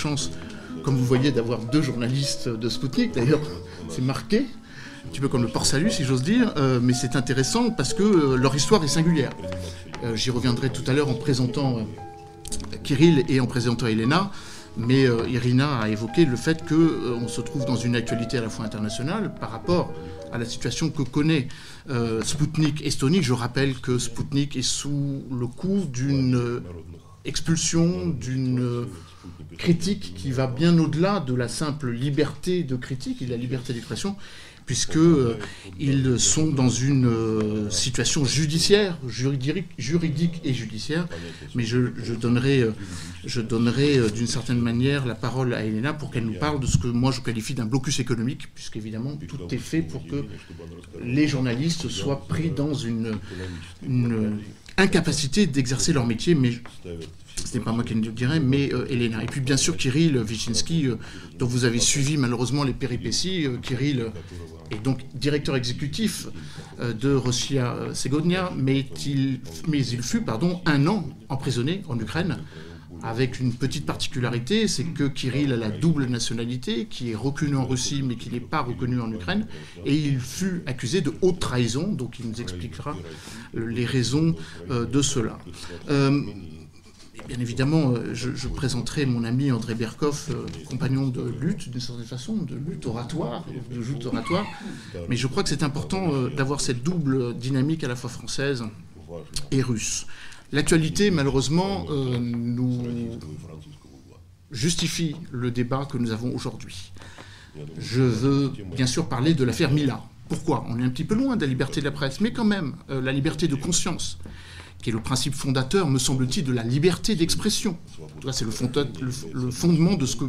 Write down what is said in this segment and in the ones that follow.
chance, comme vous voyez, d'avoir deux journalistes de Spoutnik. D'ailleurs, c'est marqué, un petit peu comme le port-salut, si j'ose dire, euh, mais c'est intéressant parce que euh, leur histoire est singulière. Euh, j'y reviendrai tout à l'heure en présentant Kirill et en présentant Elena. Mais Irina a évoqué le fait qu'on se trouve dans une actualité à la fois internationale par rapport à la situation que connaît Spoutnik Estonie. Je rappelle que Spoutnik est sous le coup d'une expulsion, d'une critique qui va bien au-delà de la simple liberté de critique et de la liberté d'expression, puisqu'ils euh, sont dans une euh, situation judiciaire, juridique, juridique et judiciaire. Mais je, donnerai, euh, je donnerai d'une certaine manière la parole à Elena pour qu'elle nous parle de ce que moi je qualifie d'un blocus économique, puisqu'évidemment tout est fait pour que les journalistes soient pris dans une, une incapacité d'exercer leur métier, mais ce n'est pas moi qui le dirais, mais euh, Elena. Et puis bien sûr Kirill Wyszynski, euh, dont vous avez suivi malheureusement les péripéties. Euh, Kirill est donc directeur exécutif de Russia Segodnia, mais il, mais il fut pardon, un an emprisonné en Ukraine avec une petite particularité, c'est que Kirill a la double nationalité, qui est reconnue en Russie mais qui n'est pas reconnue en Ukraine, et il fut accusé de haute trahison, donc il nous expliquera les raisons de cela. Bien évidemment, euh, je, présenterai mon ami André Berkoff, euh, compagnon de lutte, d'une certaine façon, de lutte oratoire, de lutte oratoire. Mais je crois que c'est important euh, d'avoir cette double dynamique à la fois française et russe. L'actualité, malheureusement, nous justifie le débat que nous avons aujourd'hui. Je veux bien sûr parler de l'affaire Mila. Pourquoi? On est un petit peu loin de la liberté de la presse, mais quand même, la liberté de conscience qui est le principe fondateur, me semble-t-il, de la liberté d'expression. C'est le, fondement de ce que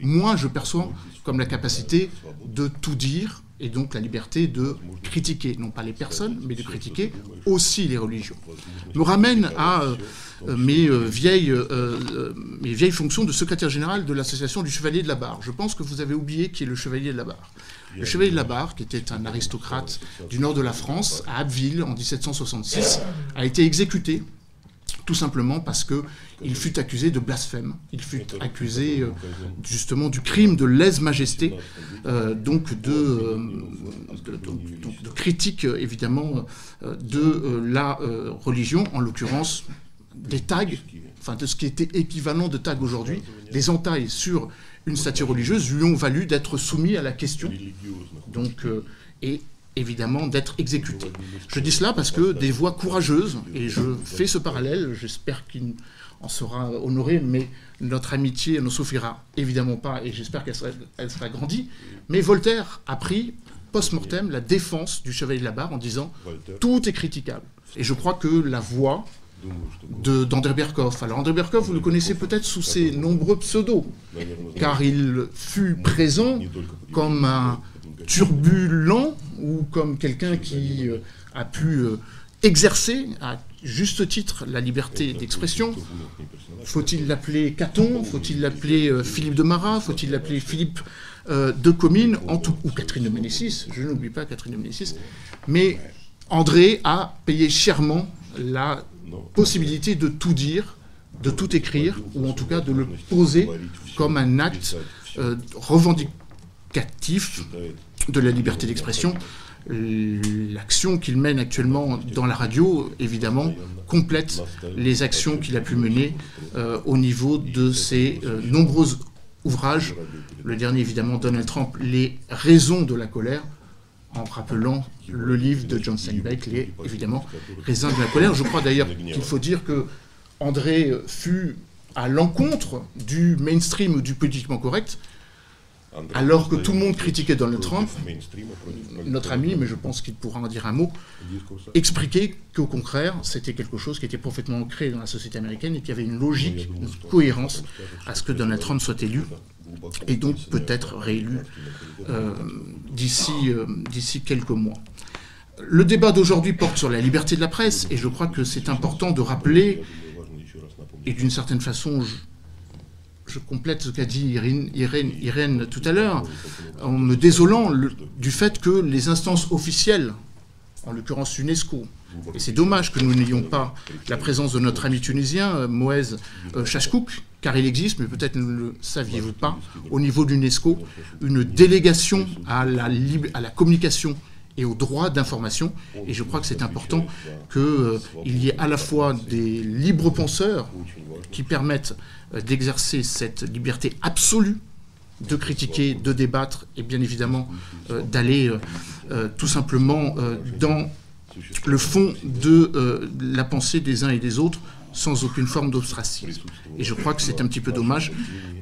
moi je perçois comme la capacité de tout dire et donc la liberté de critiquer, non pas les personnes, mais de critiquer aussi les religions. Me ramène à euh, mes, euh, vieilles, euh, mes vieilles fonctions de secrétaire général de l'association du Chevalier de la Barre. Je pense que vous avez oublié qui est le Chevalier de la Barre. Le chevalier de la Barre, qui était un aristocrate du nord de la France, à Abbeville, en 1766, a été exécuté tout simplement parce qu'il fut accusé de blasphème. Il fut accusé euh, justement du crime de lèse-majesté, euh, donc de, euh, de, critique évidemment de la religion, en l'occurrence des tags, enfin de ce qui était équivalent de tags aujourd'hui, des entailles sur une statue religieuse lui ont valu d'être soumis à la question, donc, euh, et évidemment d'être exécuté. Je dis cela parce que des voix courageuses, et je fais ce parallèle, j'espère qu'il en sera honoré, mais notre amitié ne souffrira évidemment pas, et j'espère qu'elle sera, elle sera grandie. Mais Voltaire a pris post-mortem la défense du chevalier de la barre en disant tout est critiquable. Et je crois que la voix d'André Berkoff. Alors André Berkoff, vous le connaissez peut-être sous ses nombreux pseudos, car il fut présent comme un turbulent ou comme quelqu'un qui euh, a pu euh, exercer à juste titre la liberté d'expression. Faut-il l'appeler Caton? Faut-il l'appeler euh, Philippe de Marat? Faut-il l'appeler Philippe de Comines? En tout, ou Catherine de Ménécis Je n'oublie pas Catherine de Ménécis. Mais André a payé chèrement la possibilité de tout dire, de tout écrire, ou en tout cas de le poser comme un acte revendicatif de la liberté d'expression. L'action qu'il mène actuellement dans la radio, évidemment, complète les actions qu'il a pu mener euh, au niveau de ses euh, nombreux ouvrages. Le dernier, évidemment, Donald Trump, Les raisons de la colère, en rappelant le livre de John Steinbeck, les, évidemment, Raisins de la colère. Je crois d'ailleurs qu'il faut dire que André fut à l'encontre du mainstream ou du politiquement correct, alors que tout le monde critiquait Donald Trump, notre ami, mais je pense qu'il pourra en dire un mot, expliquait qu'au contraire, c'était quelque chose qui était parfaitement ancré dans la société américaine et qu'il y avait une logique, une cohérence à ce que Donald Trump soit élu et donc peut-être réélu euh, euh, d'ici quelques mois. Le débat d'aujourd'hui porte sur la liberté de la presse et je crois que c'est important de rappeler, et d'une certaine façon, je, complète ce qu'a dit Irène, tout à l'heure, en me désolant du fait que les instances officielles, en l'occurrence UNESCO, et c'est dommage que nous n'ayons pas la présence de notre ami tunisien, Moez Chachkouk, car il existe, mais peut-être ne le saviez-vous pas, au niveau de l'UNESCO, une délégation à la, communication et au droit d'information. Et je crois que c'est important qu'il euh, y ait à la fois des libres penseurs qui permettent euh, d'exercer cette liberté absolue de critiquer, de débattre et bien évidemment euh, d'aller tout simplement dans le fond de la pensée des uns et des autres sans aucune forme d'ostracisme. Et je crois que c'est un petit peu dommage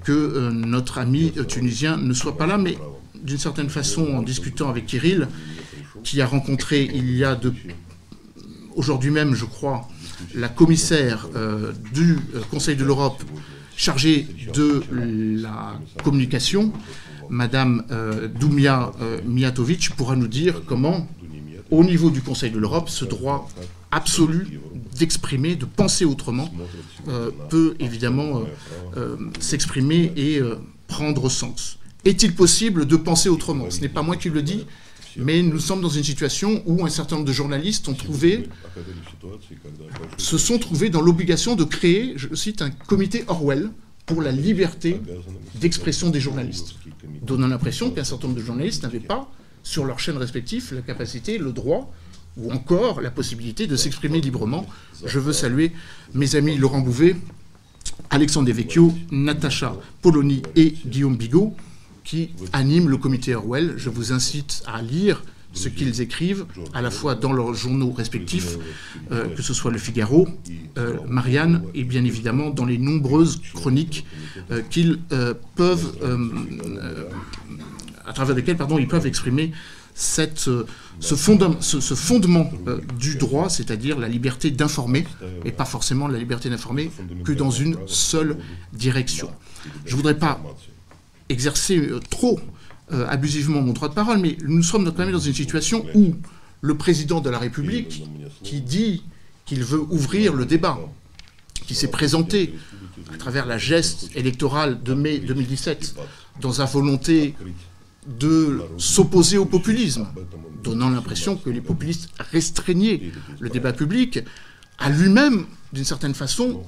que notre ami tunisien ne soit pas là, mais d'une certaine façon, en discutant avec Kirill, qui a rencontré il y a de, aujourd'hui même, je crois, la commissaire euh, du euh, Conseil de l'Europe chargée de la communication, Madame euh, Doumia Mijatovic, pourra nous dire comment, au niveau du Conseil de l'Europe, ce droit absolu d'exprimer, de penser autrement, peut évidemment s'exprimer et prendre sens. Est-il possible de penser autrement? Ce n'est pas moi qui le dis, mais nous sommes dans une situation où un certain nombre de journalistes ont trouvé, se sont trouvés dans l'obligation de créer, je cite, un comité Orwell pour la liberté d'expression des journalistes, donnant l'impression qu'un certain nombre de journalistes n'avaient pas, sur leur chaîne respective, la capacité, le droit ou encore la possibilité de s'exprimer librement. Je veux saluer mes amis Laurent Bouvet, Alexandre Devecchio, Natacha Poloni et Guillaume Bigot, qui animent le comité Orwell. Je vous incite à lire ce qu'ils écrivent, à la fois dans leurs journaux respectifs, euh, que ce soit Le Figaro, euh, Marianne, et bien évidemment dans les nombreuses chroniques euh, qu'ils peuvent, à travers lesquelles pardon, ils peuvent exprimer cette, ce, fondement, ce, fondement du droit, c'est-à-dire la liberté d'informer, et pas forcément la liberté d'informer que dans une seule direction. Je ne voudrais pas exercer euh, trop euh, abusivement mon droit de parole, mais nous sommes même dans une situation où le président de la République, qui dit qu'il veut ouvrir le débat, qui s'est présenté à travers la geste électorale de mai 2017 dans sa volonté de s'opposer au populisme, donnant l'impression que les populistes restreignaient le débat public, a lui-même, d'une certaine façon,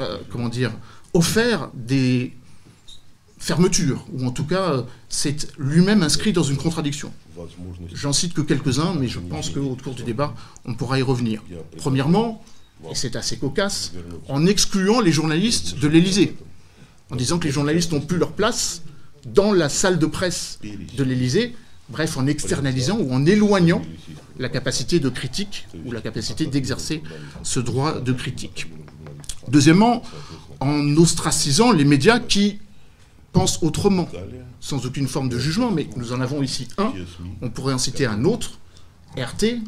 euh, comment dire, offert des fermeture, ou en tout cas, c'est lui-même inscrit dans une contradiction. J'en cite que quelques-uns, mais je pense qu'au cours du débat, on pourra y revenir. Premièrement, et c'est assez cocasse, en excluant les journalistes de l'Élysée, en disant que les journalistes n'ont plus leur place dans la salle de presse de l'Élysée, bref, en externalisant ou en éloignant la capacité de critique ou la capacité d'exercer ce droit de critique. Deuxièmement, en ostracisant les médias qui autrement, sans aucune forme de jugement, mais nous en avons ici un, on pourrait en citer un autre, RT,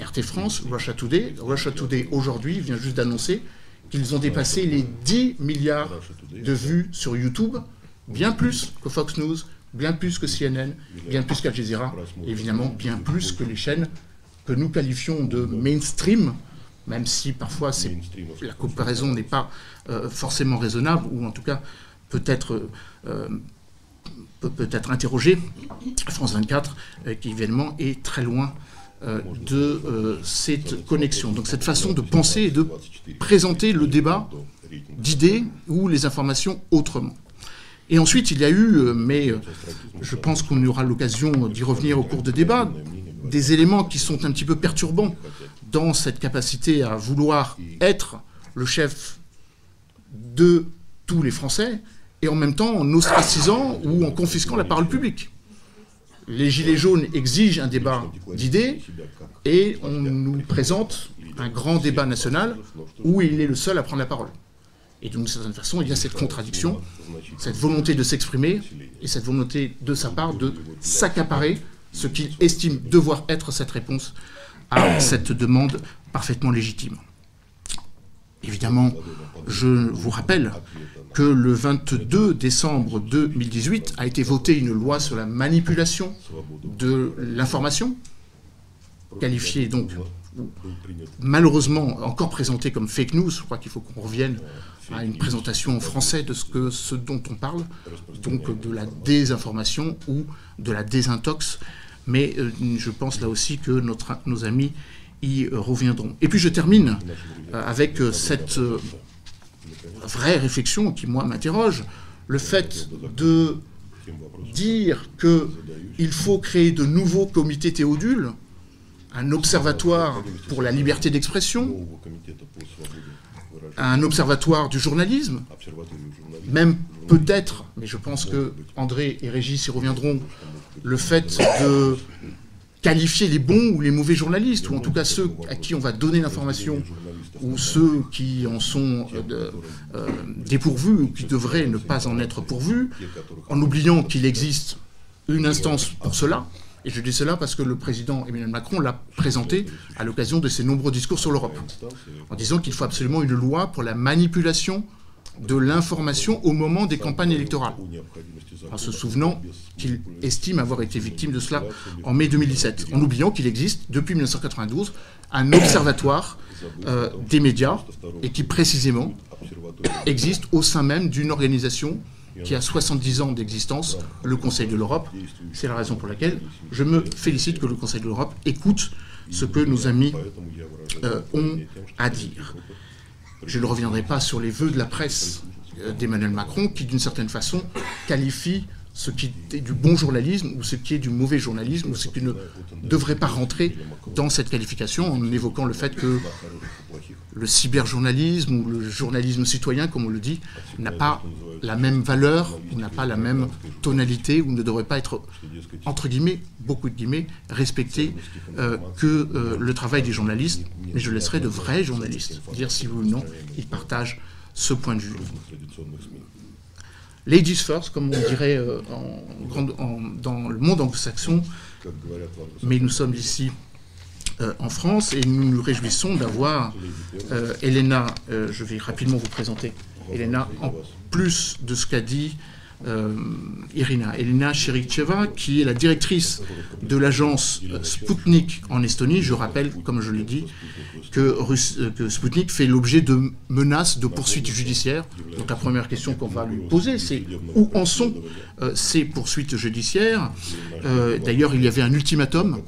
RT France, Russia Today. Russia Today, aujourd'hui, vient juste d'annoncer qu'ils ont dépassé les 10 milliards de vues sur YouTube, bien plus que Fox News, bien plus que CNN, bien plus qu'Al Jazeera, évidemment bien plus que les chaînes que nous qualifions de mainstream, même si parfois la comparaison n'est pas euh, forcément raisonnable, ou en tout cas peut être euh, peut, être interrogé. France 24, euh, qui évidemment est très loin euh, de cette connexion. Donc cette façon de penser et de présenter le débat d'idées ou les informations autrement. Et ensuite, il y a eu, mais je pense qu'on aura l'occasion d'y revenir au cours de débat, des éléments qui sont un petit peu perturbants dans cette capacité à vouloir être le chef de tous les Français, et en même temps en ostracisant ou en confisquant la parole publique. Les Gilets jaunes exigent un débat d'idées et on nous présente un grand débat national où il est le seul à prendre la parole. Et d'une certaine façon, il y a cette contradiction, cette volonté de s'exprimer et cette volonté de sa part de s'accaparer ce qu'il estime devoir être cette réponse à cette demande parfaitement légitime. Évidemment, je vous rappelle que le 22 décembre 2018 a été votée une loi sur la manipulation de l'information, qualifiée donc malheureusement encore présentée comme fake news. Je crois qu'il faut qu'on revienne à une présentation en français de ce, dont on parle, donc de la désinformation ou de la désintox. Mais euh, je pense là aussi que nos amis y reviendront. Et puis je termine euh, avec euh, cette vraie réflexion qui, moi, m'interroge. Le fait de dire qu'il faut créer de nouveaux comités théodules, un observatoire pour la liberté d'expression, un observatoire du journalisme, même peut-être, mais je pense que André et Régis y reviendront, le fait de qualifier les bons ou les mauvais journalistes, ou en tout cas ceux à qui on va donner l'information, ou ceux qui en sont euh, euh, dépourvus ou qui devraient ne pas en être pourvus, en oubliant qu'il existe une instance pour cela. Et je dis cela parce que le président Emmanuel Macron l'a présenté à l'occasion de ses nombreux discours sur l'Europe, en disant qu'il faut absolument une loi pour la manipulation de l'information au moment des campagnes électorales, en se souvenant qu'il estime avoir été victime de cela en mai 2017, en oubliant qu'il existe depuis 1992 un observatoire euh, des médias et qui précisément existe au sein même d'une organisation qui a 70 ans d'existence, le Conseil de l'Europe. C'est la raison pour laquelle je me félicite que le Conseil de l'Europe écoute ce que nos amis euh, ont à dire. Je ne reviendrai pas sur les vœux de la presse euh, d'Emmanuel Macron, qui d'une certaine façon qualifie ce qui est du bon journalisme ou ce qui est du mauvais journalisme ou ce qui ne devrait pas rentrer dans cette qualification en évoquant le fait que le cyberjournalisme ou le journalisme citoyen, comme on le dit, n'a pas la même valeur ou n'a pas la même tonalité ou ne devrait pas être, entre guillemets, beaucoup de guillemets, respecté euh, que euh, le travail des journalistes. Mais je laisserai de vrais journalistes dire si oui ou non ils partagent ce point de vue. Ladies first, comme on dirait euh, dans le monde anglo-saxon, mais nous sommes ici euh, en France et nous nous réjouissons d'avoir euh, Elena, je vais rapidement vous présenter Elena, en plus de ce qu'a dit Irina, Elena Chericheva, qui est la directrice de l'agence Sputnik en Estonie. Je rappelle, comme je l'ai dit, que, que Sputnik fait l'objet de menaces de poursuites judiciaires. Donc la première question qu'on va lui poser, c'est où en sont ces poursuites judiciaires? D'ailleurs, il y avait un ultimatum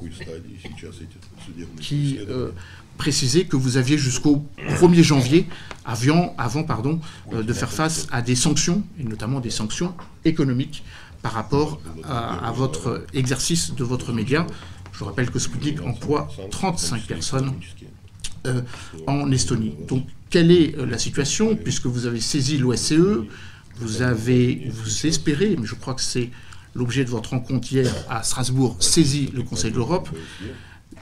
qui euh, précisait que vous aviez jusqu'au 1er janvier, avant, avant pardon, euh, de faire face à des sanctions, et notamment des sanctions économiques par rapport à, votre exercice de votre média. Je vous rappelle que Sputnik emploie 35 personnes euh, en Estonie. Donc, quelle est la situation Puisque vous avez saisi l'OSCE, vous avez, vous espérez, mais je crois que c'est l'objet de votre rencontre hier à Strasbourg, saisi le Conseil de l'Europe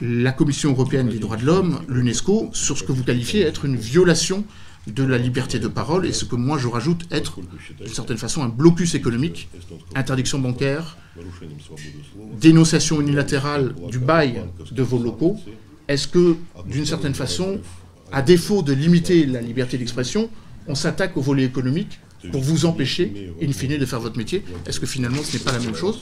la Commission européenne des droits de l'homme, l'UNESCO, sur ce que vous qualifiez être une violation de la liberté de parole et ce que moi je rajoute être d'une certaine façon un blocus économique, interdiction bancaire, dénonciation unilatérale du bail de vos locaux. Est-ce que d'une certaine façon, à défaut de limiter la liberté d'expression, on s'attaque au volet économique pour vous empêcher, in fine, de faire votre métier? Est-ce que finalement ce n'est pas la même chose?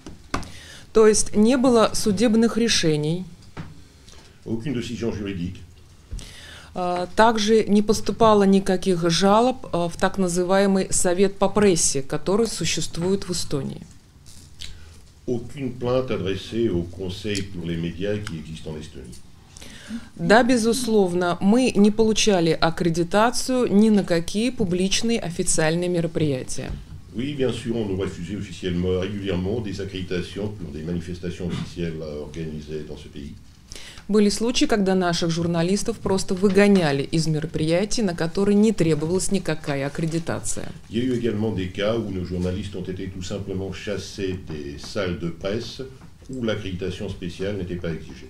То есть не было судебных решений. Aucune décision juridique. Также не поступало никаких жалоб в так называемый совет по прессе, который существует в Эстонии. Aucune plainte adressée au Conseil pour les médias qui existe en Estonie. Да, безусловно, мы не получали аккредитацию ни на какие публичные официальные мероприятия. Oui, bien sûr, on nous refusait officiellement régulièrement des accréditations pour des manifestations officielles organisées dans ce pays. Были случаи, когда наших журналистов просто выгоняли из мероприятий, на которые не требовалась никакая аккредитация. Il y a eu également des cas où nos journalistes ont été tout simplement chassés des salles de presse où l'accréditation spéciale n'était pas exigée.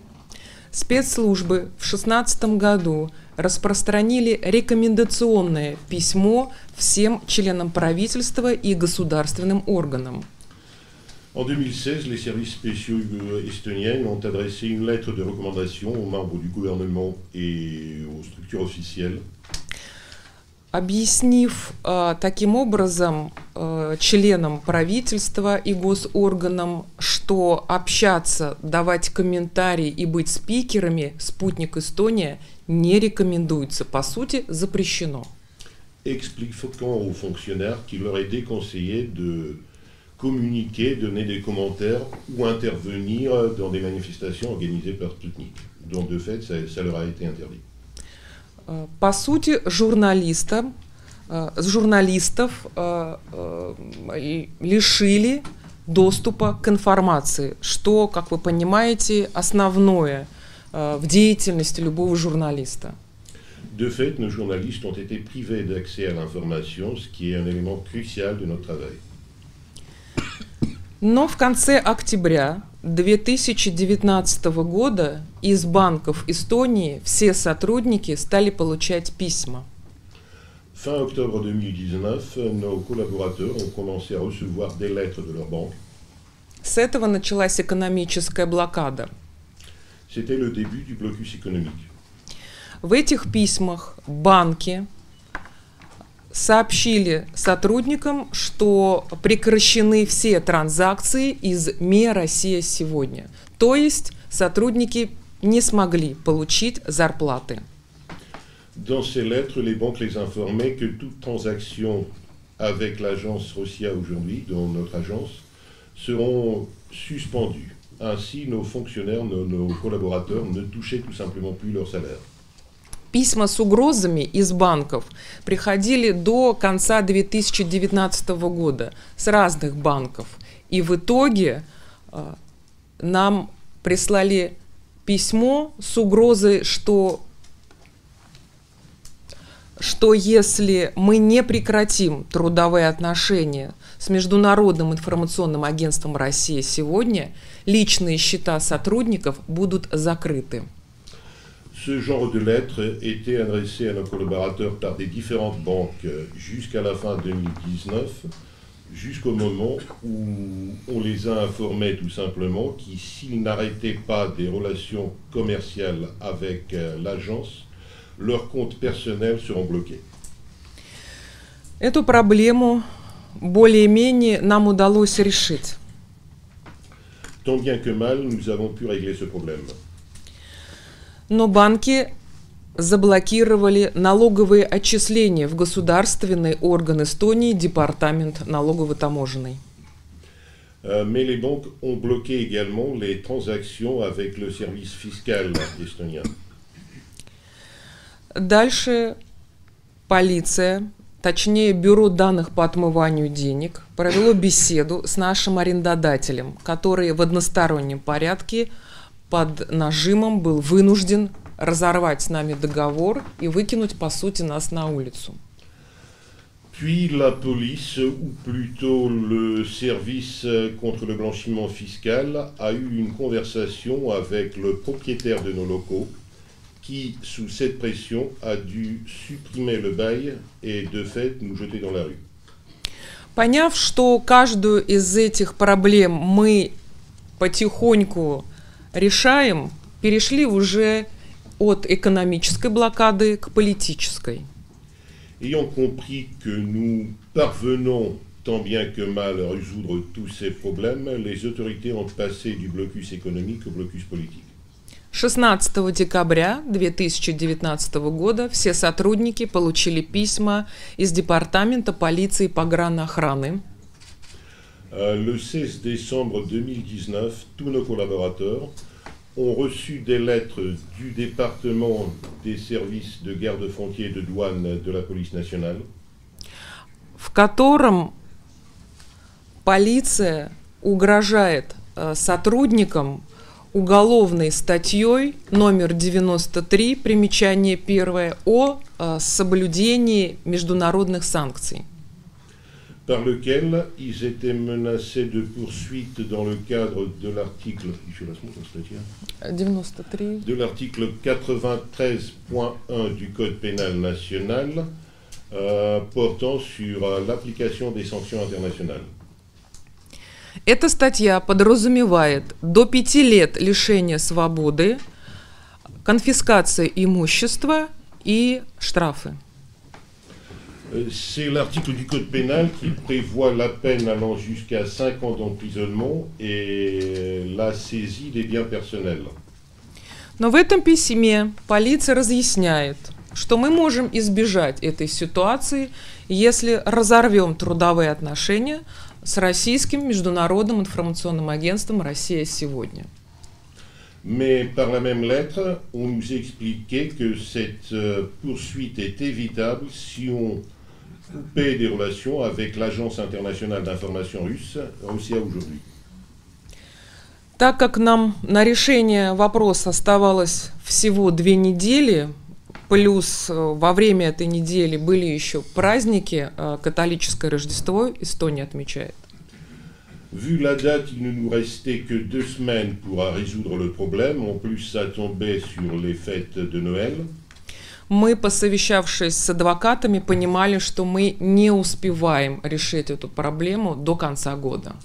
Спецслужбы в 2016 году распространили рекомендационное письмо всем членам правительства и государственным органам. En 2016, les services spéciaux estoniens ont adressé une lettre de recommandation aux membres du gouvernement et aux structures officielles. Объяснив э, таким образом э, членам правительства и госорганам, что общаться, давать комментарии и быть спикерами «Спутник Эстония» не рекомендуется, по сути, запрещено. Expliquant aux fonctionnaires qu'il leur est déconseillé de communiquer, donner des commentaires ou intervenir dans des manifestations organisées par Sputnik. Donc de fait, ça, ça leur a été interdit. Э, по сути, журналистам, э, журналистов э, лишили доступа к информации, что, как вы понимаете, основное в деятельности любого журналиста. De fait, nos journalistes ont été privés d'accès à l'information, ce qui est un élément crucial de notre travail. Но в конце октября 2019 года из банков Эстонии все сотрудники стали получать письма. Fin octobre 2019, nos collaborateurs ont commencé à recevoir des lettres de leur banque. С этого началась экономическая блокада. C'était le début du blocus économique. В этих письмах банки сообщили сотрудникам, что прекращены все транзакции из МЕ «Россия сегодня». То есть сотрудники не смогли получить зарплаты. Dans ces lettres, les banques les informaient que toute transaction avec l'agence Rosia aujourd'hui, dont notre agence, seront suspendues. Ainsi, nos fonctionnaires, nos, nos collaborateurs ne touchaient tout simplement plus leur salaire. Письма с угрозами из банков приходили до конца 2019 года с разных банков. И в итоге э, нам прислали письмо с угрозой, что что если мы не прекратим трудовые отношения с Международным информационным агентством России сегодня, личные счета сотрудников будут закрыты. Ce genre de lettres était adressé à nos collaborateurs par des différentes banques jusqu'à la fin 2019, jusqu'au moment où on les a informés tout simplement qu'ils s'ils n'arrêtaient pas des relations commerciales avec euh, l'agence, leurs comptes personnels seront bloqués. Эту проблему более-менее нам удалось решить. Tant bien que mal, nous avons pu régler ce problème. Но банки заблокировали налоговые отчисления в государственный орган Эстонии, департамент налогово-таможенный. Mais les banques ont bloqué également les transactions avec le service fiscal estonien. Дальше полиция, точнее бюро данных по отмыванию денег, провело беседу с нашим арендодателем, который в одностороннем порядке под нажимом был вынужден разорвать с нами договор и выкинуть, по сути, нас на улицу. Puis la police, ou plutôt le service contre le blanchiment fiscal, a eu une conversation avec le propriétaire de nos locaux qui, sous cette pression, a dû supprimer le bail et de fait nous jeter dans la rue. Поняв, что каждую из этих проблем мы потихоньку решаем, перешли уже от экономической блокады к политической. Ayant compris que nous parvenons tant bien que mal à résoudre tous ces problèmes, les autorités ont passé du blocus économique au blocus politique. 16 декабря 2019 года все сотрудники получили письма из Департамента полиции погранохраны. Le 16 décembre 2019, tous nos collaborateurs ont reçu des lettres du département des services de garde-frontières et de douane de la police nationale. в котором полиция угрожает э, сотрудникам уголовной статьей номер 93, примечание первое, о э, соблюдении международных санкций. par lequel ils étaient menacés de poursuites dans le cadre de l'article de l'article 93.1 du Code pénal national euh, portant sur euh, l'application des sanctions internationales. Эта статья подразумевает до пяти лет лишения свободы, конфискация имущества и штрафы. Euh, c'est l'article du Code pénal qui prévoit la peine allant jusqu'à 5 ans d'emprisonnement et la saisie des biens personnels. Но в этом письме полиция разъясняет, что мы можем избежать этой ситуации, если разорвем трудовые отношения с российским международным информационным агентством «Россия сегодня». Mais par la même lettre, on nous expliquait que cette euh, poursuite est évitable si on coupait des relations avec l'Agence internationale d'information russe, Russia aujourd'hui. Так как нам на решение вопроса оставалось всего две недели, плюс э, во время этой недели были еще праздники, э, католическое Рождество Эстония отмечает. Vu la date, il ne nous restait que deux semaines pour résoudre le problème. En plus, ça tombait sur les fêtes de Noël. Мы, посовещавшись с адвокатами, понимали, что мы не успеваем решить эту проблему до конца года.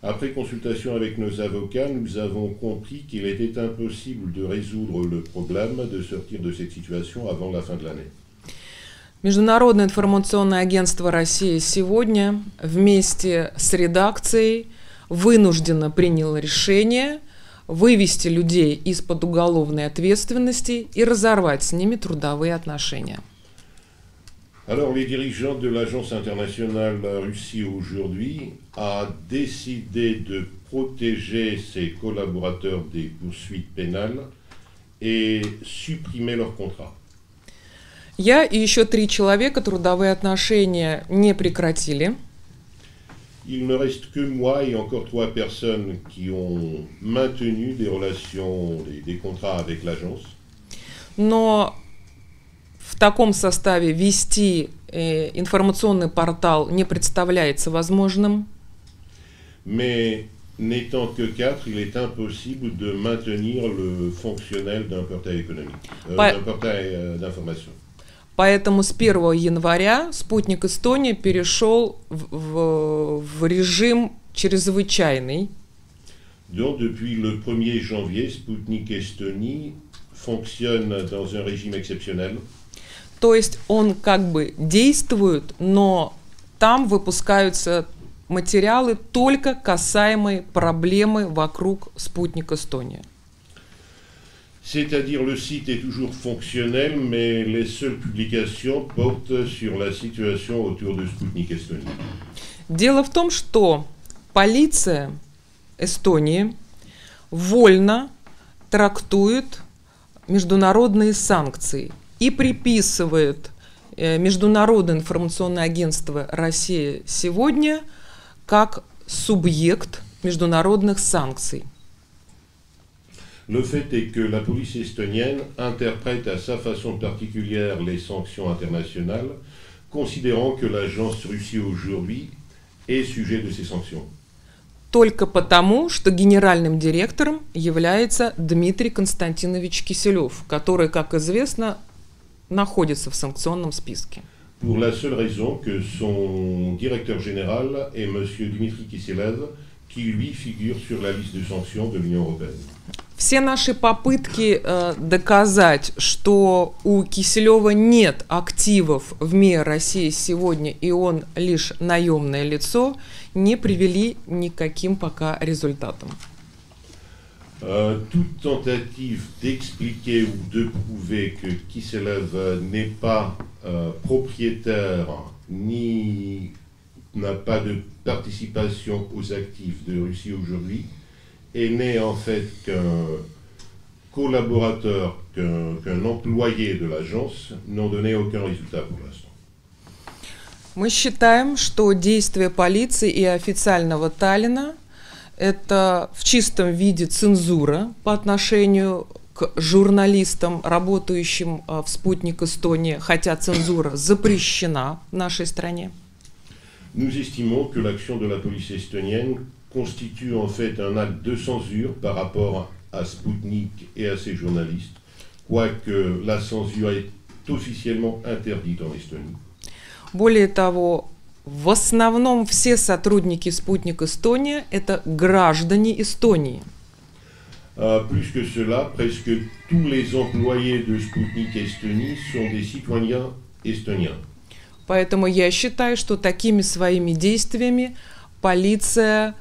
Après consultation avec nos avocats, nous avons compris qu'il était impossible de résoudre le problème, de sortir de cette situation avant la fin de l'année. Международное информационное агентство России сегодня вместе с редакцией вынужденно приняло решение вывести людей из-под уголовной ответственности и разорвать с ними трудовые отношения. Alors, les dirigeants de l'Agence internationale Russie aujourd'hui a décidé de protéger ses collaborateurs des poursuites pénales et supprimer leur contrat. Я и еще три человека трудовые отношения не прекратили. Il ne reste que moi et encore trois personnes qui ont maintenu des relations, des, des contrats avec l'agence. Но в таком составе вести э, информационный портал не представляется возможным. Mais n'étant que quatre, il est impossible de maintenir le fonctionnel d'un portail économique, euh, Pas- d'un portail euh, d'information. Поэтому с 1 января спутник Эстония перешел в, в- в режим чрезвычайный. Donc, depuis le 1er janvier, Sputnik Estonie fonctionne dans un régime exceptionnel. То есть он как бы действует, но там выпускаются материалы только касаемые проблемы вокруг спутник Эстония. C'est-à-dire le site est toujours fonctionnel, mais les seules publications portent sur la situation autour de Sputnik Estonie. Дело в том, что полиция Эстонии вольно трактует международные санкции и приписывает э, Международное информационное агентство «Россия сегодня» как субъект международных санкций. Le fait est que la police estonienne interprète à sa façon particulière les sanctions internationales, considérant que l'agence Russie aujourd'hui est sujet de ces sanctions. Только потому, что генеральным директором является Дмитрий Константинович Киселев, который, как известно, находится в санкционном списке. Pour la seule raison que son directeur général est M. Dmitry Kiselev, qui lui figure sur la liste de sanctions de l'Union européenne. Все наши попытки э, доказать, что у Киселева нет активов в МИА России сегодня, и он лишь наемное лицо, не привели никаким пока результатам. Euh, toute tentative d'expliquer ou de prouver que Kiselev n'est pas euh, propriétaire ni n'a pas de participation aux actifs de Russie aujourd'hui et n'est en fait qu'un collaborateur, qu'un qu'un employé de l'agence, n'ont donné aucun résultat pour l'instant. Мы считаем, что действия полиции и официального Таллина – это в чистом виде цензура по отношению к журналистам, работающим э, в «Спутник Эстония», хотя цензура запрещена в нашей стране. Nous estimons que l'action de la police estonienne constitue en fait un acte de censure par rapport à Sputnik et à ses journalistes, quoique la censure est officiellement interdite en Estonie. Более того, в основном все сотрудники «Спутник Эстония» – это граждане Эстонии. Euh, plus que cela, presque tous les employés de Sputnik Estonie sont des citoyens estoniens. Поэтому я считаю, что такими своими действиями полиция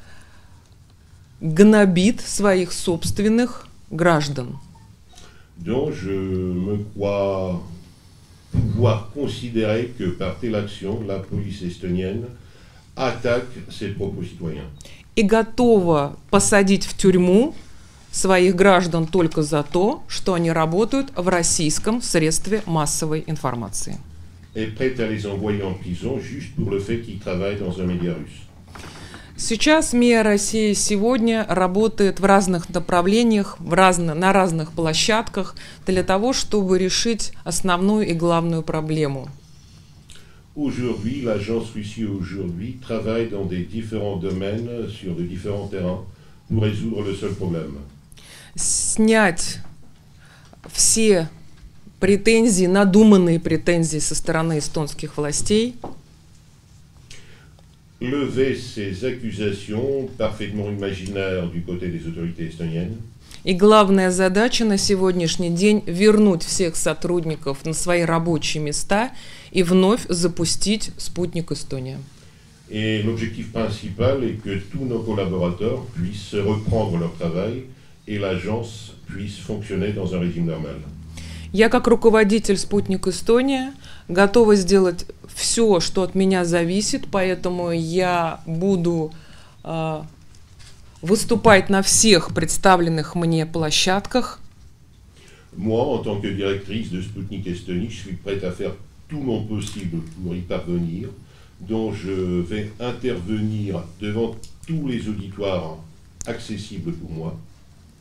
гнобит своих собственных граждан. Donc je me crois pouvoir considérer que par telle action, la police estonienne attaque ses propres citoyens. И готова посадить в тюрьму своих граждан только за то, что они работают в российском средстве массовой информации. Est prête à les envoyer en prison juste pour le fait qu'ils travaillent dans un média russe. Сейчас МИА России сегодня работает в разных направлениях, в разно, на разных площадках для того, чтобы решить основную и главную проблему. Aujourd'hui, l'agence Russie aujourd'hui travaille dans des différents domaines, sur de différents terrains, pour résoudre le seul problème. Снять все претензии, надуманные претензии со стороны эстонских властей – lever ces accusations parfaitement imaginaires du côté des autorités estoniennes. И главная задача на сегодняшний день – вернуть всех сотрудников на свои рабочие места и вновь запустить спутник Эстония. Et l'objectif principal est que tous nos collaborateurs puissent reprendre leur travail et l'agence puisse fonctionner dans un régime normal. Я как руководитель «Спутник Эстония» готова сделать все, что от меня зависит, поэтому я буду э, выступать на всех представленных мне площадках. Moi, en tant que directrice de Sputnik Estonie, je suis prête à faire tout mon possible pour y parvenir, dont je vais intervenir devant tous les auditoires accessibles pour moi.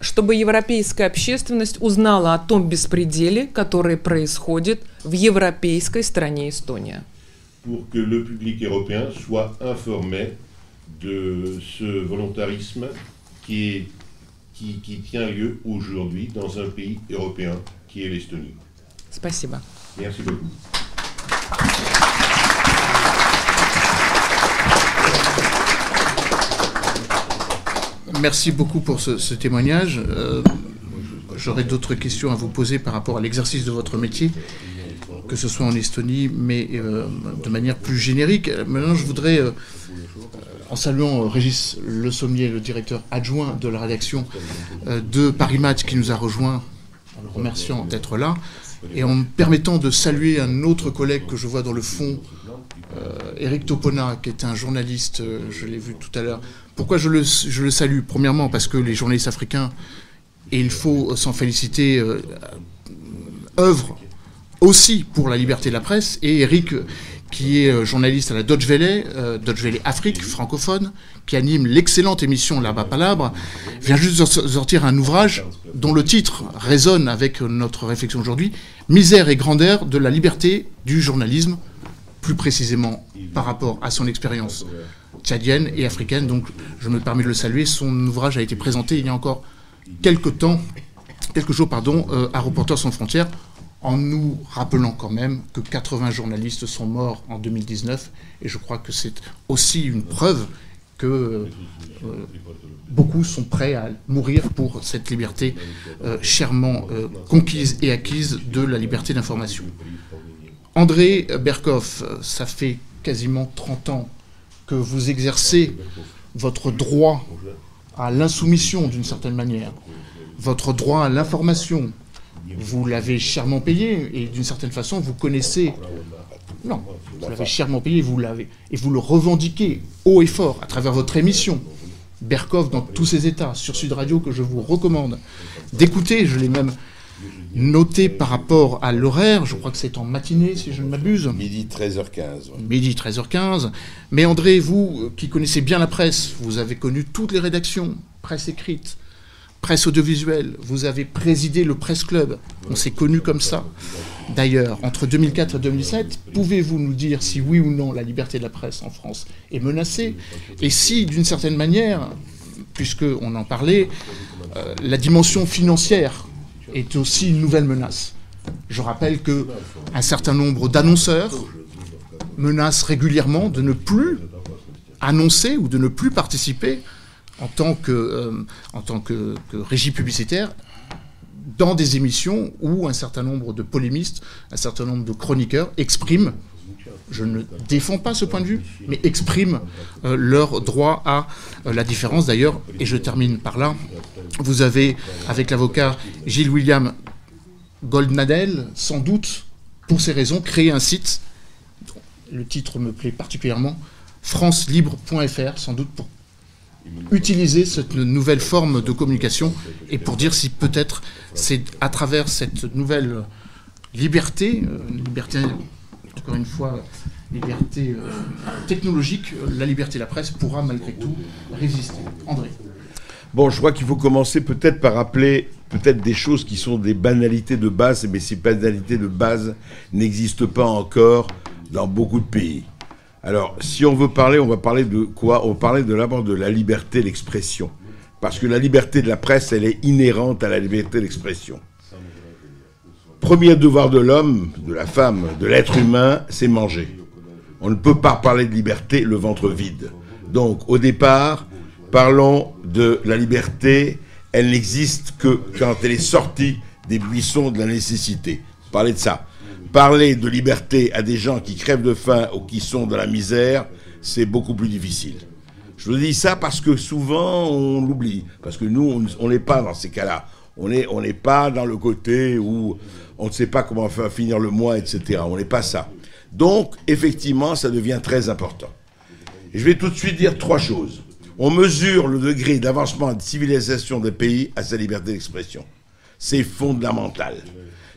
Чтобы европейская общественность узнала о том беспределе, который происходит в европейской стране Эстония. Pour que le public européen soit informé de ce volontarisme qui, est, qui, qui tient lieu aujourd'hui dans un pays européen qui est l'Estonie. Спасибо. Merci beaucoup. Merci beaucoup pour ce, témoignage. Euh, j'aurais d'autres questions à vous poser par rapport à l'exercice de votre métier, que ce soit en Estonie, mais euh, de manière plus générique. Maintenant, je voudrais, euh, en saluant Régis Le Sommier, le directeur adjoint de la rédaction de Paris Match, qui nous a rejoint, en le remerciant d'être là, et en me permettant de saluer un autre collègue que je vois dans le fond, Eric Topona, qui est un journaliste, je l'ai vu tout à l'heure, pourquoi je le, salue Premièrement, parce que les journalistes africains, et il faut s'en féliciter, euh, œuvrent aussi pour la liberté de la presse. Et Eric, qui est euh, journaliste à la Dodge Valley, euh, Dodge Valley Afrique francophone, qui anime l'excellente émission Là-bas Palabre, vient juste de sortir un ouvrage dont le titre résonne avec notre réflexion aujourd'hui, Misère et grandeur de la liberté du journalisme, plus précisément par rapport à son expérience tchadienne et africaine. Donc je me permets de le saluer. Son ouvrage a été présenté il y a encore quelques temps, quelques jours, pardon, euh, à Reporters sans frontières, en nous rappelant quand même que 80 journalistes sont morts en 2019. Et je crois que c'est aussi une preuve que euh, beaucoup sont prêts à mourir pour cette liberté euh, chèrement conquise et acquise de la liberté d'information. André Berkoff, ça fait quasiment 30 ans que vous exercez votre droit à l'insoumission d'une certaine manière, votre droit à l'information, vous l'avez chèrement payé et d'une certaine façon vous connaissez. Non, vous l'avez chèrement payé, vous l'avez et vous le revendiquez haut et fort à travers votre émission. Berkov dans tous ses états sur Sud Radio que je vous recommande d'écouter. Je l'ai même noté par rapport à l'horaire, je crois que c'est en matinée si je ne m'abuse. Midi 13h15. Midi 13h15. Mais André, vous euh, qui connaissez bien la presse, vous avez connu toutes les rédactions, presse écrite, presse audiovisuelle, vous avez présidé le Presse Club, on s'est connu comme ça. D'ailleurs, entre 2004 et 2007, pouvez-vous nous dire si oui ou non la liberté de la presse en France est menacée? Et si, d'une certaine manière, puisqu'on en parlait, euh, la dimension financière est aussi une nouvelle menace. Je rappelle que un certain nombre d'annonceurs menacent régulièrement de ne plus annoncer ou de ne plus participer en tant que, euh, en tant que, régie publicitaire dans des émissions où un certain nombre de polémistes, un certain nombre de chroniqueurs expriment je ne défends pas ce point de vue, mais expriment euh, leur droit à euh, la différence. D'ailleurs, et je termine par là, vous avez, avec l'avocat Gilles William Goldnadel, sans doute, pour ces raisons, créé un site, le titre me plaît particulièrement, francelibre.fr, sans doute pour utiliser cette nouvelle forme de communication et pour dire si peut-être c'est à travers cette nouvelle liberté, euh, liberté, encore une fois, liberté euh, technologique, la liberté de la presse pourra malgré tout résister. André. Bon, je crois qu'il faut commencer peut-être par rappeler peut-être des choses qui sont des banalités de base, mais ces banalités de base n'existent pas encore dans beaucoup de pays. Alors, si on veut parler, on va parler de quoi? On va parler de l'abord de la liberté d'expression. Parce que la liberté de la presse, elle est inhérente à la liberté d'expression. Premier devoir de l'homme, de la femme, de l'être humain, c'est manger. On ne peut pas parler de liberté le ventre vide. Donc, au départ, parlons de la liberté. Elle n'existe que quand elle est sortie des buissons de la nécessité. Parlez de ça parler de liberté à des gens qui crèvent de faim ou qui sont dans la misère, c'est beaucoup plus difficile. Je vous dis ça parce que souvent on l'oublie, parce que nous, on n'est pas dans ces cas-là. On n'est pas dans le côté où on ne sait pas comment faire finir le mois, etc. On n'est pas ça. Donc, effectivement, ça devient très important. Et je vais tout de suite dire trois choses. On mesure le degré d'avancement de civilisation des pays à sa liberté d'expression. C'est fondamental.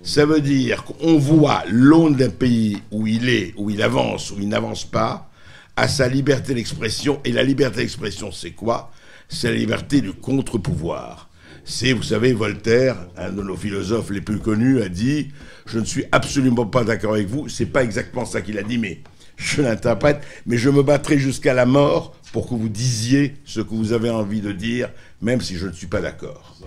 Ça veut dire qu'on voit l'aune d'un pays où il est, où il avance, où il n'avance pas, à sa liberté d'expression. Et la liberté d'expression, c'est quoi? C'est la liberté du contre-pouvoir. C'est, vous savez, Voltaire, un de nos philosophes les plus connus, a dit Je ne suis absolument pas d'accord avec vous. C'est pas exactement ça qu'il a dit, mais je l'interprète. Mais je me battrai jusqu'à la mort pour que vous disiez ce que vous avez envie de dire, même si je ne suis pas d'accord.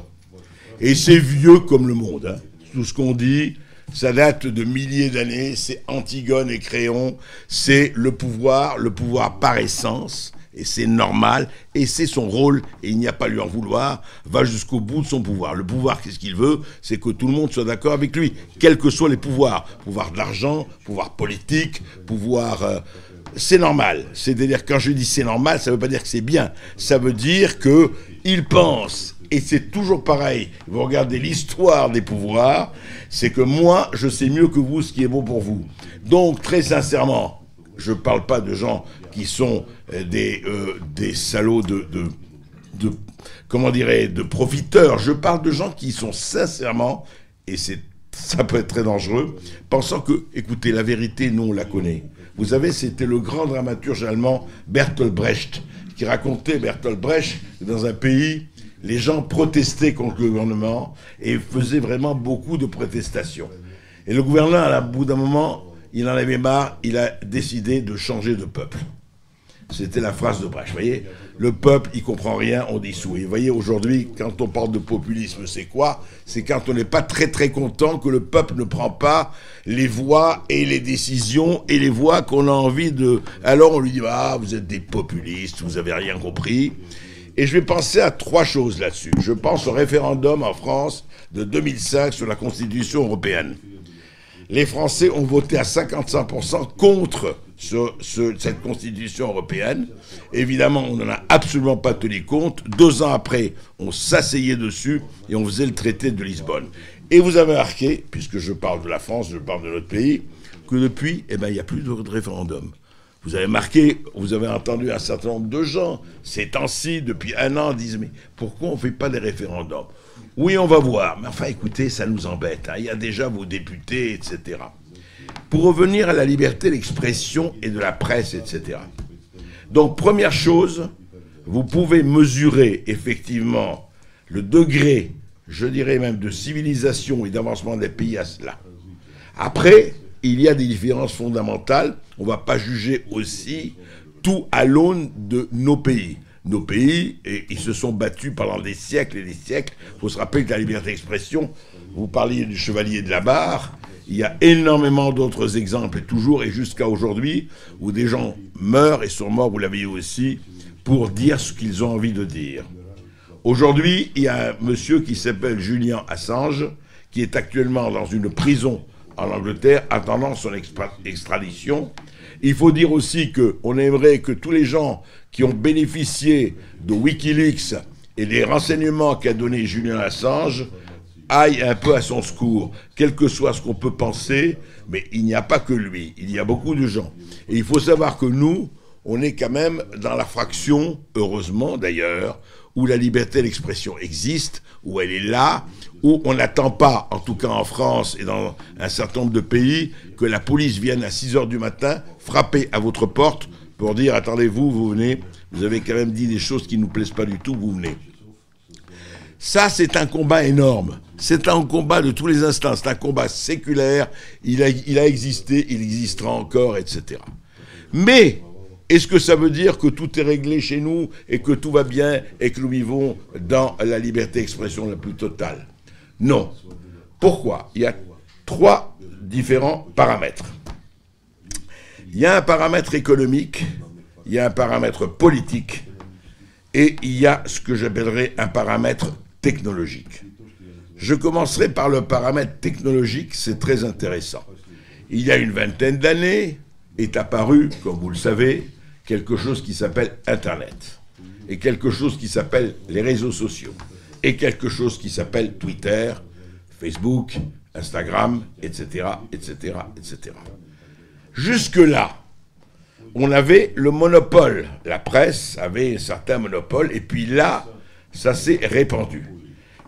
Et c'est vieux comme le monde. Hein tout ce qu'on dit, ça date de milliers d'années, c'est Antigone et Créon, c'est le pouvoir, le pouvoir par essence, et c'est normal, et c'est son rôle, et il n'y a pas lui en vouloir, va jusqu'au bout de son pouvoir. Le pouvoir, qu'est-ce qu'il veut? C'est que tout le monde soit d'accord avec lui, quels que soient les pouvoirs. Pouvoir de l'argent, pouvoir politique, pouvoir... Euh, c'est normal. C'est-à-dire, quand je dis c'est normal, ça ne veut pas dire que c'est bien. Ça veut dire que il pense et c'est toujours pareil, vous regardez l'histoire des pouvoirs, c'est que moi, je sais mieux que vous ce qui est bon pour vous. Donc, très sincèrement, je ne parle pas de gens qui sont euh, des, euh, des salauds de, de, comment dirais de profiteurs. Je parle de gens qui sont sincèrement, et c'est ça peut être très dangereux, pensant que, écoutez, la vérité, nous, on la connaît. Vous savez, c'était le grand dramaturge allemand Bertolt Brecht qui racontait, Bertolt Brecht, dans un pays les gens protestaient contre le gouvernement et faisaient vraiment beaucoup de protestations. Et le gouvernement, à bout d'un moment, il en avait marre, il a décidé de changer de peuple. C'était la phrase de Brecht. Vous voyez, le peuple, il comprend rien, on dissout. Et vous voyez, aujourd'hui, quand on parle de populisme, c'est quoi? C'est quand on n'est pas très très content que le peuple ne prend pas les voix et les décisions et les voix qu'on a envie de. Alors on lui dit ah vous êtes des populistes, vous avez rien compris. Et je vais penser à trois choses là-dessus. Je pense au référendum en France de 2005 sur la Constitution européenne. Les Français ont voté à 55% contre cette Constitution européenne. Évidemment, on n'en a absolument pas tenu compte. Deux ans après, on s'asseyait dessus et on faisait le traité de Lisbonne. Et vous avez marqué, puisque je parle de la France, je parle de notre pays, que depuis, eh ben, il n'y a plus de référendum. Vous avez marqué, vous avez entendu un certain nombre de gens, ces temps-ci, depuis un an, disent Mais pourquoi on ne fait pas des référendums? Oui, on va voir. Mais enfin, écoutez, ça nous embête. Hein. Il y a déjà vos députés, etc. Pour revenir à la liberté d'expression et de la presse, etc. Donc, première chose, vous pouvez mesurer effectivement le degré, je dirais même, de civilisation et d'avancement des pays à cela. Après, il y a des différences fondamentales. On ne va pas juger aussi tout à l'aune de nos pays. Nos pays, et ils se sont battus pendant des siècles et des siècles. Il faut se rappeler que la liberté d'expression, vous parliez du chevalier de la barre, il y a énormément d'autres exemples, toujours et jusqu'à aujourd'hui, où des gens meurent et sont morts, vous l'avez aussi, pour dire ce qu'ils ont envie de dire. Aujourd'hui, il y a un monsieur qui s'appelle Julien Assange, qui est actuellement dans une prison en Angleterre attendant son extradition. Il faut dire aussi qu'on aimerait que tous les gens qui ont bénéficié de Wikileaks et des renseignements qu'a donné Julien Assange aillent un peu à son secours, quel que soit ce qu'on peut penser, mais il n'y a pas que lui, il y a beaucoup de gens. Et il faut savoir que nous, on est quand même dans la fraction, heureusement d'ailleurs, où la liberté d'expression existe, où elle est là, où on n'attend pas, en tout cas en France et dans un certain nombre de pays, que la police vienne à 6 heures du matin frapper à votre porte pour dire attendez-vous, vous venez, vous avez quand même dit des choses qui ne nous plaisent pas du tout, vous venez. Ça, c'est un combat énorme. C'est un combat de tous les instants. C'est un combat séculaire. Il a, existé, il existera encore, etc. Mais est-ce que ça veut dire que tout est réglé chez nous et que tout va bien et que nous vivons dans la liberté d'expression la plus totale? Non. Pourquoi? Il y a trois différents paramètres. Il y a un paramètre économique, il y a un paramètre politique et il y a ce que j'appellerais un paramètre technologique. Je commencerai par le paramètre technologique, c'est très intéressant. Il y a une vingtaine d'années est apparu, comme vous le savez, quelque chose qui s'appelle Internet, et quelque chose qui s'appelle les réseaux sociaux, et quelque chose qui s'appelle Twitter, Facebook, Instagram, etc., etc., etc. Jusque-là, on avait le monopole. La presse avait un certain monopole, et puis là, ça s'est répandu.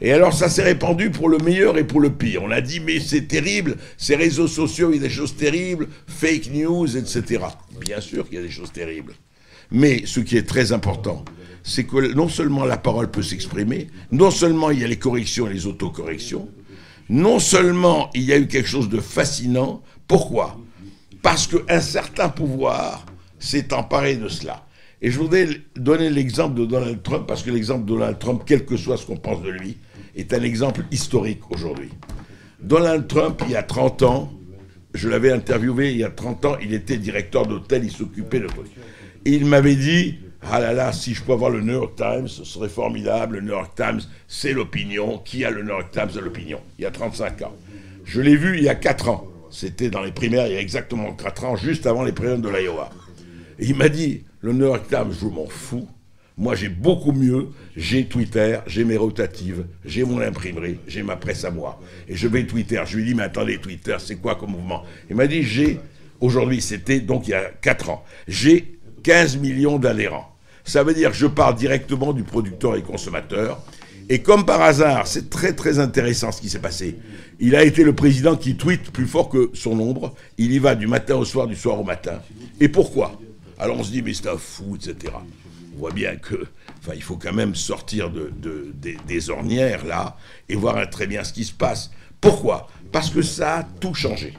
Et alors ça s'est répandu pour le meilleur et pour le pire. On a dit mais c'est terrible, ces réseaux sociaux, il y a des choses terribles, fake news, etc. Bien sûr qu'il y a des choses terribles. Mais ce qui est très important, c'est que non seulement la parole peut s'exprimer, non seulement il y a les corrections et les autocorrections, non seulement il y a eu quelque chose de fascinant. Pourquoi? Parce qu'un certain pouvoir s'est emparé de cela. Et je voudrais donner l'exemple de Donald Trump, parce que l'exemple de Donald Trump, quel que soit ce qu'on pense de lui, est un exemple historique aujourd'hui. Donald Trump, il y a 30 ans, je l'avais interviewé il y a 30 ans, il était directeur d'hôtel, il s'occupait de... Et il m'avait dit, ah là là, si je peux avoir le New York Times, ce serait formidable. Le New York Times, c'est l'opinion. Qui a le New York Times de l'opinion? Il y a 35 ans. Je l'ai vu il y a 4 ans. C'était dans les primaires, il y a exactement 4 ans, juste avant les primaires de l'Iowa. Et il m'a dit, le New York Times, je m'en fous. Moi, j'ai beaucoup mieux. J'ai Twitter, j'ai mes rotatives, j'ai mon imprimerie, j'ai ma presse à moi. Et je vais Twitter. Je lui dis, mais attendez, Twitter, c'est quoi comme mouvement? Il m'a dit, j'ai, aujourd'hui, c'était donc il y a 4 ans, j'ai 15 millions d'adhérents. Ça veut dire que je parle directement du producteur et consommateur. Et comme par hasard, c'est très très intéressant ce qui s'est passé. Il a été le président qui tweet plus fort que son ombre. Il y va du matin au soir, du soir au matin. Et pourquoi? Alors on se dit, mais c'est un fou, etc on voit bien que, enfin, il faut quand même sortir de, des, ornières là et voir très bien ce qui se passe. Pourquoi? Parce que ça a tout changé.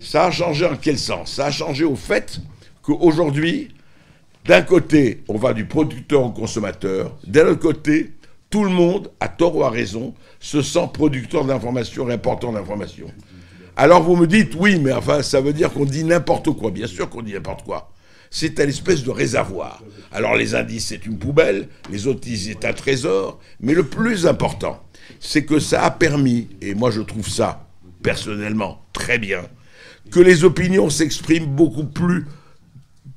Ça a changé en quel sens? Ça a changé au fait qu'aujourd'hui, d'un côté, on va du producteur au consommateur, d'un autre côté, tout le monde, à tort ou à raison, se sent producteur d'informations, important d'informations. Alors vous me dites, oui, mais enfin, ça veut dire qu'on dit n'importe quoi. Bien sûr qu'on dit n'importe quoi c'est un espèce de réservoir. Alors les indices, c'est une poubelle, les autres c'est un trésor, mais le plus important, c'est que ça a permis, et moi je trouve ça personnellement très bien, que les opinions s'expriment beaucoup plus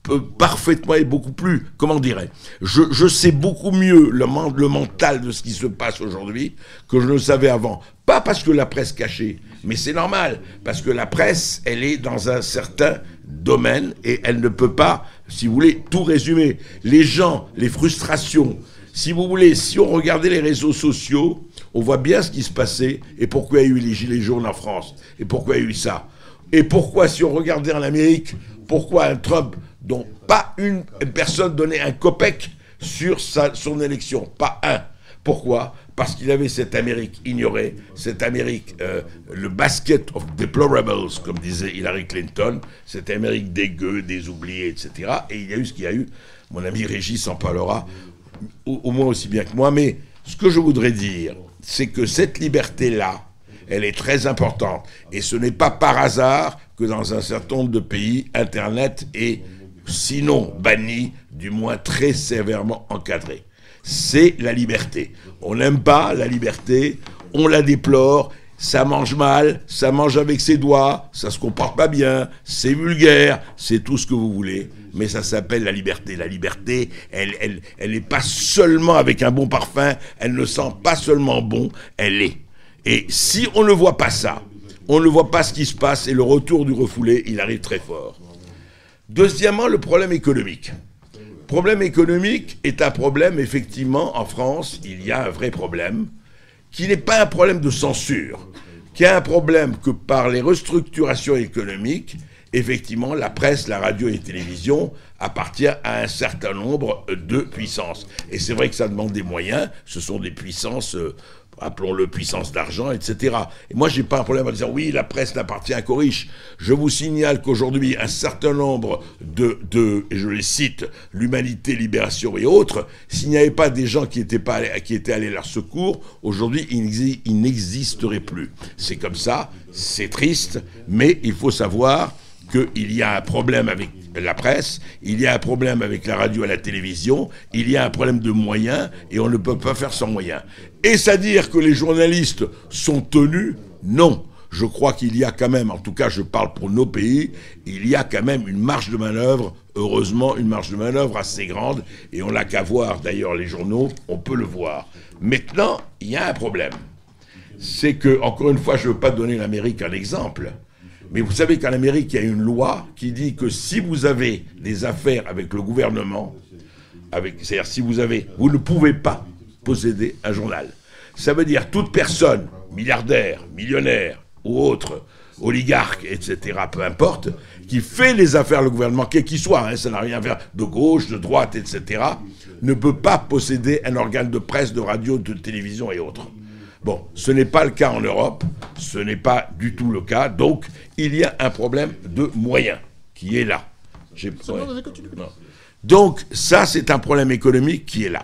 euh, parfaitement et beaucoup plus, comment dirais je, je sais beaucoup mieux le, le mental de ce qui se passe aujourd'hui que je ne le savais avant. Pas parce que la presse cachée, mais c'est normal, parce que la presse, elle est dans un certain domaine et elle ne peut pas, si vous voulez, tout résumer. Les gens, les frustrations, si vous voulez, si on regardait les réseaux sociaux, on voit bien ce qui se passait et pourquoi il y a eu les gilets jaunes en France et pourquoi il y a eu ça. Et pourquoi, si on regardait en Amérique, pourquoi un Trump dont pas une personne donnait un copec sur son élection, pas un. Pourquoi? Parce qu'il avait cette Amérique ignorée, cette Amérique, euh, le basket of deplorables, comme disait Hillary Clinton, cette Amérique des gueux, des oubliés, etc. Et il y a eu ce qu'il y a eu. Mon ami Régis en parlera au, moins aussi bien que moi. Mais ce que je voudrais dire, c'est que cette liberté-là, elle est très importante. Et ce n'est pas par hasard que dans un certain nombre de pays, Internet est, sinon banni, du moins très sévèrement encadré c'est la liberté. On n'aime pas la liberté, on la déplore, ça mange mal, ça mange avec ses doigts, ça se comporte pas bien, c'est vulgaire, c'est tout ce que vous voulez, mais ça s'appelle la liberté. La liberté, elle, elle, elle n'est pas seulement avec un bon parfum, elle ne sent pas seulement bon, elle est. Et si on ne voit pas ça, on ne voit pas ce qui se passe et le retour du refoulé, il arrive très fort. Deuxièmement, le problème économique. Problème économique est un problème, effectivement, en France, il y a un vrai problème qui n'est pas un problème de censure, qui est un problème que par les restructurations économiques, effectivement, la presse, la radio et la télévision appartient à un certain nombre de puissances. Et c'est vrai que ça demande des moyens, ce sont des puissances euh, appelons-le puissance d'argent, etc. Et moi, j'ai pas un problème à dire oui, la presse n'appartient qu'aux riches. Je vous signale qu'aujourd'hui, un certain nombre de, de, et je les cite, l'humanité, libération et autres, s'il n'y avait pas des gens qui étaient, pas allés, qui étaient allés à leur secours, aujourd'hui, ils n'existeraient plus. C'est comme ça, c'est triste, mais il faut savoir qu'il y a un problème avec la presse, il y a un problème avec la radio et la télévision, il y a un problème de moyens et on ne peut pas faire sans moyens. Est-ce à dire que les journalistes sont tenus? Non. Je crois qu'il y a quand même, en tout cas je parle pour nos pays, il y a quand même une marge de manœuvre, heureusement une marge de manœuvre assez grande, et on n'a qu'à voir d'ailleurs les journaux, on peut le voir. Maintenant, il y a un problème. C'est que, encore une fois, je ne veux pas donner l'Amérique un exemple, mais vous savez qu'en Amérique, il y a une loi qui dit que si vous avez des affaires avec le gouvernement, c'est-à-dire si vous avez, vous ne pouvez pas posséder un journal. Ça veut dire toute personne, milliardaire, millionnaire ou autre, oligarque, etc., peu importe, qui fait les affaires le gouvernement, quel qu'il soit, hein, ça n'a rien à faire de gauche, de droite, etc., ne peut pas posséder un organe de presse, de radio, de télévision et autres. Bon, ce n'est pas le cas en Europe, ce n'est pas du tout le cas, donc il y a un problème de moyens qui est là. Donc ça, c'est un problème économique qui est là.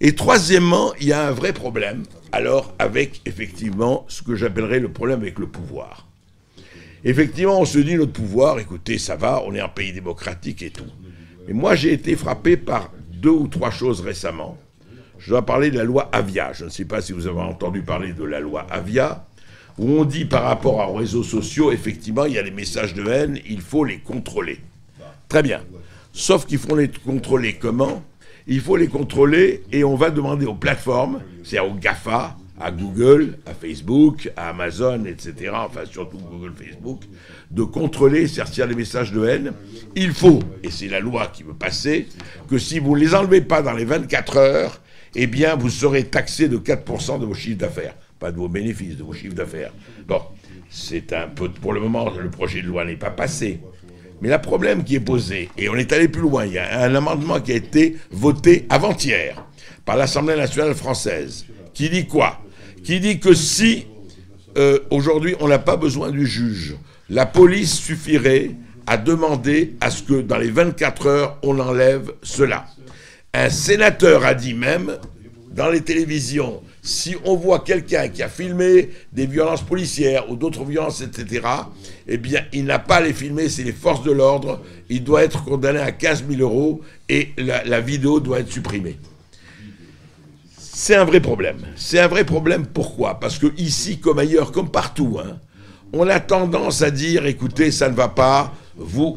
Et troisièmement, il y a un vrai problème, alors avec effectivement ce que j'appellerais le problème avec le pouvoir. Effectivement, on se dit notre pouvoir, écoutez, ça va, on est un pays démocratique et tout. Mais moi, j'ai été frappé par deux ou trois choses récemment. Je dois parler de la loi Avia. Je ne sais pas si vous avez entendu parler de la loi Avia, où on dit par rapport aux réseaux sociaux, effectivement, il y a les messages de haine, il faut les contrôler. Très bien. Sauf qu'il faut les contrôler comment? Il faut les contrôler et on va demander aux plateformes, c'est-à-dire aux GAFA, à Google, à Facebook, à Amazon, etc., enfin surtout Google, Facebook, de contrôler, sortir les messages de haine. Il faut, et c'est la loi qui veut passer, que si vous ne les enlevez pas dans les 24 heures, eh bien, vous serez taxé de 4% de vos chiffres d'affaires. Pas de vos bénéfices, de vos chiffres d'affaires. Bon, c'est un peu. Pour le moment, le projet de loi n'est pas passé. Mais le problème qui est posé, et on est allé plus loin, il y a un amendement qui a été voté avant-hier par l'Assemblée nationale française, qui dit quoi? Qui dit que si euh, aujourd'hui on n'a pas besoin du juge, la police suffirait à demander à ce que dans les 24 heures on enlève cela. Un sénateur a dit même, dans les télévisions, si on voit quelqu'un qui a filmé des violences policières ou d'autres violences, etc., eh bien, il n'a pas à les filmer, c'est les forces de l'ordre. Il doit être condamné à 15 000 euros et la, vidéo doit être supprimée. C'est un vrai problème. C'est un vrai problème. Pourquoi? Parce que ici, comme ailleurs, comme partout, hein, on a tendance à dire, écoutez, ça ne va pas, vous,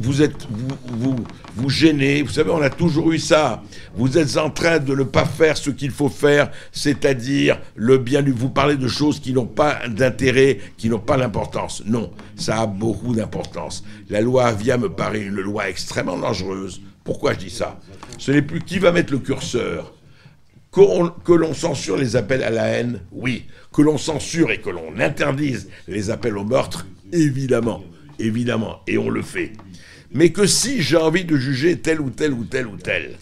vous gênez. Vous savez, on a toujours eu ça. Vous êtes en train de ne pas faire ce qu'il faut faire, c'est-à-dire le bien. Vous parlez de choses qui n'ont pas d'intérêt, qui n'ont pas d'importance. Non, ça a beaucoup d'importance. La loi Avia me paraît une loi extrêmement dangereuse. Pourquoi je dis ça? Ce n'est plus qui va mettre le curseur. Que l'on censure les appels à la haine, oui. Que l'on censure et que l'on interdise les appels au meurtre, évidemment évidemment, et on le fait. Mais que si j'ai envie de juger tel ou tel ou tel ou tel,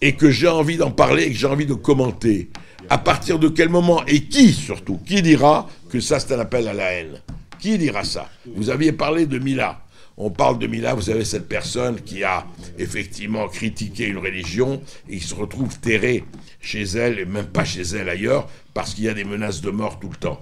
et que j'ai envie d'en parler et que j'ai envie de commenter, à partir de quel moment et qui surtout, qui dira que ça c'est un appel à la haine? Qui dira ça? Vous aviez parlé de Mila. On parle de Mila, vous savez, cette personne qui a effectivement critiqué une religion et qui se retrouve terrée chez elle, et même pas chez elle ailleurs, parce qu'il y a des menaces de mort tout le temps.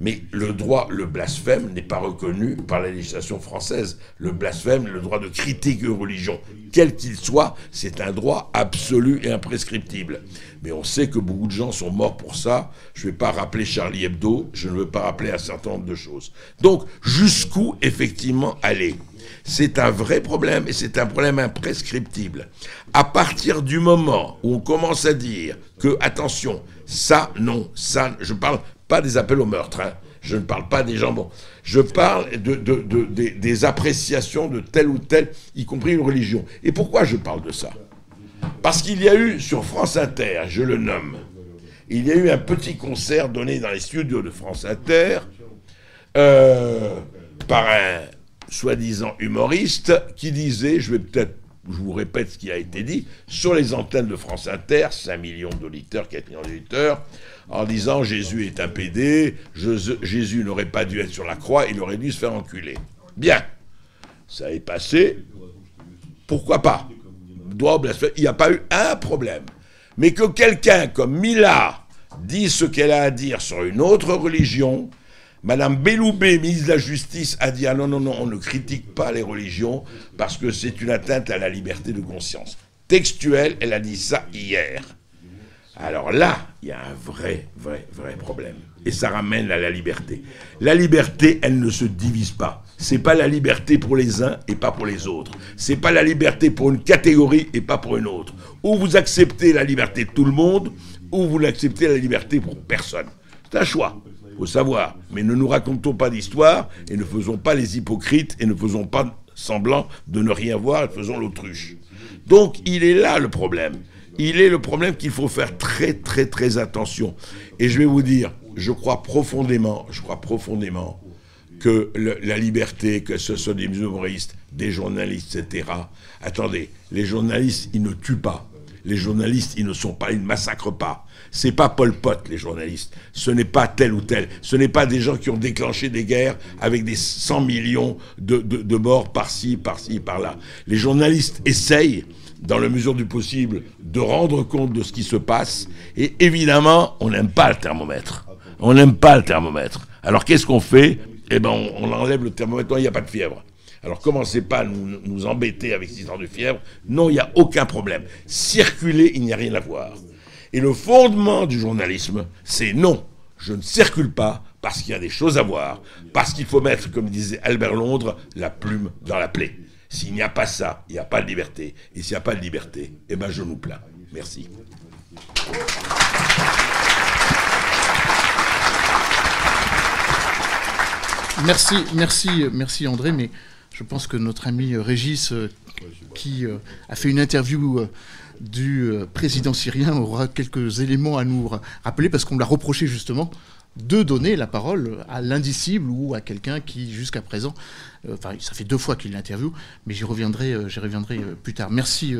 Mais le droit, le blasphème n'est pas reconnu par la législation française. Le blasphème, le droit de critique une religion, quel qu'il soit, c'est un droit absolu et imprescriptible. Mais on sait que beaucoup de gens sont morts pour ça. Je ne vais pas rappeler Charlie Hebdo, je ne veux pas rappeler un certain nombre de choses. Donc, jusqu'où effectivement aller? C'est un vrai problème et c'est un problème imprescriptible. À partir du moment où on commence à dire que, attention, ça, non, ça, je parle pas des appels au meurtre, hein. je ne parle pas des jambons, je parle de, des, appréciations de telle ou telle, y compris une religion. Et pourquoi je parle de ça? Parce qu'il y a eu sur France Inter, je le nomme, il y a eu un petit concert donné dans les studios de France Inter euh, par un, soi-disant humoriste qui disait, je vais peut-être, je vous répète ce qui a été dit, sur les antennes de France Inter, 5 millions d'auditeurs, 4 millions d'auditeurs, en disant Jésus est un PD, Jésus n'aurait pas dû être sur la croix, il aurait dû se faire enculer. Bien, ça est passé, pourquoi pas? Il n'y a pas eu un problème. Mais que quelqu'un comme Mila dise ce qu'elle a à dire sur une autre religion, Madame Belloubet, ministre de la Justice, a dit Ah non, non, non, on ne critique pas les religions parce que c'est une atteinte à la liberté de conscience. Textuelle, elle a dit ça hier. Alors là, il y a un vrai, vrai, vrai problème. Et ça ramène à la liberté. La liberté, elle ne se divise pas. C'est pas la liberté pour les uns et pas pour les autres. C'est pas la liberté pour une catégorie et pas pour une autre. Ou vous acceptez la liberté de tout le monde, ou vous l'acceptez la liberté pour personne. C'est un choix faut savoir. Mais ne nous racontons pas d'histoire et ne faisons pas les hypocrites et ne faisons pas semblant de ne rien voir et faisons l'autruche. Donc il est là le problème. Il est le problème qu'il faut faire très très très attention. Et je vais vous dire, je crois profondément, je crois profondément que la liberté, que ce soit des humoristes, des journalistes, etc. Attendez, les journalistes, ils ne tuent pas. Les journalistes, ils ne sont pas, ils ne massacrent pas. C'est pas Pol Pot, les journalistes. Ce n'est pas tel ou tel. Ce n'est pas des gens qui ont déclenché des guerres avec des 100 millions de, morts par-ci, par-ci, par-là. Les journalistes essayent, dans la mesure du possible, de rendre compte de ce qui se passe. Et évidemment, on n'aime pas le thermomètre. On n'aime pas le thermomètre. Alors qu'est-ce qu'on fait? Eh bien, on, enlève le thermomètre. il n'y a pas de fièvre. Alors commencez pas à nous, nous embêter avec cette histoire de fièvre. Non, il n'y a aucun problème. Circuler, il n'y a rien à voir. Et le fondement du journalisme, c'est non, je ne circule pas parce qu'il y a des choses à voir, parce qu'il faut mettre, comme disait Albert Londres, la plume dans la plaie. S'il n'y a pas ça, il n'y a pas de liberté. Et s'il n'y a pas de liberté, eh ben je nous plains. Merci. Merci, merci, merci André, mais je pense que notre ami Régis, euh, qui euh, a fait une interview euh, du euh, président syrien aura quelques éléments à nous rappeler parce qu'on l'a reproché justement de donner la parole à l'indicible ou à quelqu'un qui, jusqu'à présent, euh, ça fait deux fois qu'il l'interviewe, mais j'y reviendrai, euh, reviendrai plus tard. Merci,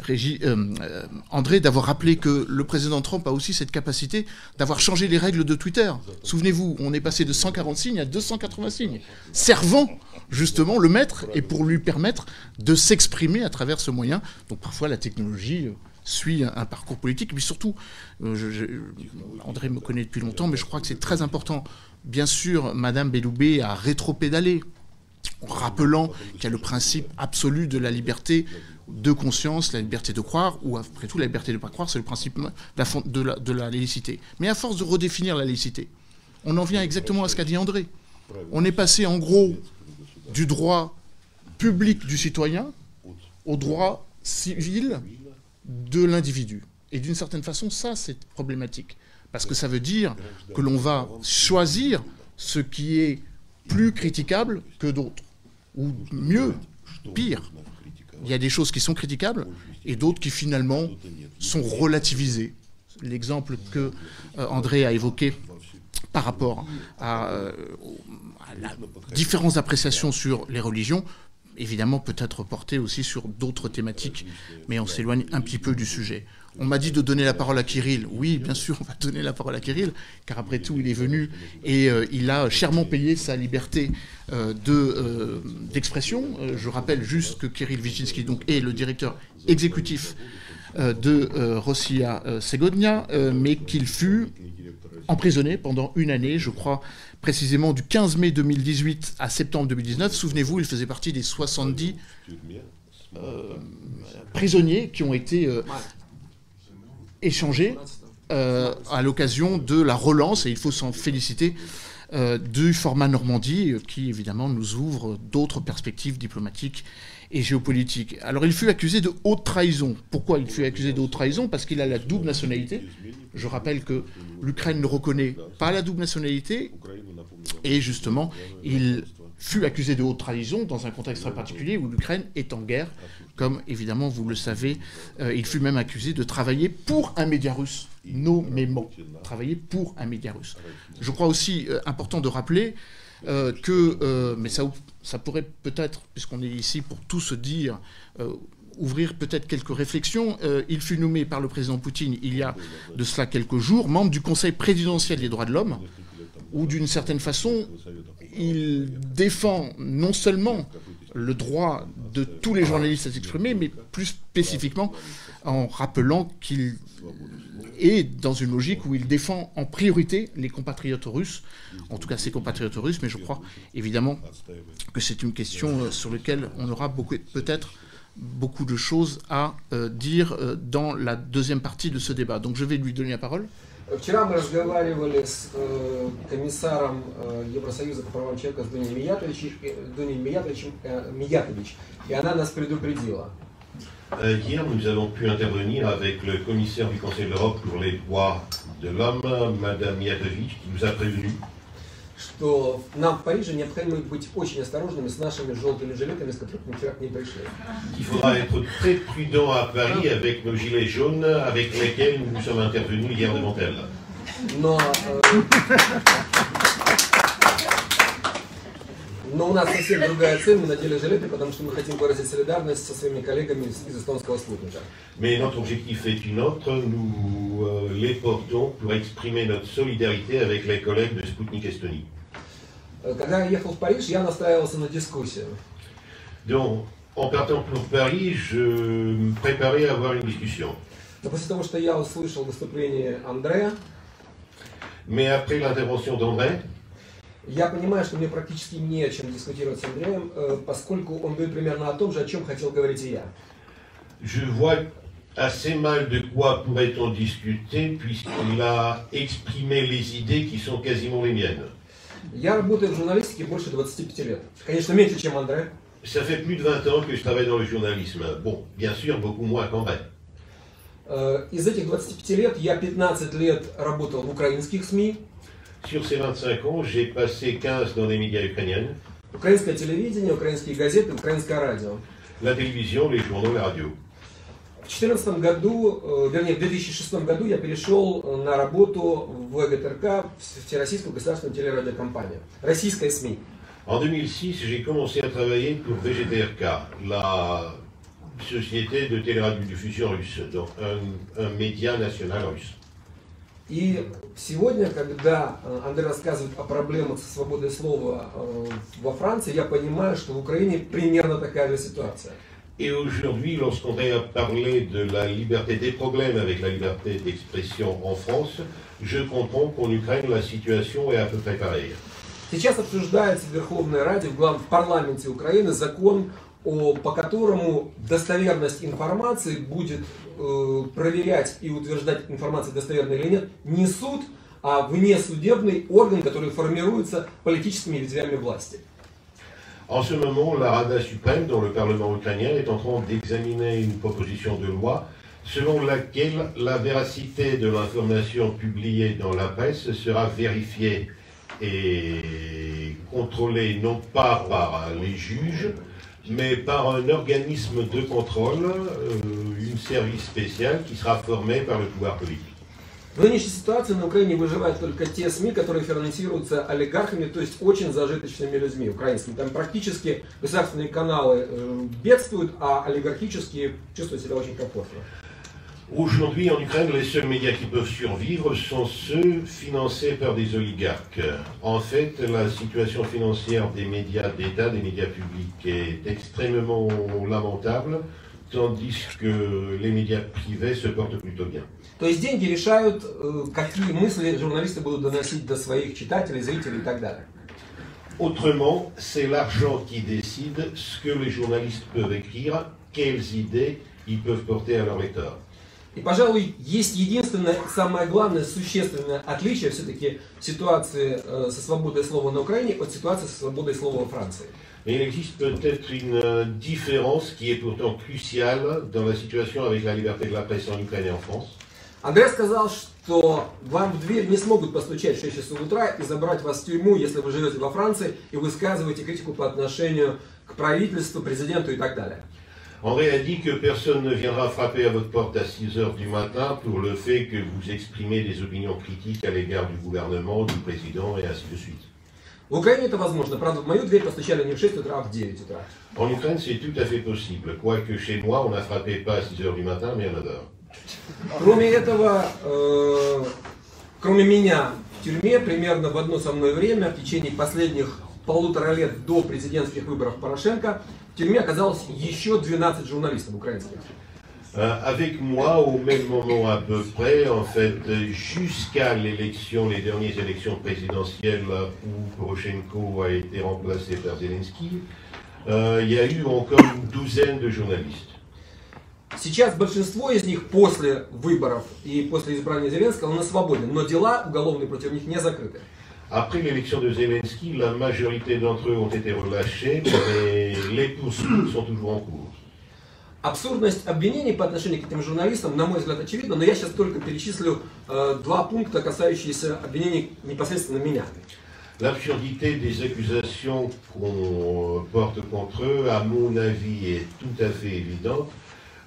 Régie, André, d'avoir rappelé que le président Trump a aussi cette capacité d'avoir changé les règles de Twitter. Souvenez-vous, on est passé de 140 signes à 280 signes, servant justement le maître et pour lui permettre de s'exprimer à travers ce moyen. Donc parfois la technologie euh, suit un, parcours politique, mais surtout, euh, André me connaît depuis longtemps, mais je crois que c'est très important. Bien sûr, Madame Belloubet a rétropédalé, en rappelant qu'il y a le principe absolu de la liberté de conscience, la liberté de croire, ou après tout, la liberté de ne pas croire, c'est le principe de la, de la laïcité. Mais à force de redéfinir la laïcité, on en vient exactement à ce qu'a dit André. On est passé en gros du droit public du citoyen au droit civil de l'individu. Et d'une certaine façon, ça, c'est problématique. Parce que ça veut dire que l'on va choisir ce qui est plus critiquable que d'autres. Ou mieux, pire. Il y a des choses qui sont critiquables et d'autres qui finalement sont relativisées. L'exemple que euh, André a évoqué par rapport à, euh, la différence d'appréciation sur les religions, évidemment peut être portée aussi sur d'autres thématiques, mais on s'éloigne un petit peu du sujet. On m'a dit de donner la parole à Kirill. Oui, bien sûr, on va donner la parole à Kirill, car après tout, il est venu et euh, il a chèrement payé sa liberté euh, euh, d'expression. je rappelle juste que Kirill Vichinsky donc, est le directeur exécutif de Rossia Segodnia, mais qu'il fut emprisonné pendant une année, je crois précisément du 15 mai 2018 à septembre 2019. Souvenez-vous, il faisait partie des 70 prisonniers qui ont été échangés à l'occasion de la relance, et il faut s'en féliciter, euh, du format Normandie, euh, qui évidemment nous ouvre d'autres perspectives diplomatiques et géopolitiques. Alors il fut accusé de haute trahison. Pourquoi il fut accusé de haute trahison? Parce qu'il a la double nationalité. Je rappelle que l'Ukraine ne reconnaît pas la double nationalité, et justement, il fut accusé de haute trahison dans un contexte très particulier où l'Ukraine est en guerre, comme évidemment vous le savez. Euh, il fut même accusé de travailler pour un média russe nommément, travailler pour un média russe. Je crois aussi euh, important de rappeler euh, que, euh, mais ça, ça pourrait peut-être, puisqu'on est ici pour tout se dire, ouvrir peut-être quelques réflexions. il fut nommé par le président Poutine il y a de cela quelques jours membre du Conseil présidentiel des droits de l'homme, où d'une certaine façon, il défend non seulement le droit de tous les journalistes à s'exprimer, mais plus spécifiquement en rappelant qu'il et dans une logique où il défend en priorité les compatriotes russes, en tout cas ses compatriotes russes, mais je crois évidemment que c'est une question euh, sur laquelle on aura peut-être beaucoup de choses à euh, dire euh, dans la deuxième partie de ce débat. Donc je vais lui donner la parole. Вчера мы разговаривали с э, комиссаром э, Евросоюза по правам человека с Дуней Миятович, э, Дуней Миятович, э, Миятович, и она нас предупредила. Euh, hier, nous avons pu intervenir avec le commissaire du Conseil de l'Europe pour les droits de l'homme, Madame Miatovic, qui nous a prévenu что нам в Париже необходимо быть очень осторожными с нашими желтыми жилетами, с которыми мы вчера к ней пришли. Il faudra être très prudent à Paris avec nos gilets jaunes avec lesquels nous sommes intervenus hier devant elle. Но э, Но у нас совсем другая цель, мы надели жилеты, потому что мы хотим выразить солидарность со своими коллегами из эстонского спутника. Mais notre objectif est une autre, nous euh, les portons pour exprimer notre solidarité avec les collègues de Sputnik Estonie. Э, Когда я ехал в Париж, я настраивался на дискуссию. Donc, en partant pour Paris, je me préparais à avoir une discussion. Но после того, что я услышал выступление Андрея, Mais après l'intervention d'André, Я понимаю, что мне практически не о чем дискутировать с Андреем, э, поскольку он говорит примерно о том же, о чем хотел говорить и я. je vois assez mal de quoi pourrait-on discuter puisqu'il a exprimé les idées qui sont quasiment les miennes. Я работаю в журналистике больше 25 лет. Конечно, меньше, чем Андрей. Ça fait plus de 20 ans que je travaille dans le journalisme. Bon, bien sûr, beaucoup moins qu'André. Э, Из этих 25 лет я 15 лет работал в украинских СМИ, Sur ces 25 ans, j'ai passé 15 dans les médias ukrainiens, украинское телевидение, украинские газеты, украинское радио. la télévision, les journaux, la radio. В 2014 году, э, вернее, в 2006 году я перешел э, на работу в ВГТРК, в Всероссийскую государственную телерадиокомпанию. Российская СМИ. En 2006, j'ai commencé à travailler pour VGTRK, la société de téléradiodiffusion russe, donc un, un média national russe. И сегодня, когда э, Андрей рассказывает о проблемах со свободой слова э, во Франции, я понимаю, что в Украине примерно такая же ситуация. Et aujourd'hui, lorsqu'on a parlé de la liberté des problèmes avec la liberté d'expression en France, je comprends qu'en Ukraine, la situation est à peu près pareille. Сейчас обсуждается в Верховной Раде, в главном в парламенте Украины закон, о, по которому достоверность информации будет э, проверять и утверждать информацию достоверной или нет не суд, а внесудебный орган, который формируется политическими ветвями власти. En ce moment, la Rada suprême, dans le Parlement ukrainien, est en train d'examiner une proposition de loi selon laquelle la véracité de l'information publiée dans la presse sera vérifiée et contrôlée non pas par les juges, mais par un organisme de contrôle, euh, une service spécial qui sera formé par le pouvoir politique. В нынешней ситуации на Украине выживают только те СМИ, которые финансируются олигархами, то есть очень зажиточными людьми украинскими. Там практически государственные каналы э, бедствуют, а олигархические чувствуют себя очень комфортно. Aujourd'hui, en Ukraine, les seuls médias qui peuvent survivre sont ceux financés par des oligarques. En fait, la situation financière des médias d'État, des médias publics, est extrêmement lamentable, Tandis que les médias privés se portent plutôt bien. То есть деньги решают, э, какие мысли журналисты будут доносить до своих читателей, зрителей и так далее. Autrement, c'est l'argent qui décide ce que les journalistes peuvent écrire, quelles idées ils peuvent porter à leurs lecteurs. И, пожалуй, есть единственное, самое главное, существенное отличие все-таки ситуации э, со свободой слова на Украине от ситуации со свободой слова во Франции. Mais il existe peut-être une euh, différence qui est pourtant cruciale dans la situation avec la liberté de la presse en Ukraine et en France. Андрей сказал, что вам в дверь не смогут постучать в 6 часов утра и забрать вас в тюрьму, если вы живете во Франции и высказываете критику по отношению к правительству, президенту и так далее. André a dit que personne ne viendra frapper à votre porte à 6 heures du matin pour le fait que vous exprimez des opinions critiques à l'égard du gouvernement, du président et ainsi de suite. В Украине это возможно. Правда, в мою дверь постучали не в 6 утра, а в 9 утра. En Ukraine, c'est tout à fait possible, quoique chez moi, on n'a frappé pas à 6 heures du matin, mais à 9 heures. Кроме этого, э, кроме меня в тюрьме, примерно в одно со мной время, в течение последних полутора лет до президентских выборов Порошенко, в тюрьме оказалось еще 12 журналистов украинских. Euh, avec moi, au même moment à peu près, en fait, euh, jusqu'à l'élection, les dernières élections présidentielles où Poroshenko a été remplacé par Zelensky, euh, il y a eu encore une douzaine de journalistes. Сейчас большинство из них после выборов и после избрания Зеленского на свободе, но дела уголовные против них не закрыты. Après l'élection de Zelensky, la majorité d'entre eux ont été relâchés, mais les poursuites sont toujours en cours. Абсурдность обвинений по отношению к этим журналистам, на мой взгляд, очевидна, но я сейчас только перечислю э, два пункта, касающиеся обвинений непосредственно меня. L'absurdité des accusations qu'on porte contre eux, à mon avis, est tout à fait évidente.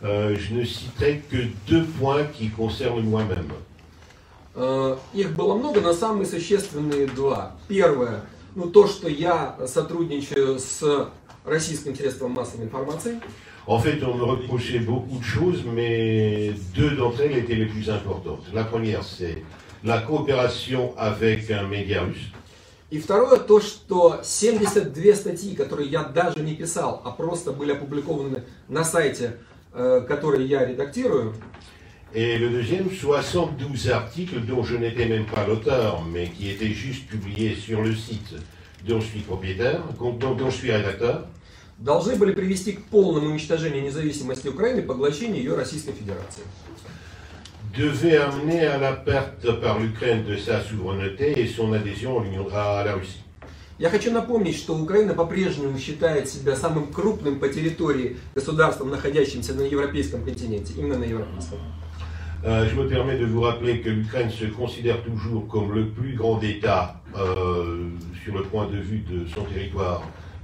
Euh, je ne citerai que deux points qui concernent moi-même. Э, Их было много, но самые существенные два. Первое, ну то, что я сотрудничаю с российским средством массовой информации. En fait, on me reprochait beaucoup de choses, mais deux d'entre elles étaient les plus importantes. La première, c'est la coopération avec un média russe. И второе, то, что 72 статьи, которые я даже не писал, а просто были опубликованы на сайте, э, который я редактирую, Et le deuxième, 72 articles dont je n'étais même pas l'auteur, mais qui étaient juste publiés sur le site dont je suis propriétaire, dont, dont je suis rédacteur, Должны были привести к полному уничтожению независимости Украины и поглощению ее Российской Федерацией. devaient amener à la perte par l'Ukraine de sa souveraineté et son adhésion à la Russie. Я хочу напомнить, что Украина по-прежнему считает себя самым крупным по территории государством, находящимся на европейском континенте, именно на европейском. Euh, je me permets de vous rappeler que l'Ukraine se considère toujours comme le plus grand État euh, sur le point de vue de son territoire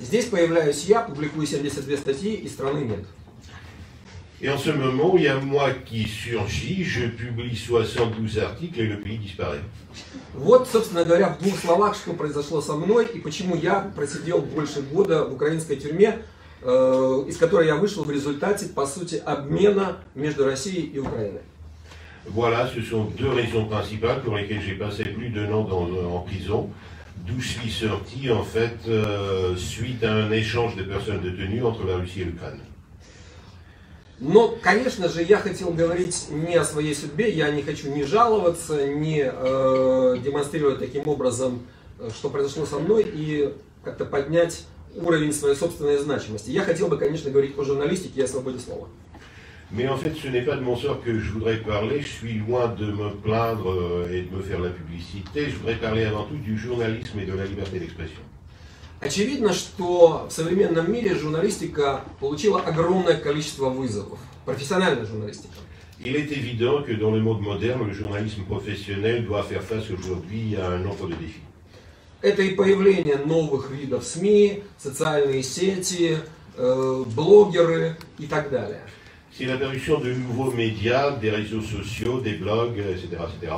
Здесь появляюсь я, публикую 72 статьи, и страны нет. Et en ce moment, il y a moi qui surgis, je publie 72 articles et le pays disparaît. Вот, собственно говоря, в двух словах, что произошло со мной и почему я просидел больше года в украинской тюрьме, э, из которой я вышел в результате, по сути, обмена между Россией и Украиной. Voilà, ce sont deux raisons principales pour lesquelles j'ai passé plus d'un an dans- en prison, d'où je suis sorti en fait euh, suite à un échange de personnes détenues entre la Russie et l'Ukraine. Но, конечно же, я хотел говорить не о своей судьбе, я не хочу ни жаловаться, ни э, демонстрировать таким образом, э, что произошло со мной, и как-то поднять уровень своей собственной значимости. Я хотел бы, конечно, говорить о журналистике и о свободе слова. Mais en fait, ce n'est pas de mon sort que je voudrais parler, je suis loin de me plaindre euh, et de me faire la publicité, je voudrais parler avant tout du journalisme et de la liberté d'expression. Очевидно, что в современном мире журналистика получила огромное количество вызовов. Профессиональная журналистика. Il est évident que dans le monde moderne, le journalisme professionnel doit faire face aujourd'hui à un nombre de défis. Это и появление новых видов СМИ, социальные сети, э, блогеры и так далее. C'est l'apparition de nouveaux médias, des réseaux sociaux, des blogs, etc. etc.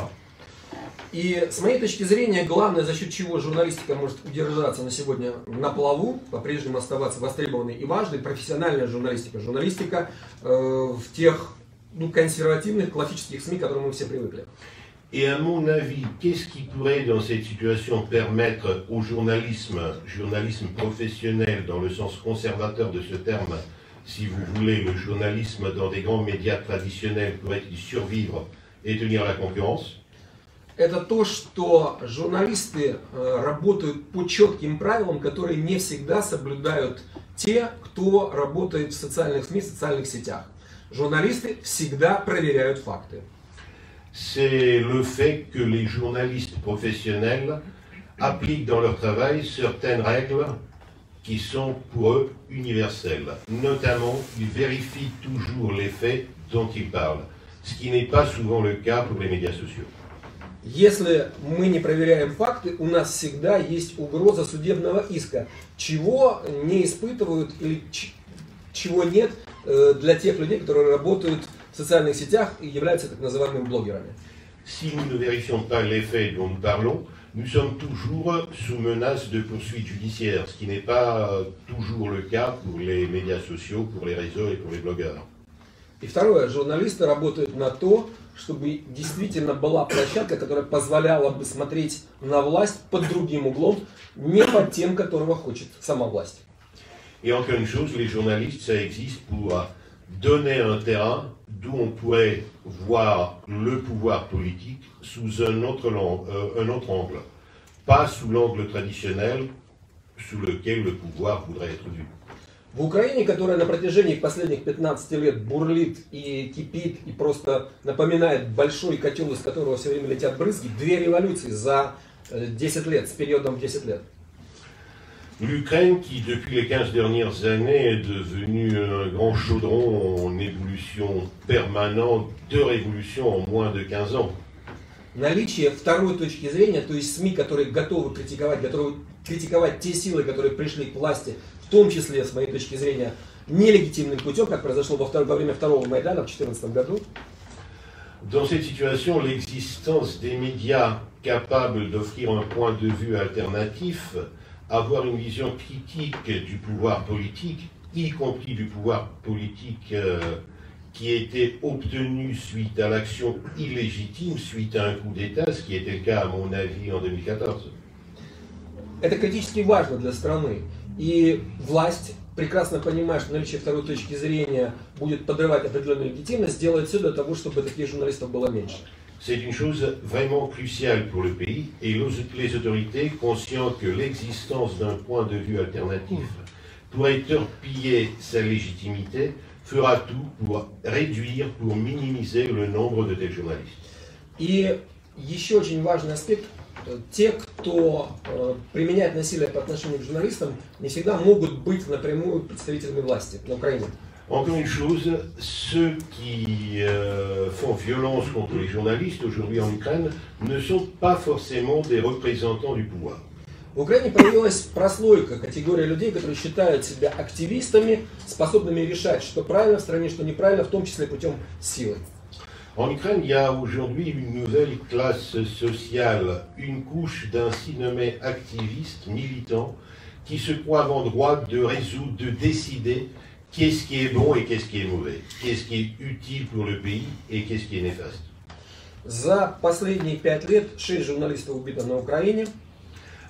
И с моей точки зрения, главное, за счет чего журналистика может удержаться на сегодня на плаву, по-прежнему оставаться востребованной и важной, профессиональная журналистика. Журналистика э, в тех ну, консервативных, классических СМИ, к которым мы все привыкли. Et à mon avis, qu'est-ce qui pourrait dans cette situation permettre au journalisme, journalisme professionnel dans le sens conservateur de ce terme, si vous voulez, le journalisme dans des grands médias traditionnels pourrait-il survivre et tenir la concurrence это то, что журналисты э, работают по четким правилам, которые не всегда соблюдают те, кто работает в социальных СМИ, в социальных сетях. Журналисты всегда проверяют факты. C'est le fait que les journalistes professionnels appliquent dans leur travail certaines règles qui sont pour eux universelles. Notamment, ils vérifient toujours les faits dont ils parlent, ce qui n'est pas souvent le cas pour les médias sociaux. Если мы не проверяем факты, у нас всегда есть угроза судебного иска, чего не испытывают или чего нет э, для тех людей, которые работают в социальных сетях и являются так называемыми блогерами. Si nous ne vérifions pas les faits dont nous parlons, nous sommes toujours sous menace de poursuites judiciaires, ce qui n'est pas euh, toujours le cas pour les médias sociaux, pour les réseaux et pour les blogueurs. И второе, журналисты работают на то, чтобы действительно была площадка, которая позволяла бы смотреть на власть под другим углом, не под тем, которого хочет сама власть. Et encore une chose, les journalistes, ça existe pour donner un terrain d'où on pourrait voir le pouvoir politique sous un autre, euh, un autre angle, pas sous l'angle traditionnel sous lequel le pouvoir voudrait être vu. В Украине, которая на протяжении последних 15 лет бурлит и кипит и просто напоминает большой котел, из которого все время летят брызги, две революции за 10 лет, с периодом в 10 лет. L'Ukraine, qui depuis les 15 dernières années est devenue un grand chaudron en évolution permanente, deux révolutions en moins de 15 ans. Наличие второй точки зрения, то есть СМИ, которые готовы критиковать, готовы критиковать те силы, которые пришли к власти в том числе, с моей точки зрения, нелегитимным путем, как произошло во, втор- во время второго Майдана в 2014 году. Dans cette situation, l'existence des médias capables d'offrir un point de vue alternatif, avoir une vision critique du pouvoir politique, y compris du pouvoir politique euh, qui était obtenu suite à l'action illégitime, suite à un coup d'État, ce qui était le cas à mon avis en 2014. Это критически важно для страны. И власть, прекрасно понимая, что наличие второй точки зрения будет подрывать определенную легитимность, делает все для того, чтобы таких журналистов было меньше. C'est une chose vraiment cruciale pour le pays et les autorités, conscientes que l'existence d'un point de vue alternatif pourrait torpiller sa légitimité, fera tout pour réduire, pour minimiser le nombre de tels journalistes. И еще очень важный аспект те, кто э, применяет насилие по отношению к журналистам, не всегда могут быть напрямую представителями власти на Украине. Encore une chose, ceux qui euh, font violence contre les journalistes aujourd'hui en Ukraine ne sont pas forcément des représentants du pouvoir. В Украине появилась прослойка, категория людей, которые считают себя активистами, способными решать, что правильно в стране, что неправильно, в том числе путем силы. En Ukraine, il y a aujourd'hui une nouvelle classe sociale, une couche d'ainsi nommés activistes, militants, qui se croient en droit de résoudre, de décider qu'est-ce qui est bon et qu'est-ce qui est mauvais, qu'est-ce qui est utile pour le pays et qu'est-ce qui est néfaste. За последние пять лет шесть журналистов убито на Украине.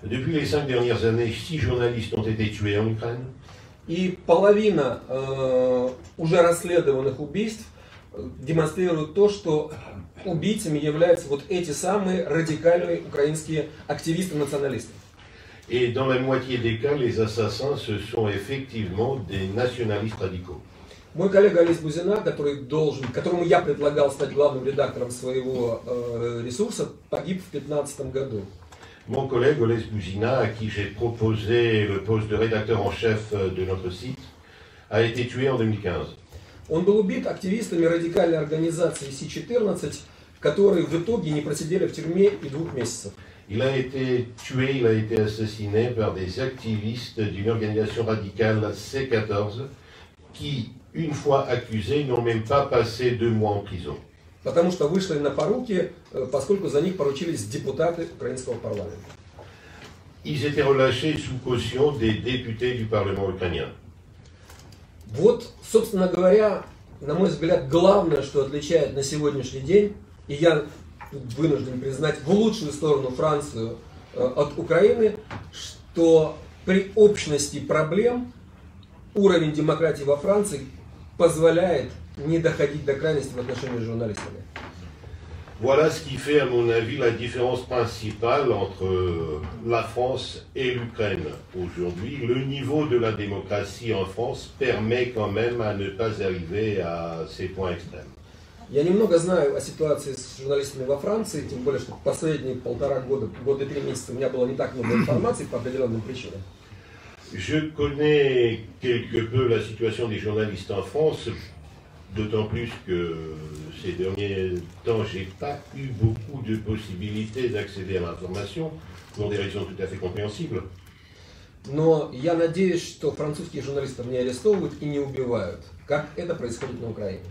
Depuis les cinq dernières années, six journalistes ont été tués en Ukraine. И половина э, уже расследованных убийств демонстрируют то, что убийцами являются вот эти самые радикальные украинские активисты-националисты. Et dans la moitié des cas, les assassins, ce sont effectivement des nationalistes radicaux. Мой коллега Олесь Бузина, который должен, которому я предлагал стать главным редактором своего э, ресурса, погиб в 2015 году. Mon collègue Olès Bouzina, à qui j'ai proposé le poste de rédacteur en chef de notre site, a été tué en 2015. Он был убит активистами радикальной организации Си-14, которые в итоге не просидели в тюрьме и двух месяцев. Il a été tué, il a été assassiné par des activistes d'une organisation radicale C14 qui une fois accusés, n'ont même pas passé deux mois en prison. Потому что вышли на поруки, э, поскольку за них поручились депутаты украинского парламента. Ils étaient relâchés sous caution des députés du Parlement ukrainien. Вот, собственно говоря, на мой взгляд, главное, что отличает на сегодняшний день, и я вынужден признать в лучшую сторону Францию э, от Украины, что при общности проблем уровень демократии во Франции позволяет не доходить до крайности в отношении с журналистами. Voilà ce qui fait, à mon avis, la différence principale entre euh, la France et l'Ukraine aujourd'hui. Le niveau de la démocratie en France permet quand même à ne pas arriver à ces points extrêmes. Я немного знаю о ситуации с журналистами во Франции, тем более, что последние полтора года, года три месяца у меня было не так много информации по определенным причинам. Je connais quelque peu la situation des journalistes en France, d'autant plus que ces derniers temps, j'ai pas eu beaucoup de possibilités d'accéder à l'information pour des raisons tout à fait compréhensibles. Но я надеюсь, что французских журналистов не арестовывают и не убивают, как это происходит на Украине.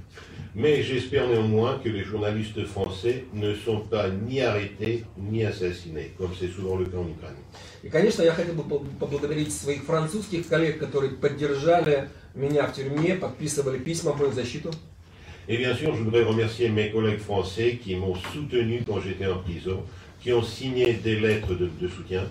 Mais j'espère néanmoins que les journalistes français ne sont pas ni arrêtés ni assassinés, comme c'est souvent le cas en Ukraine. И, конечно, я хотел бы поблагодарить своих французских коллег, которые поддержали меня в тюрьме, подписывали письма в мою защиту. Et bien sûr, je voudrais remercier mes collègues français qui m'ont soutenu quand j'étais en prison, qui ont signé des lettres de, de soutien.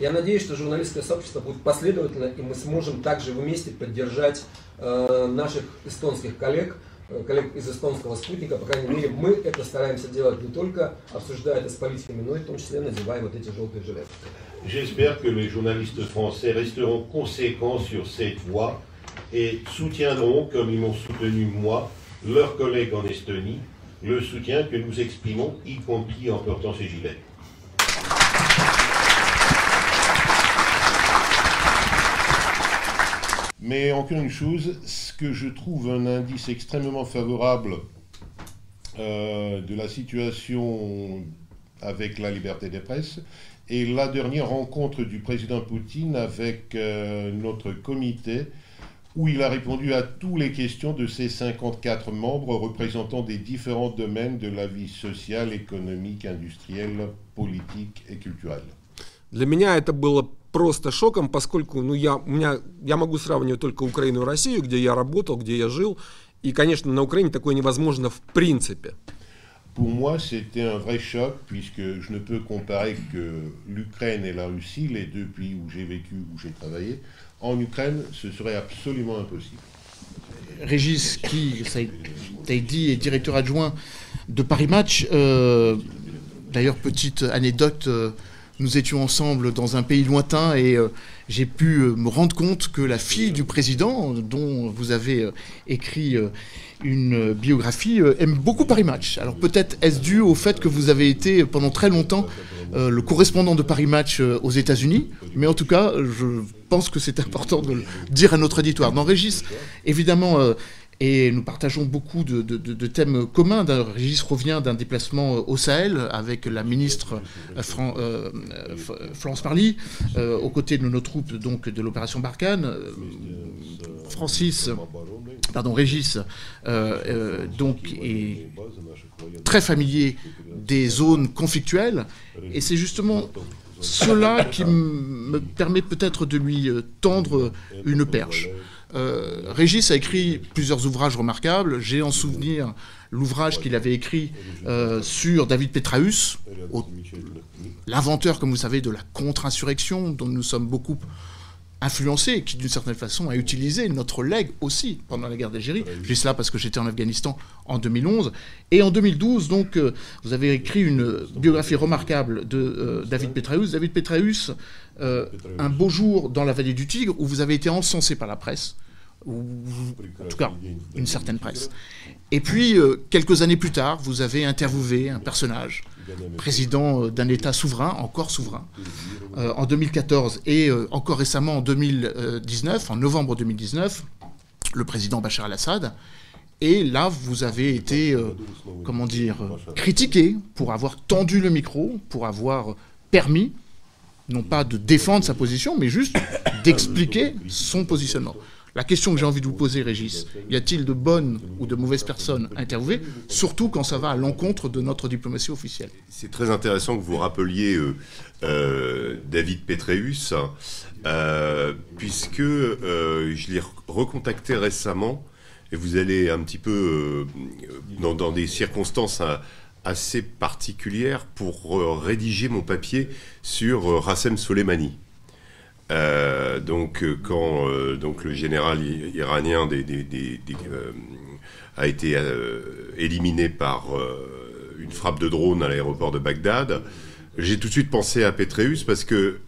Я надеюсь, что журналистское сообщество будет последовательно, и мы сможем также вместе поддержать э, наших эстонских коллег, э, коллег из эстонского спутника. По крайней мере, мы это стараемся делать не только обсуждая это с политиками, но и в том числе надевая вот эти желтые жилеты. J'espère que les journalistes français resteront conséquents sur cette voie et soutiendront, comme ils m'ont soutenu moi, leurs collègues en Estonie, le soutien que nous exprimons, y compris en portant ces gilets. Mais encore une chose, ce que je trouve un indice extrêmement favorable euh, de la situation avec la liberté des presses, et la dernière rencontre du président Poutine avec euh, notre comité, où il a répondu à toutes les questions de ses 54 membres représentant des différents domaines de la vie sociale, économique, industrielle, politique et culturelle. Для меня это было просто шоком, поскольку ну, я, у меня, я могу сравнивать только Украину и Россию, где я работал, где я жил. И, конечно, на Украине такое невозможно в принципе. Pour moi, c'était un vrai choc, puisque je ne peux comparer que l'Ukraine et la Russie, les deux pays où j'ai vécu, où j'ai travaillé. En Ukraine, ce serait absolument impossible. Régis, qui, ça a dit, est directeur adjoint de Paris Match. Euh, d'ailleurs, petite anecdote, euh, nous étions ensemble dans un pays lointain et euh, j'ai pu me rendre compte que la fille du président, dont vous avez écrit une biographie, aime beaucoup Paris Match. Alors peut-être est-ce dû au fait que vous avez été pendant très longtemps le correspondant de Paris Match aux États-Unis, mais en tout cas, je pense que c'est important de le dire à notre auditoire. Dans Régis, évidemment, et nous partageons beaucoup de, thèmes communs. Régis revient d'un déplacement au Sahel avec la ministre euh, Florence Parly, aux côtés de nos troupes donc, de l'opération Barkhane. Francis, pardon, Régis, donc, est très familier des zones conflictuelles. Et c'est justement cela qui me permet peut-être de lui tendre une perche. Euh, Régis a écrit plusieurs ouvrages remarquables. J'ai en souvenir l'ouvrage qu'il avait écrit euh, sur David Petraeus, l'inventeur, comme vous savez, de la contre-insurrection, dont nous sommes beaucoup influencés et qui, d'une certaine façon, a utilisé notre legs aussi pendant la guerre d'Algérie. Je dis cela parce que j'étais en Afghanistan en 2011. Et en 2012, donc, euh, vous avez écrit une biographie remarquable de David Petraeus. David Petraeus, Un beau jour dans la vallée du Tigre, où vous avez été encensé par la presse ou en tout cas une certaine presse. Et puis, euh, quelques années plus tard, vous avez interviewé un personnage, président euh, d'un État souverain, encore souverain, euh, en 2014 et encore récemment en 2019, en novembre 2019, le président Bachar al-Assad. Et là, vous avez été, comment dire, critiqué pour avoir tendu le micro, pour avoir permis, non pas de défendre sa position, mais juste d'expliquer son positionnement. La question que j'ai envie de vous poser, Régis, y a-t-il de bonnes ou de mauvaises personnes interviewées, surtout quand ça va à l'encontre de notre diplomatie officielle? C'est très intéressant que vous rappeliez euh, euh, David Petreus, euh, puisque je l'ai recontacté récemment, et vous allez un petit peu dans, dans, des circonstances assez particulières pour rédiger mon papier sur Rassem Soleimani. Euh, donc, euh, quand euh, donc le général iranien a été éliminé par une frappe de drone à l'aéroport de Bagdad, j'ai tout de suite pensé à Petreus parce que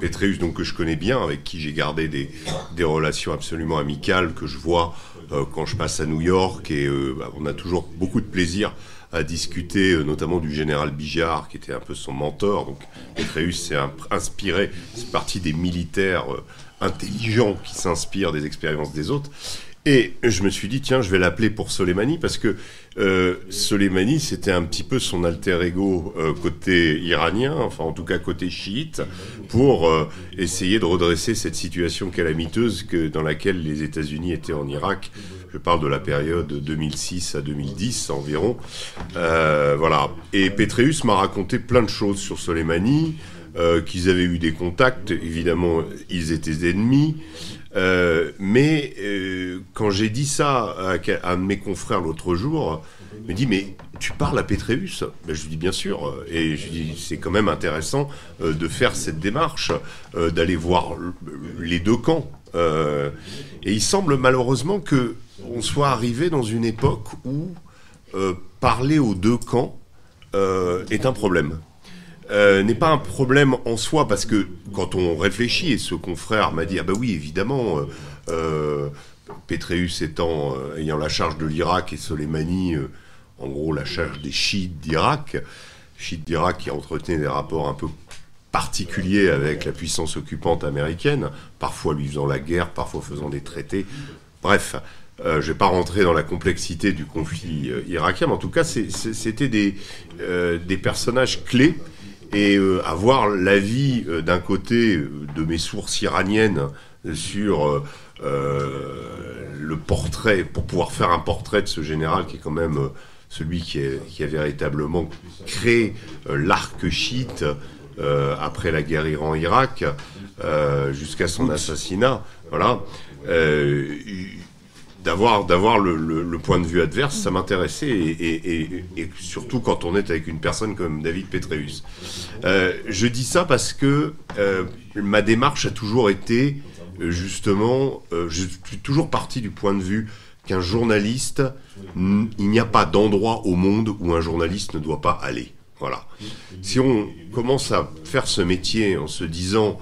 Petreus, donc que je connais bien, avec qui j'ai gardé des, des, relations absolument amicales, que je vois quand je passe à New York, et bah, on a toujours beaucoup de plaisir à discuter euh, notamment du général Bijard, qui était un peu son mentor. Donc Petreus s'est inspiré, c'est partie des militaires euh, intelligents qui s'inspirent des expériences des autres. Et je me suis dit, tiens, je vais l'appeler pour Soleimani, parce que euh, Soleimani, c'était un petit peu son alter ego euh, côté iranien, enfin en tout cas côté chiite, pour essayer de redresser cette situation calamiteuse que, dans laquelle les États-Unis étaient en Irak je parle de la période 2006 à 2010 environ. Euh, voilà. Et Petreus m'a raconté plein de choses sur Soleimani, euh, qu'ils avaient eu des contacts. Évidemment, ils étaient ennemis. Euh, mais quand j'ai dit ça à, un de mes confrères l'autre jour, il me dit mais tu parles à Petreus ben, Je lui dis bien sûr, et je lui dis c'est quand même intéressant de faire cette démarche, d'aller voir les deux camps. et il semble malheureusement que on soit arrivé dans une époque où euh, parler aux deux camps euh, est un problème. Euh, n'est pas un problème en soi parce que quand on réfléchit, et ce confrère m'a dit, ah bah oui, évidemment, Petreus étant, ayant la charge de l'Irak et Soleimani, en gros la charge des chiites d'Irak, chiites d'Irak qui entretenaient des rapports un peu particuliers avec la puissance occupante américaine, parfois lui faisant la guerre, parfois faisant des traités. Bref, euh, je ne vais pas rentrer dans la complexité du conflit euh, irakien, mais en tout cas, c'était des, euh, des, personnages clés. Et avoir l'avis d'un côté de mes sources iraniennes sur le portrait, pour pouvoir faire un portrait de ce général qui est quand même celui qui, qui, a véritablement créé l'arc chiite après la guerre Iran-Irak jusqu'à son assassinat. Voilà d'avoir d'avoir le, point de vue adverse, ça m'intéressait et, surtout quand on est avec une personne comme David Petreus. Euh, je dis ça parce que euh, ma démarche a toujours été euh, justement, je suis toujours parti du point de vue qu'un journaliste, il n'y a pas d'endroit au monde où un journaliste ne doit pas aller. Voilà. Si on commence à faire ce métier en se disant,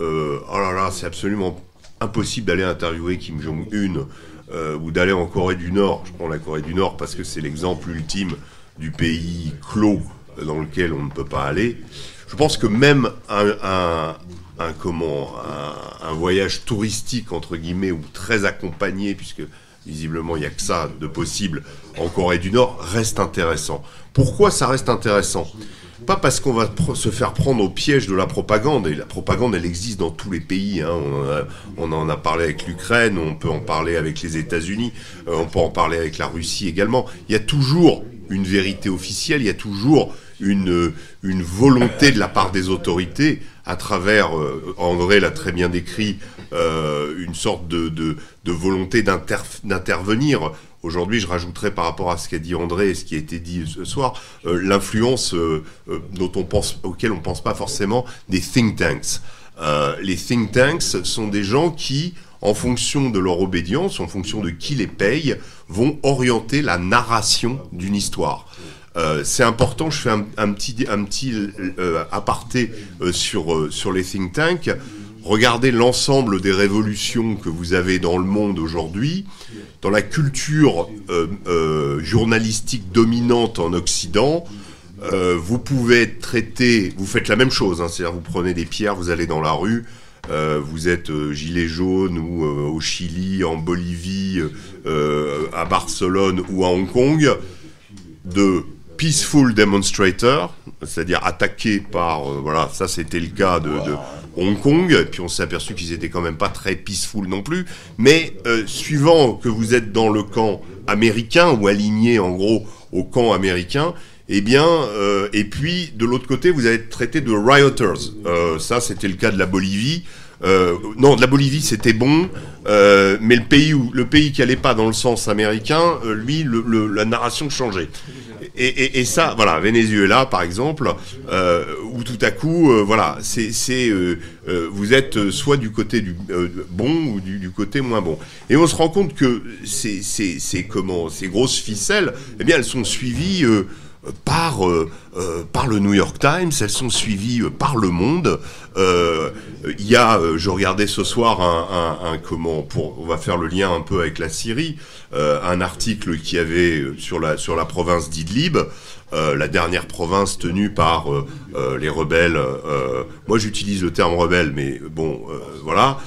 oh là là, c'est absolument impossible d'aller interviewer Kim Jong-un euh, ou d'aller en Corée du Nord. Je prends la Corée du Nord parce que c'est l'exemple ultime du pays clos dans lequel on ne peut pas aller. Je pense que même un, un, voyage touristique, entre guillemets, ou très accompagné, puisque visiblement il n'y a que ça de possible en Corée du Nord, reste intéressant. Pourquoi ça reste intéressant? Pas parce qu'on va se faire prendre au piège de la propagande, et la propagande elle existe dans tous les pays, hein. on, en a parlé avec l'Ukraine, on peut en parler avec les États-Unis, euh, on peut en parler avec la Russie également. Il y a toujours une vérité officielle, il y a toujours une, une volonté de la part des autorités, à travers, euh, André l'a très bien décrit, euh, une sorte de volonté d'intervenir Aujourd'hui, je rajouterais par rapport à ce qu'a dit André et ce qui a été dit ce soir, euh, l'influence euh, euh, auquel on ne pense pas forcément des think tanks. les think tanks sont des gens qui, en fonction de leur obédience, en fonction de qui les paye, vont orienter la narration d'une histoire. c'est important, je fais un, petit, un petit aparté sur, sur les think tanks. Regardez l'ensemble des révolutions que vous avez dans le monde aujourd'hui dans la culture euh, euh, journalistique dominante en Occident, euh, vous pouvez traité, vous faites la même chose, hein, c'est-à-dire vous prenez des pierres, vous allez dans la rue, vous êtes gilet jaune ou au Chili, en Bolivie, à Barcelone ou à Hong Kong, de peaceful demonstrator, c'est-à-dire attaqué par, voilà, ça c'était le cas de, de Hong Kong, et puis on s'est aperçu qu'ils étaient quand même pas très peaceful non plus. Mais suivant que vous êtes dans le camp américain ou aligné en gros au camp américain, eh bien, et puis de l'autre côté, vous allez être traité de rioters. ça, c'était le cas de la Bolivie. Euh, non, de la Bolivie, c'était bon, euh, mais le pays où le pays qui allait pas dans le sens américain, euh, lui, le, la narration changeait. Et, ça, voilà, Venezuela, par exemple, où tout à coup, voilà, c'est, vous êtes soit du côté du bon ou du, côté moins bon. Et on se rend compte que ces, comment, ces grosses ficelles, eh bien, elles sont suivies par, euh, euh, par le New York Times, elles sont suivies euh, par Le Monde. Il y a, je regardais ce soir un, comment, pour, on va faire le lien un peu avec la Syrie, un article qui avait sur la, sur la province d'Idlib, la dernière province tenue par les rebelles. moi, j'utilise le terme rebelle, mais bon, voilà,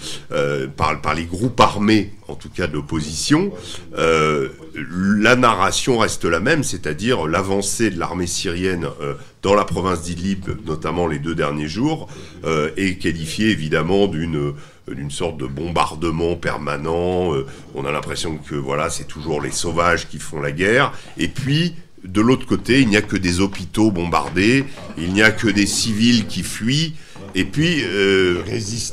par, par les groupes armés, en tout cas de l'opposition la narration reste la même, c'est-à-dire l'avancée de l'armée syrienne euh, dans la province d'Idlib, notamment les deux derniers jours, euh, est qualifiée évidemment d'une d'une sorte de bombardement permanent. Euh, on a l'impression que voilà, c'est toujours les sauvages qui font la guerre. Et puis de l'autre côté, il n'y a que des hôpitaux bombardés, il n'y a que des civils qui fuient. Et puis,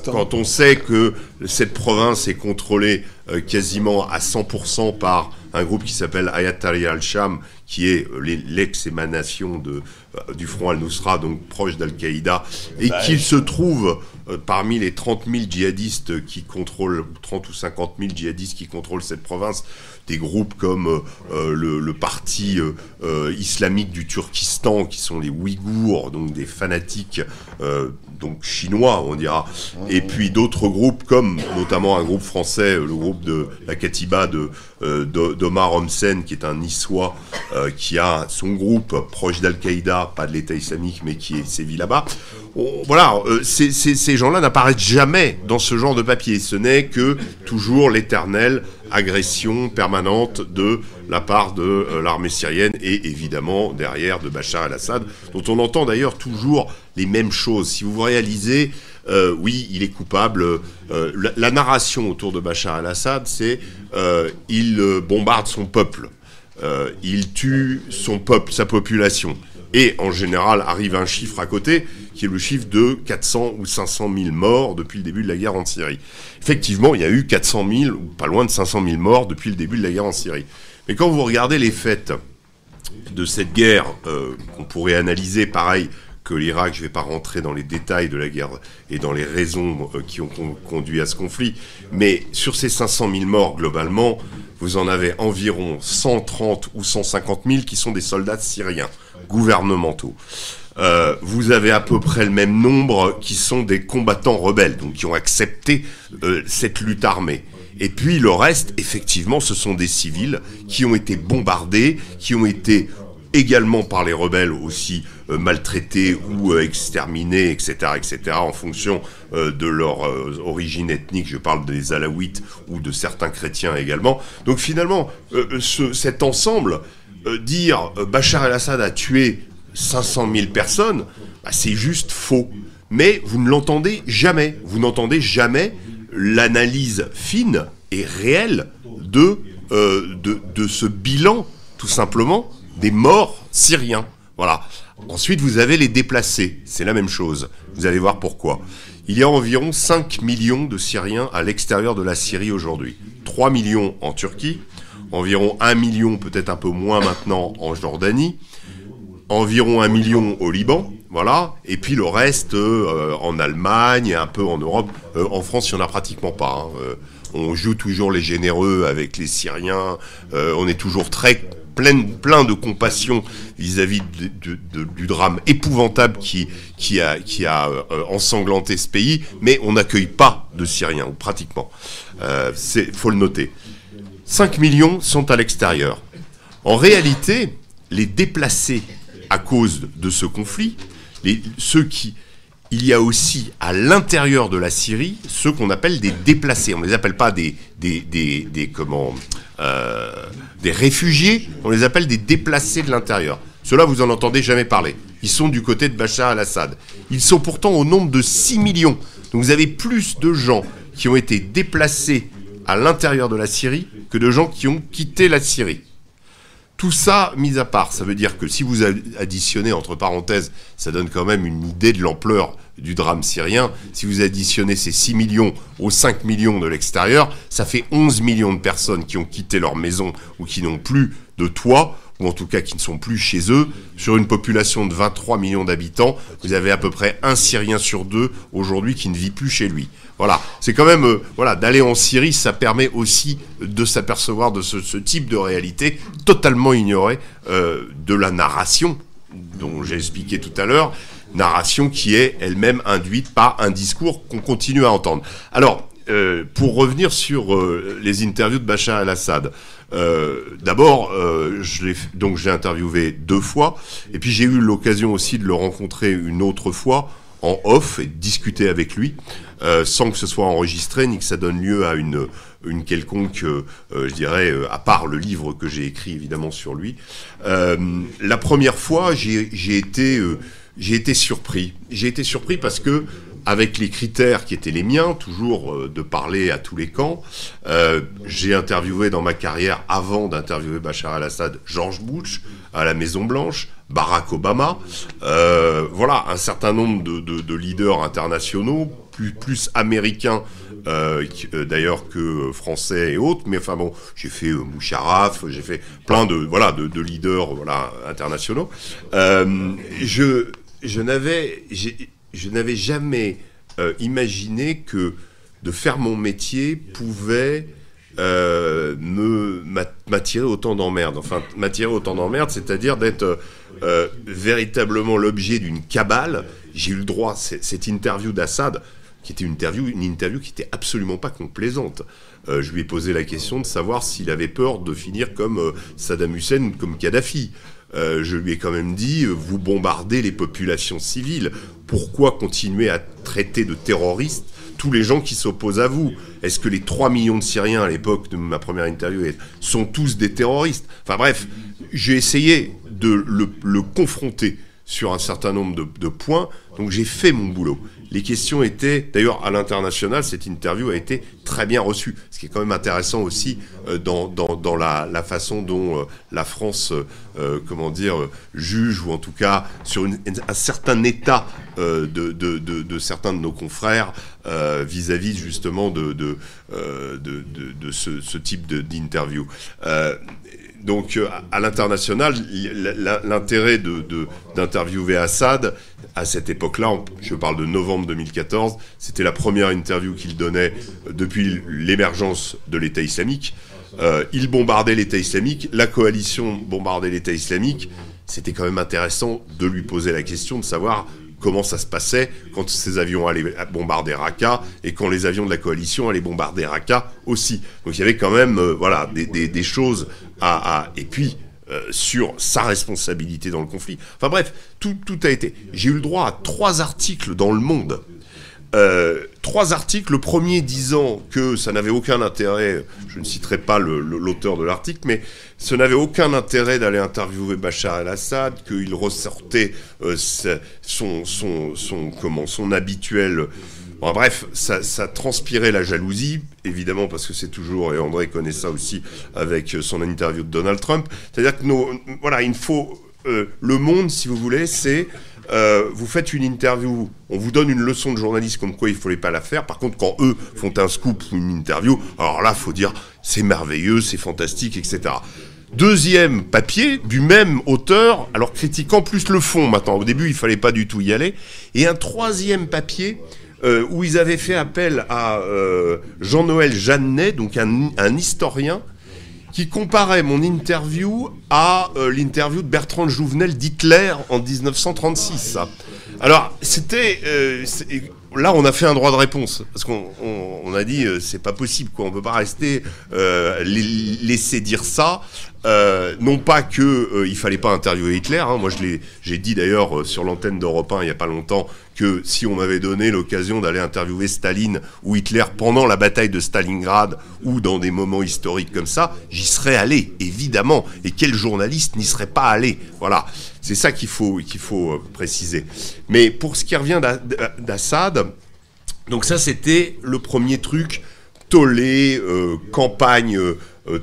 quand on sait que cette province est contrôlée quasiment à 100% par un groupe qui s'appelle Ayat Tahrir al-Sham, qui est euh, l'ex-émanation euh, du Front al-Nusra, donc proche d'Al-Qaïda, et bah, qu'il se trouve euh, parmi les 30 000 djihadistes qui contrôlent, 30 ou 50 000 djihadistes qui contrôlent cette province, des groupes comme le, parti islamique du Turkistan, qui sont les Ouïghours, donc des fanatiques donc chinois, on dira, et puis d'autres groupes comme notamment un groupe français, le groupe de la Katiba de euh, d'Omar Homsen, qui est un niçois, euh, qui a son groupe proche d'Al-Qaïda, pas de l'État islamique, mais qui est sévi là-bas. Voilà, euh, ces gens-là n'apparaissent jamais dans ce genre de papier. Ce n'est que toujours l'éternelle agression permanente de la part de l'armée syrienne et évidemment derrière de Bachar el-Assad, dont on entend d'ailleurs toujours les mêmes choses. Si vous vous réalisez, euh, oui, il est coupable. Euh, la, narration autour de Bachar el-Assad, c'est euh, il bombarde son peuple, il tue son peuple, sa population. Et en général arrive un chiffre à côté, qui est le chiffre de 400 ou 500 000 morts depuis le début de la guerre en Syrie. Effectivement, il y a eu 400 000 ou pas loin de 500 000 morts depuis le début de la guerre en Syrie. Mais quand vous regardez les faits de cette guerre, qu'on pourrait analyser pareil que l'Irak, je ne vais pas rentrer dans les détails de la guerre et dans les raisons euh, qui ont conduit à ce conflit, mais sur ces 500 000 morts globalement, vous en avez environ 130 ou 150 000 qui sont des soldats syriens, gouvernementaux. Euh, vous avez à peu près le même nombre qui sont des combattants rebelles, donc qui ont accepté euh, cette lutte armée. Et puis le reste, effectivement, ce sont des civils qui ont été bombardés, qui ont été également par les rebelles aussi euh, maltraités ou euh, exterminés, etc., etc., en fonction euh, de leur origine ethnique. Je parle des Alaouites ou de certains chrétiens également. Donc finalement, ce, cet ensemble, dire Bachar el-Assad a tué 500 000 personnes, bah, c'est juste faux. Mais vous ne l'entendez jamais. Vous n'entendez jamais l'analyse fine et réelle de, de, de ce bilan, tout simplement, des morts syriens. Voilà. Ensuite, vous avez les déplacés. C'est la même chose. Vous allez voir pourquoi. Il y a environ 5 millions de Syriens à l'extérieur de la Syrie aujourd'hui. 3 millions en Turquie, environ 1 million, peut-être un peu moins maintenant, en Jordanie, environ 1 million au Liban, voilà, et puis le reste euh, en Allemagne un peu en Europe. Euh, en France, il n'y en a pratiquement pas. Hein. Euh, on joue toujours les généreux avec les Syriens, on est toujours très plein, de compassion vis-à-vis du drame épouvantable qui, qui a, qui a euh, ensanglanté ce pays, mais on n'accueille pas de Syriens, ou pratiquement. Il euh, faut le noter. 5 millions sont à l'extérieur. En réalité, les déplacés à cause de ce conflit, ceux qui, il y a aussi à l'intérieur de la Syrie ceux qu'on appelle des déplacés. On ne les appelle pas des, des, des, comment, euh, des réfugiés, on les appelle des déplacés de l'intérieur. Ceux-là, vous en entendez jamais parler. Ils sont du côté de Bachar al-Assad. Ils sont pourtant au nombre de 6 millions. Donc vous avez plus de gens qui ont été déplacés à l'intérieur de la Syrie que de gens qui ont quitté la Syrie. Tout ça mis à part, ça veut dire que si vous additionnez entre parenthèses, ça donne quand même une idée de l'ampleur du drame syrien. Si vous additionnez ces 6 millions aux 5 millions de l'extérieur, ça fait 11 millions de personnes qui ont quitté leur maison ou qui n'ont plus de toit ou en tout cas qui ne sont plus chez eux. Sur une population de 23 millions d'habitants, vous avez à peu près un Syrien sur deux aujourd'hui qui ne vit plus chez lui. Voilà, c'est quand même, euh, voilà, d'aller en Syrie, ça permet aussi de s'apercevoir de ce, type de réalité totalement ignorée euh, de la narration dont j'ai expliqué tout à l'heure, narration qui est elle-même induite par un discours qu'on continue à entendre. Alors, euh, pour revenir sur les interviews de Bachar el-Assad, d'abord, donc j'ai interviewé deux fois, et puis j'ai eu l'occasion aussi de le rencontrer une autre fois en off et discuter avec lui. Euh, sans que ce soit enregistré ni que ça donne lieu à une, une quelconque, euh, euh, je dirais, à part le livre que j'ai écrit évidemment sur lui. la première fois, j'ai été, été surpris. J'ai été surpris parce que avec les critères qui étaient les miens, toujours de parler à tous les camps. j'ai interviewé dans ma carrière, avant d'interviewer Bachar al-Assad, George Bush à la Maison Blanche, Barack Obama, voilà, un certain nombre de, de leaders internationaux, plus, américain euh, euh, d'ailleurs que français et autres. Mais enfin bon, j'ai fait euh, Moucharaf, j'ai fait plein de voilà de, leaders voilà internationaux. je je n'avais je n'avais jamais imaginé que de faire mon métier pouvait me m'attirer autant d'emmerdes. Enfin, m'attirer autant d'emmerdes, c'est-à-dire d'être véritablement l'objet d'une cabale. J'ai eu le droit, cette interview d'Assad, qui était une interview, une interview qui était absolument pas complaisante. Euh, je lui ai posé la question de savoir s'il avait peur de finir comme euh, Saddam Hussein ou comme Kadhafi. Euh, je lui ai quand même dit, vous bombardez les populations civiles, pourquoi continuer à traiter de terroristes tous les gens qui s'opposent à vous. Est-ce que les 3 millions de Syriens à l'époque de ma première interview sont tous des terroristes? Enfin bref, j'ai essayé de le, confronter sur un certain nombre de, de points, donc j'ai fait mon boulot les questions étaient, d'ailleurs à l'international, cette interview a été très bien reçue, ce qui est quand même intéressant aussi euh, dans, dans, la, façon dont euh, la France, euh, comment dire, juge, ou en tout cas sur un certain état de, de, de, certains de nos confrères vis-à-vis justement de, de, de, ce, ce type d'interview donc euh, à l'international, l'intérêt d'interviewer Assad, à cette époque-là, je parle de novembre 2014, c'était la première interview qu'il donnait euh, depuis l'émergence de l'État islamique. Euh, il bombardait l'État islamique, la coalition bombardait l'État islamique. C'était quand même intéressant de lui poser la question de savoir comment ça se passait quand ces avions allaient bombarder Raqqa et quand les avions de la coalition allaient bombarder Raqqa aussi. Donc il y avait quand même voilà, des, choses Et puis, euh, sur sa responsabilité dans le conflit. Enfin bref, tout, a été. J'ai eu le droit à trois articles dans Le Monde euh, trois articles. Le premier disant que ça n'avait aucun intérêt, je ne citerai pas l'auteur de l'article, mais ce n'avait aucun intérêt d'aller interviewer Bachar el-Assad, qu'il ressortait euh, son habituel. Bref, ça, transpirait la jalousie, évidemment, parce que c'est toujours, et André connaît ça aussi avec son interview de Donald Trump. C'est-à-dire que nos, voilà, il faut. Euh, le monde, si vous voulez, c'est euh, vous faites une interview, on vous donne une leçon de journaliste comme quoi il ne fallait pas la faire. Par contre, quand eux font un scoop ou une interview, alors là, faut dire c'est merveilleux, c'est fantastique, etc. Deuxième papier du même auteur, alors critiquant plus le fond maintenant. Au début, il fallait pas du tout y aller. Et un troisième papier euh, où ils avaient fait appel à euh, Jean-Noël Jeannet, donc un historien, qui comparait mon interview à euh, l'interview de Bertrand Jouvenel d'Hitler en 1936. Alors, c'était. Là, on a fait un droit de réponse. Parce qu'on a dit, c'est pas possible, quoi. On peut pas rester, laisser dire ça euh, non pas que euh, il fallait pas interviewer Hitler. Hein. moi, j'ai dit d'ailleurs euh, sur l'antenne d'Europe 1 il y a pas longtemps que si on m'avait donné l'occasion d'aller interviewer Staline ou Hitler pendant la bataille de Stalingrad ou dans des moments historiques comme ça, j'y serais allé évidemment. Et quel journaliste n'y serait pas allé? Voilà, c'est ça qu'il faut qu'il faut préciser. Mais pour ce qui revient d'Assad, donc ça c'était le premier truc tollé, campagne euh,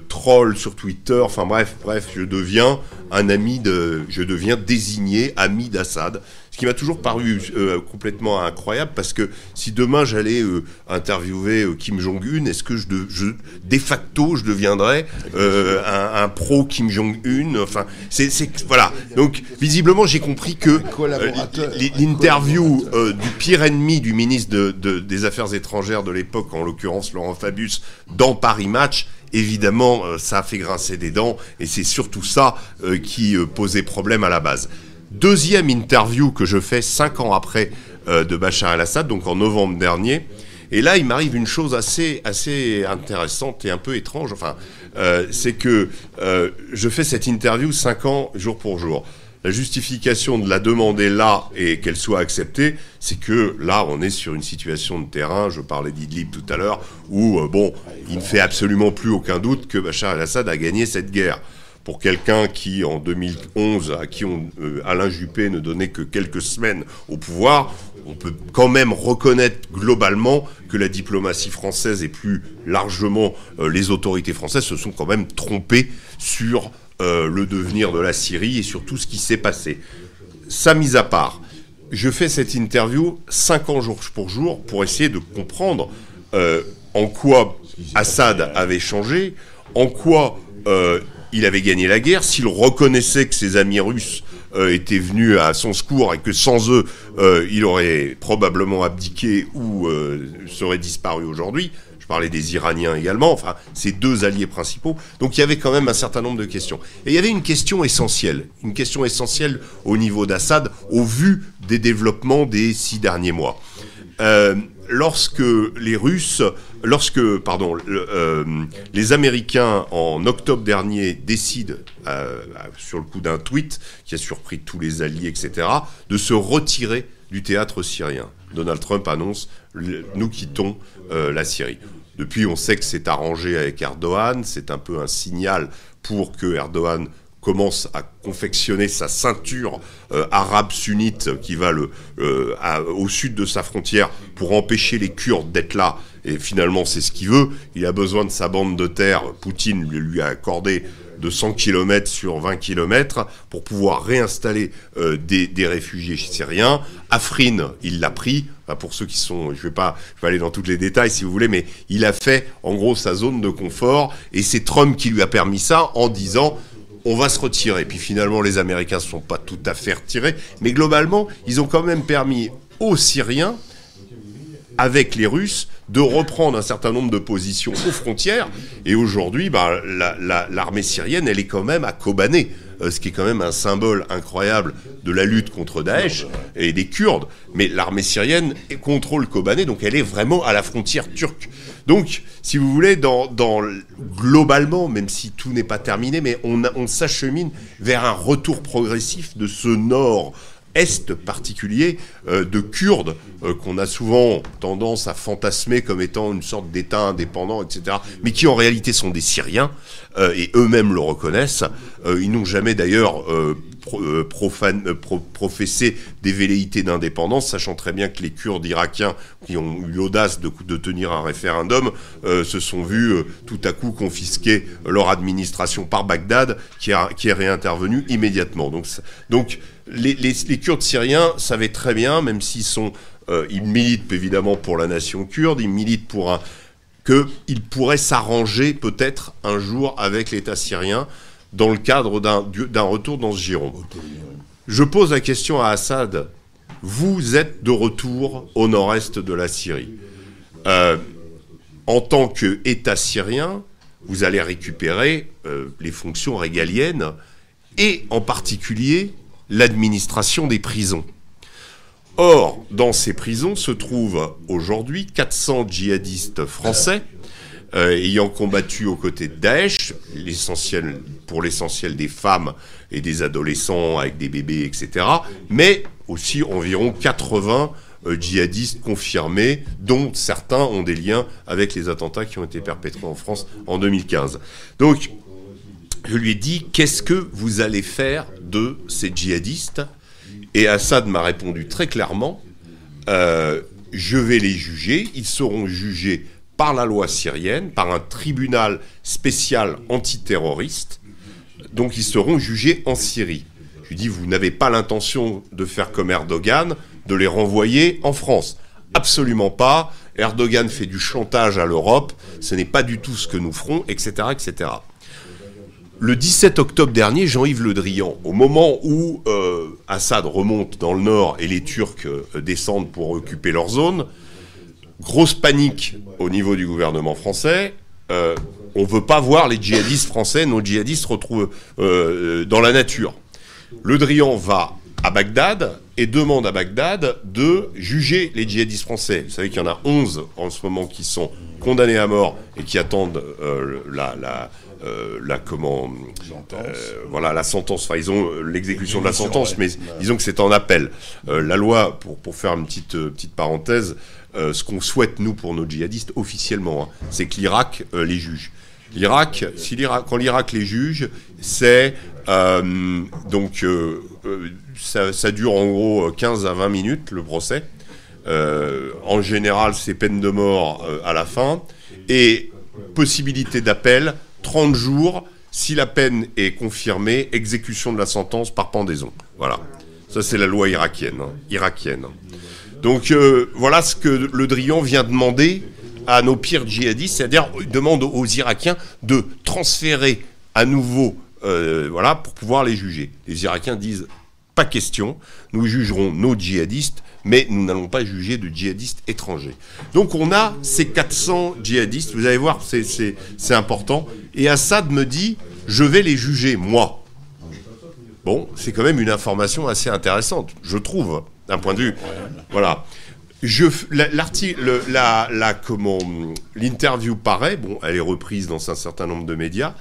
troll sur Twitter, enfin bref, bref, je deviens un ami de, je deviens désigné ami d'Assad. Ce qui m'a toujours paru euh, complètement incroyable parce que si demain j'allais euh, interviewer euh, Kim Jong-un, est-ce que je, de, je, de facto je deviendrais un, un, pro Kim Jong-un? Enfin, c'est voilà. Donc visiblement j'ai compris que l'interview du pire ennemi du ministre de, de, des Affaires étrangères de l'époque, en l'occurrence Laurent Fabius, dans Paris Match, évidemment, ça a fait grincer des dents, et c'est surtout ça qui posait problème à la base. Deuxième interview que je fais cinq ans après euh, de Bachar el-Assad, donc en novembre dernier. Et là, il m'arrive une chose assez, intéressante et un peu étrange. Enfin, euh, c'est que euh, je fais cette interview cinq ans jour pour jour. La justification de la demander là et qu'elle soit acceptée, c'est que là, on est sur une situation de terrain, je parlais d'Idlib tout à l'heure, où, bon, il ne fait absolument plus aucun doute que Bachar el-Assad a gagné cette guerre. Pour quelqu'un qui, en 2011, à qui euh, Alain Juppé ne donnait que quelques semaines au pouvoir, on peut quand même reconnaître globalement que la diplomatie française et plus largement euh, les autorités françaises se sont quand même trompées sur euh, le devenir de la Syrie et sur tout ce qui s'est passé. Ça mis à part, je fais cette interview cinq ans jour pour jour pour essayer de comprendre en quoi Assad avait changé, en quoi il avait gagné la guerre, s'il reconnaissait que ses amis russes euh, étaient venus à son secours et que sans eux, euh, il aurait probablement abdiqué ou euh, serait disparu aujourd'hui. Je parlais des Iraniens également, enfin, ces deux alliés principaux. Donc il y avait quand même un certain nombre de questions. Et il y avait une question essentielle, une question essentielle au niveau d'Assad, au vu des développements des six derniers mois lorsque les Russes, lorsque, pardon, euh, les Américains en octobre dernier décident, euh, sur le coup d'un tweet qui a surpris tous les alliés, etc., de se retirer du théâtre syrien. Donald Trump annonce nous quittons euh, la Syrie. Depuis, on sait que c'est arrangé avec Erdogan, c'est un peu un signal pour que Erdogan commence à confectionner sa ceinture euh, arabe sunnite qui va euh, au sud de sa frontière pour empêcher les Kurdes d'être là. Et finalement, c'est ce qu'il veut. Il a besoin de sa bande de terre. Poutine lui a accordé de 100 km sur 20 km pour pouvoir réinstaller euh, des, réfugiés syriens. Afrin, il l'a pris. pour ceux qui sont, je vais pas, je vais aller dans tous les détails si vous voulez, mais il a fait en gros sa zone de confort et c'est Trump qui lui a permis ça en disant on va se retirer. Puis finalement, les Américains ne sont pas tout à fait retirés. Mais globalement, ils ont quand même permis aux Syriens, avec les Russes, de reprendre un certain nombre de positions aux frontières. Et aujourd'hui, bah, l'armée syrienne, elle est quand même à Kobané. Euh, ce qui est quand même un symbole incroyable de la lutte contre Daesh et des Kurdes. Mais l'armée syrienne contrôle Kobané, donc elle est vraiment à la frontière turque. Donc, si vous voulez, dans, globalement, même si tout n'est pas terminé, mais on, on s'achemine vers un retour progressif de ce nord est particulier euh, de Kurdes euh, qu'on a souvent tendance à fantasmer comme étant une sorte d'État indépendant, etc., mais qui en réalité sont des Syriens euh, et eux-mêmes le reconnaissent. ils n'ont jamais d'ailleurs professé des velléités d'indépendance, sachant très bien que les Kurdes irakiens qui ont eu l'audace de, tenir un référendum se sont vus tout à coup confisquer leur administration par Bagdad, qui, est réintervenu immédiatement. Donc, donc les, Kurdes syriens savaient très bien, même s'ils sont, euh, ils militent évidemment pour la nation kurde, ils militent pour un, qu'ils pourraient s'arranger peut-être un jour avec l'État syrien dans le cadre d'un retour dans ce giron. Je pose la question à Assad. Vous êtes de retour au nord-est de la Syrie. Euh, en tant qu'État syrien, vous allez récupérer euh, les fonctions régaliennes et en particulier l'administration des prisons. Or, dans ces prisons se trouvent aujourd'hui 400 djihadistes français euh, ayant combattu aux côtés de Daesh, l'essentiel, pour l'essentiel des femmes et des adolescents avec des bébés, etc. Mais aussi environ 80 euh, djihadistes confirmés, dont certains ont des liens avec les attentats qui ont été perpétrés en France en 2015. Donc, je lui ai dit, qu'est-ce que vous allez faire de ces djihadistes? Et Assad m'a répondu très clairement, euh, je vais les juger, ils seront jugés par la loi syrienne, par un tribunal spécial antiterroriste, donc ils seront jugés en Syrie. Je lui dis, vous n'avez pas l'intention de faire comme Erdogan, de les renvoyer en France. Absolument pas. Erdogan fait du chantage à l'Europe, ce n'est pas du tout ce que nous ferons, etc. etc. Le 17 octobre dernier, Jean-Yves Le Drian, au moment où euh, Assad remonte dans le nord et les Turcs euh, descendent pour occuper leur zone, grosse panique au niveau du gouvernement français. Euh, on ne veut pas voir les djihadistes français, nos djihadistes retrouvent dans la nature. Le Drian va à Bagdad et demande à Bagdad de juger les djihadistes français. Vous savez qu'il y en a 11 en ce moment qui sont condamnés à mort et qui attendent la euh, la comment euh, voilà la sentence. Enfin, ils ont euh, l'exécution de la sentence, mais disons que c'est en appel. la loi, pour, pour faire une petite petite parenthèse, ce qu'on souhaite nous pour nos djihadistes officiellement, hein, c'est que l'Irak les juge. L'Irak, si l'Irak, quand l'Irak les juge, c'est donc ça, ça, dure en gros 15 à 20 minutes le procès. en général, c'est peine de mort à la fin et possibilité d'appel 30 jours, si la peine est confirmée, exécution de la sentence par pendaison. Voilà. Ça, c'est la loi irakienne. Hein. Donc, euh, voilà ce que le Drian vient demander à nos pires djihadistes, c'est-à-dire demande aux Irakiens de transférer à nouveau, euh, voilà, pour pouvoir les juger. Les Irakiens disent pas question, nous jugerons nos djihadistes mais nous n'allons pas juger de djihadistes étrangers. Donc on a ces 400 djihadistes, vous allez voir, c'est important, et Assad me dit, je vais les juger, moi. Bon, c'est quand même une information assez intéressante, je trouve, d'un point de vue. Voilà. L'article, l'interview paraît, bon, elle est reprise dans un certain nombre de médias,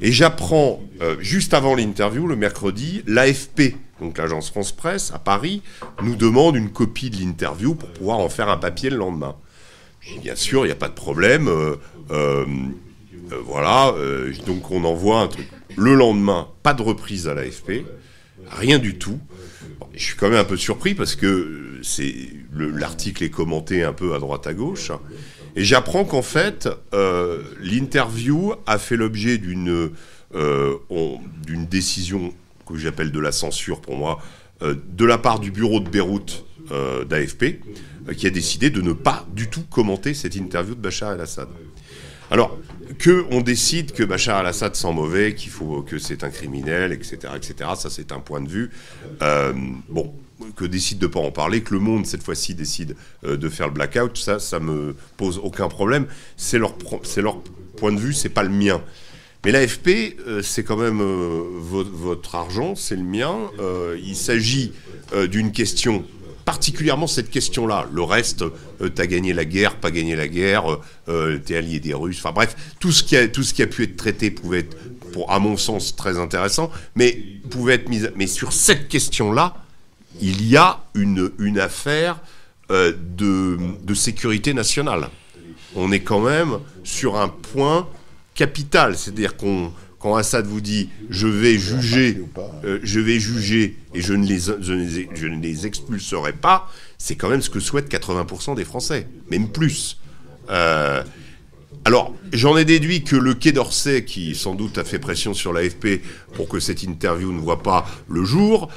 et j'apprends euh, juste avant l'interview, le mercredi, l'AFP, donc l'agence France Presse à Paris, nous demande une copie de l'interview pour pouvoir en faire un papier le lendemain. Bien sûr, il n'y a pas de problème. Euh, euh, voilà, donc on envoie un truc. Le lendemain, pas de reprise à l'AFP, rien du tout. je suis quand même un peu surpris parce que c'est l'article est commenté un peu à droite à gauche. Et j'apprends qu'en fait, euh, l'interview a fait l'objet d'une euh, d'une décision que j'appelle de la censure pour moi, euh, de la part du bureau de Beyrouth d'AFP, qui a décidé de ne pas du tout commenter cette interview de Bachar el-Assad. Alors, que on décide que Bachar el-Assad sent mauvais, qu'il faut que c'est un criminel, etc., etc. Ça, c'est un point de vue. bon, que décide de pas en parler, que le monde cette fois-ci décide euh, de faire le blackout, ça, ça me pose aucun problème. C'est leur, c'est leur point de vue, c'est pas le mien. Mais l'AFP, euh, c'est quand même euh, votre, argent, c'est le mien. il s'agit d'une question, particulièrement cette question-là. Le reste, t'as gagné la guerre, pas gagné la guerre, t'es allié des Russes. Enfin bref, tout ce qui a, tout ce qui a pu être traité pouvait être, pour, à mon sens, très intéressant, mais pouvait être mis. Mais sur cette question-là, il y a une, une affaire euh, de, de, sécurité nationale. On est quand même sur un point capital, c'est-à-dire qu'on quand Assad vous dit je vais juger, euh, je vais juger et je ne les, je ne les, expulserai pas, c'est quand même ce que souhaitent 80% des Français, même plus. Euh, alors, j'en ai déduit que le Quai d'Orsay, qui sans doute a fait pression sur l'AFP pour que cette interview ne voit pas le jour,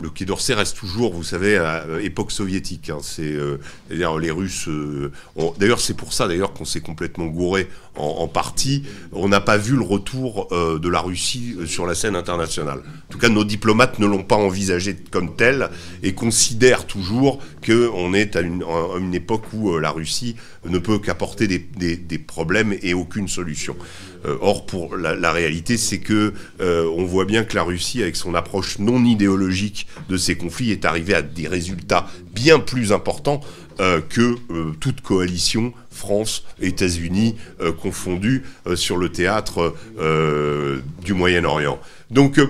le Quai d'Orsay reste toujours, vous savez, à époque soviétique. Hein. C'est, euh, dire les Russes. Euh, d'ailleurs, c'est pour ça d'ailleurs qu'on s'est complètement gouré en, partie. On n'a pas vu le retour euh, de la Russie sur la scène internationale. En tout cas, nos diplomates ne l'ont pas envisagé comme tel et considèrent toujours qu'on est à une, une, époque où la Russie ne peut qu'apporter des, des, des, problèmes et aucune solution. Or, pour la, réalité, c'est que on voit bien que la Russie, avec son approche non idéologique de ces conflits, est arrivée à des résultats bien plus importants que toute coalition France, États-Unis confondus sur le théâtre du Moyen-Orient. Donc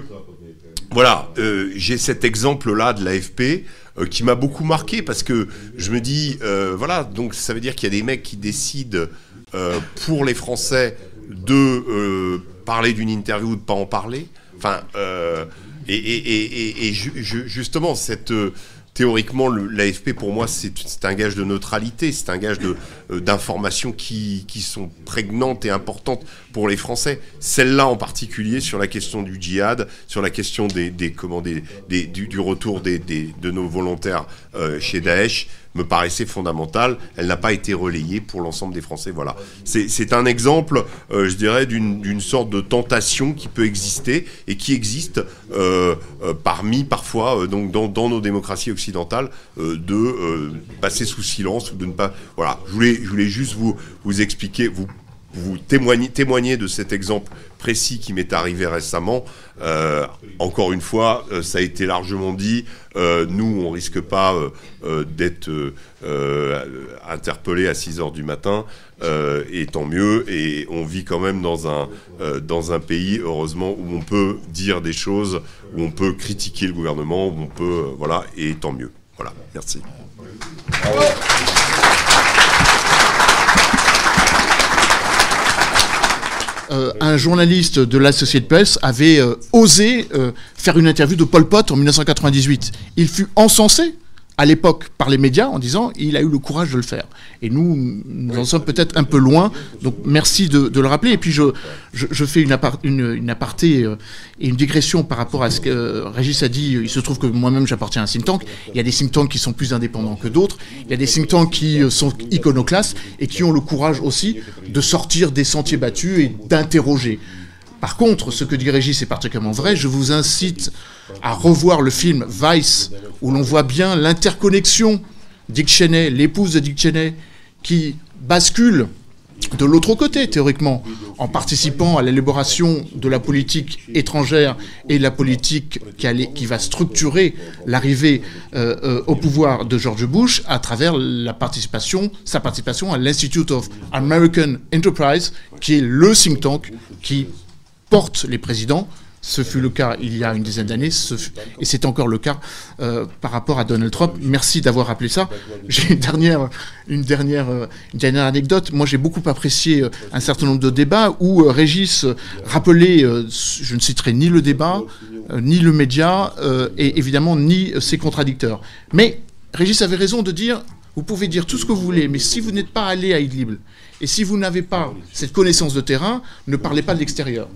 voilà, j'ai cet exemple-là de l'AFP euh, qui m'a beaucoup marqué parce que je me dis, euh, voilà, donc ça veut dire qu'il y a des mecs qui décident euh, pour les Français de parler d'une interview ou de pas en parler. Enfin, et, justement, cette théoriquement, l'AFP, pour moi, c'est un gage de neutralité, c'est un gage euh, d'informations qui, sont prégnantes et importantes pour les Français. Celle-là en particulier sur la question du djihad, sur la question des, comment, des, du, retour de nos volontaires euh, chez Daesh, me paraissait fondamentale. Elle n'a pas été relayée pour l'ensemble des Français. Voilà. C'est un exemple, euh, je dirais, d'une sorte de tentation qui peut exister et qui existe euh, euh, parmi, parfois, donc dans, dans, nos démocraties occidentales, de passer sous silence ou de ne pas. Voilà. Je voulais, je voulais juste vous, vous expliquer, vous vous témoignez, de cet exemple précis qui m'est arrivé récemment. Euh, encore une fois, euh, ça a été largement dit. Euh, nous, on risque pas d'être interpellés à 6 heures du matin, et tant mieux. Et on vit quand même dans un, dans un pays, heureusement, où on peut dire des choses, où on peut critiquer le gouvernement, où on peut, voilà, et tant mieux. Voilà, merci. Euh, un journaliste de l'Associated Press avait euh, osé euh, faire une interview de Pol Pot en 1998. Il fut encensé à l'époque par les médias en disant il a eu le courage de le faire. Et nous, nous en sommes peut-être un peu loin. Donc merci de, le rappeler. Et puis je, je, fais une, une, aparté et une digression par rapport à ce que Régis a dit. Il se trouve que moi-même j'appartiens à un think tank. Il y a des think tanks qui sont plus indépendants que d'autres. Il y a des think tanks qui sont iconoclastes et qui ont le courage aussi de sortir des sentiers battus et d'interroger. Par contre, ce que dit Régis est particulièrement vrai. Je vous incite à revoir le film Vice, où l'on voit bien l'interconnexion Dick Cheney, l'épouse de Dick Cheney, qui bascule de l'autre côté, théoriquement, en participant à l'élaboration de la politique étrangère et la politique qui, va structurer l'arrivée euh, euh, au pouvoir de George Bush à travers sa participation à l'Institute of American Enterprise, qui est le think tank qui porte les présidents. Ce fut le cas il y a une dizaine d'années, et c'est encore le cas euh, par rapport à Donald Trump. Merci d'avoir rappelé ça. J'ai une dernière, une dernière, euh, dernière anecdote. Moi, j'ai beaucoup apprécié euh, un certain nombre de débats où Régis rappelait, je ne citerai ni le débat, ni le média, et évidemment ni ses contradicteurs. Mais Régis avait raison de dire, vous pouvez dire tout ce que vous voulez, mais si vous n'êtes pas allé à Idlib, et si vous n'avez pas cette connaissance de terrain, ne parlez pas de l'extérieur.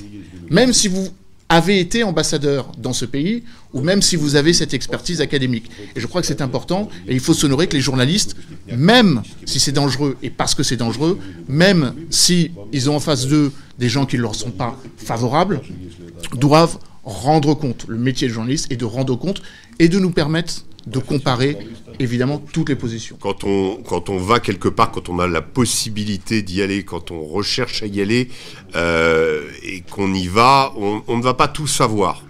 Même si vous avez été ambassadeur dans ce pays, ou même si vous avez cette expertise académique. Et je crois que c'est important, et il faut s'honorer que les journalistes, même si c'est dangereux, et parce que c'est dangereux, même s'ils ils ont en face d'eux des gens qui ne leur sont pas favorables, doivent rendre compte. Le métier de journaliste est de rendre compte et de nous permettre de comparer évidemment toutes les positions. Quand on, quand on va quelque part, quand on a la possibilité d'y aller, quand on recherche à y aller euh, et qu'on y va, on, ne va pas tout savoir.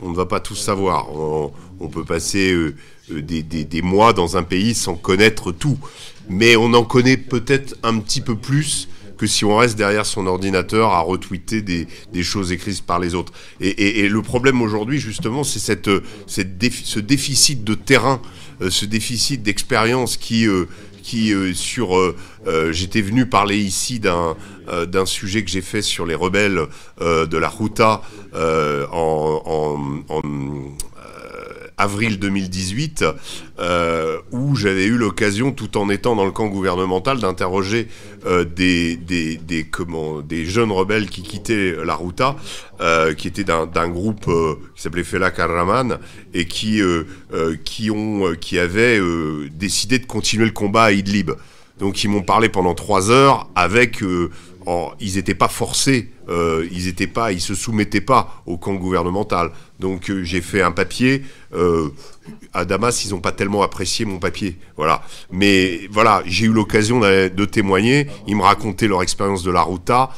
On ne va pas tout savoir. On, peut passer euh, euh, des, des, mois dans un pays sans connaître tout. Mais on en connaît peut-être un petit peu plus que si on reste derrière son ordinateur à retweeter des, des choses écrites par les autres. Et, le problème aujourd'hui, justement, c'est cette, cette ce déficit de terrain, ce déficit d'expérience qui, euh, qui euh, sur... J'étais venu parler ici d'un sujet que j'ai fait sur les rebelles de la Ruta en avril 2018, euh, où j'avais eu l'occasion, tout en étant dans le camp gouvernemental, d'interroger euh, des, des, comment, des jeunes rebelles qui quittaient la Ruta, euh, qui étaient d'un groupe qui s'appelait Fela Karraman, et qui, qui, ont, qui avaient décidé de continuer le combat à Idlib. Donc ils m'ont parlé pendant trois heures avec ils n'étaient pas forcés, euh, ils étaient pas, ils se soumettaient pas au camp gouvernemental. Donc euh, j'ai fait un papier. Euh, à Damas, ils n'ont pas tellement apprécié mon papier, voilà. Mais voilà, j'ai eu l'occasion de témoigner. Ils me racontaient leur expérience de la Ruta.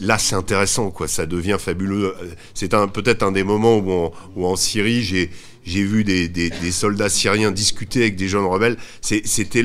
là, c'est intéressant, quoi. Ça devient fabuleux. C'est peut-être un des moments en, où en Syrie, j'ai, j'ai vu des, des, soldats syriens discuter avec des jeunes rebelles. c'était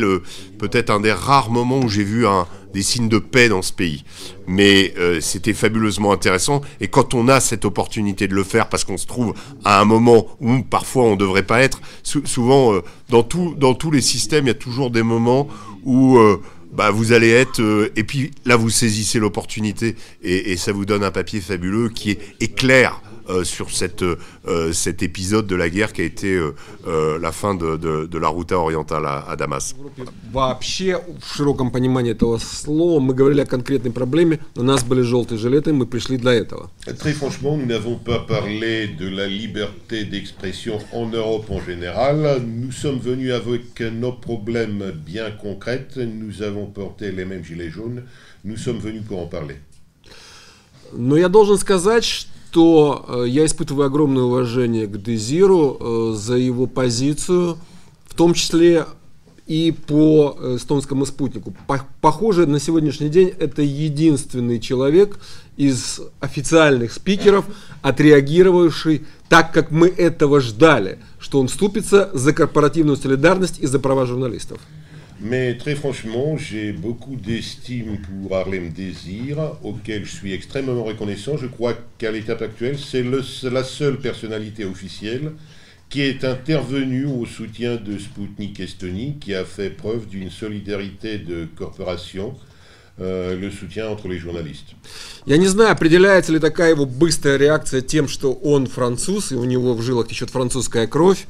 peut-être un des rares moments où j'ai vu des signes de paix dans ce pays. Mais euh, c'était fabuleusement intéressant. Et quand on a cette opportunité de le faire, parce qu'on se trouve à un moment où parfois on ne devrait pas être, souvent euh, dans, tout, dans tous les systèmes, il y a toujours des moments où euh, bah, vous allez être... et puis là, vous saisissez l'opportunité et, ça vous donne un papier fabuleux qui est clair euh, sur cette, euh, cet épisode de la guerre qui a été euh, la fin de, de, de la route orientale à, à Damas. Вообще, в широком понимании этого слова, мы говорили о конкретной проблеме, у нас были желтые жилеты, мы пришли для этого. Très franchement, nous n'avons pas parlé de la liberté d'expression en Europe en général. Nous sommes venus avec nos problèmes bien concrets. Nous avons porté les mêmes gilets jaunes. Nous sommes venus pour en parler. Но я должен сказать, что то э, я испытываю огромное уважение к Дезиру э, за его позицию, в том числе и по э, эстонскому спутнику. Похоже, на сегодняшний день это единственный человек из официальных спикеров, отреагировавший так, как мы этого ждали, что он вступится за корпоративную солидарность и за права журналистов. Mais très franchement, j'ai beaucoup d'estime pour Harlem Désir, auquel je suis extrêmement reconnaissant. Je crois qu'à l'étape actuelle, c'est la seule personnalité officielle qui est intervenue au soutien de Sputnik Estonie, qui a fait preuve d'une solidarité de corporation, euh, le soutien entre les journalistes. Я не знаю, определяется ли такая его быстрая реакция тем, что он француз, и у него в жилах течет французская кровь,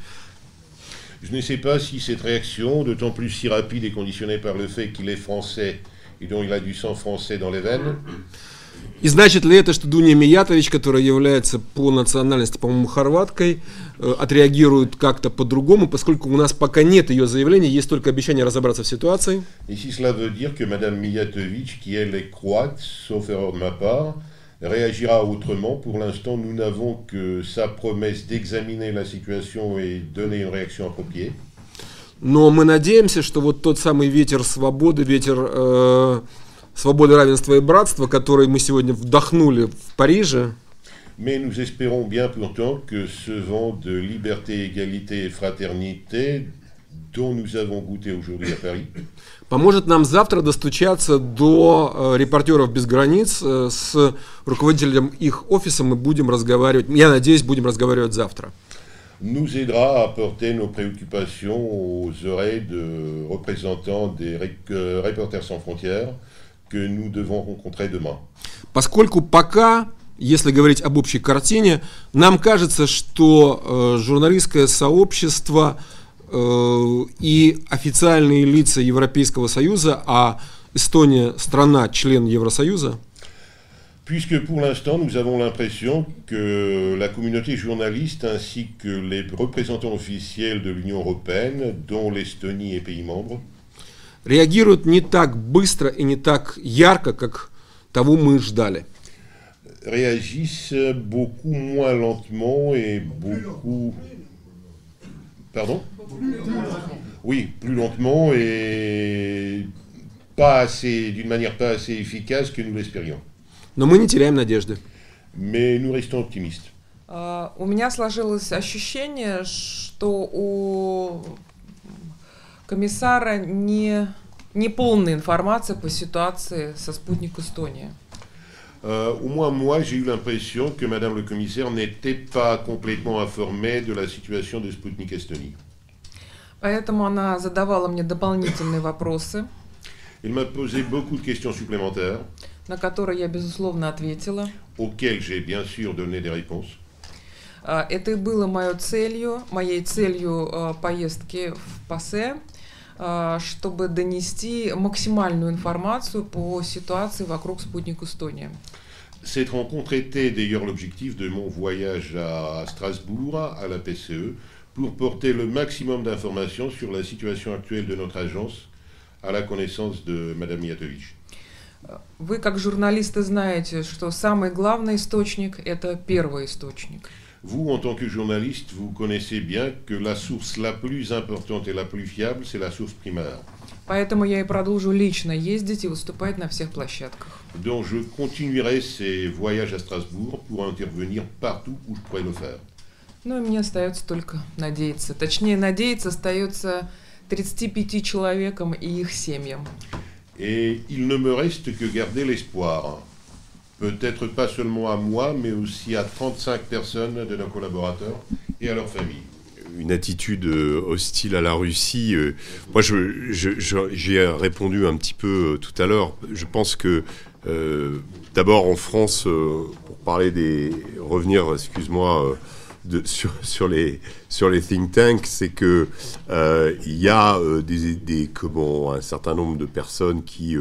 Je ne sais pas si cette réaction, d'autant plus si rapide, est conditionnée par le fait qu'il est français et dont il a du sang français dans les veines. И значит ли это, что Дуня Миятович, которая является по национальности, по-моему, хорваткой, э, отреагирует как-то по-другому, поскольку у нас пока нет ее заявления, есть только обещание разобраться в ситуации? Et si cela veut dire que Madame Mijatovic, qui elle est croate, sauf erreur de ma part, réagira autrement. Pour l'instant, nous n'avons que sa promesse d'examiner la situation et donner une réaction appropriée. Но мы надеемся, что вот тот самый ветер свободы, ветер э, свободы, равенства и братства, который мы сегодня вдохнули в Париже, Mais nous espérons bien pourtant que ce vent de liberté, égalité et fraternité поможет нам завтра достучаться до э, репортеров без границ э, с руководителем их офиса. Мы будем разговаривать, я надеюсь, будем разговаривать завтра. nous aidera à porter nos préoccupations aux oreilles de représentants des euh, Reporters sans frontières que nous devons rencontrer demain. Поскольку пока, если говорить об общей картине, нам кажется, что э, журналистское сообщество и официальные лица Европейского Союза, а Эстония страна, член Евросоюза, Puisque pour l'instant, nous avons l'impression que la communauté journaliste ainsi que les représentants officiels de l'Union européenne, dont l'Estonie et pays membres, реагируют не так быстро и не так ярко, как того мы ждали. Réagissent beaucoup moins lentement et beaucoup. Pardon Oui, plus lentement et pas assez, d'une manière pas assez efficace que nous l'espérions. Но мы не теряем надежды. Mais nous restons optimistes. Uh, у меня сложилось ощущение, что у комиссара не, не полная информация по ситуации со спутник Эстония. Euh, au moins moi, j'ai eu l'impression que Madame le commissaire n'était pas complètement informée de la situation de Sputnik Estonie. Поэтому она задавала мне дополнительные вопросы. Il m'a posé beaucoup de questions supplémentaires. На которые я, безусловно, ответила. Auxquelles j'ai bien sûr donné des réponses. Это и было моей целью, моей целью поездки в ПАСЕ, чтобы донести максимальную информацию по ситуации вокруг спутника Эстония. Cette rencontre était d'ailleurs l'objectif de mon voyage à Strasbourg, à la PCE, pour porter le maximum d'informations sur la situation actuelle de notre agence à la connaissance de Mme Mijatovic. Вы, как журналисты, знаете, что самый главный источник – это первый источник. Vous, en tant que journaliste, vous connaissez bien que la source la plus importante et la plus fiable, c'est la source primaire. Поэтому я и продолжу лично ездить и выступать на всех площадках. Donc je continuerai ces voyages à Strasbourg pour intervenir partout où je pourrais le faire. Ну и мне остается только надеяться. Точнее, надеяться остается 35 человекам и их семьям. Et il ne me reste que garder l'espoir. Peut-être pas seulement à moi, mais aussi à 35 personnes de nos collaborateurs et à leurs familles. Une attitude euh, hostile à la Russie. euh, Moi, j'ai répondu un petit peu euh, tout à l'heure. Je pense que, d'abord en France, pour parler des. revenir, excuse-moi, sur, les, sur les think tanks, c'est que il y a des, des, comment, un certain nombre de personnes qui,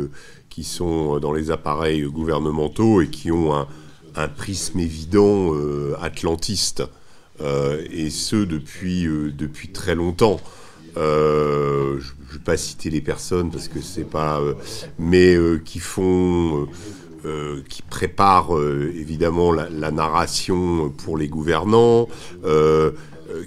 qui sont dans les appareils gouvernementaux et qui ont un, un prisme évident atlantiste et ce depuis, euh, depuis très longtemps. Euh, je ne vais pas citer les personnes parce que c'est pas, euh, mais euh, qui font, euh, euh, qui préparent euh, évidemment la, narration pour les gouvernants, euh, euh,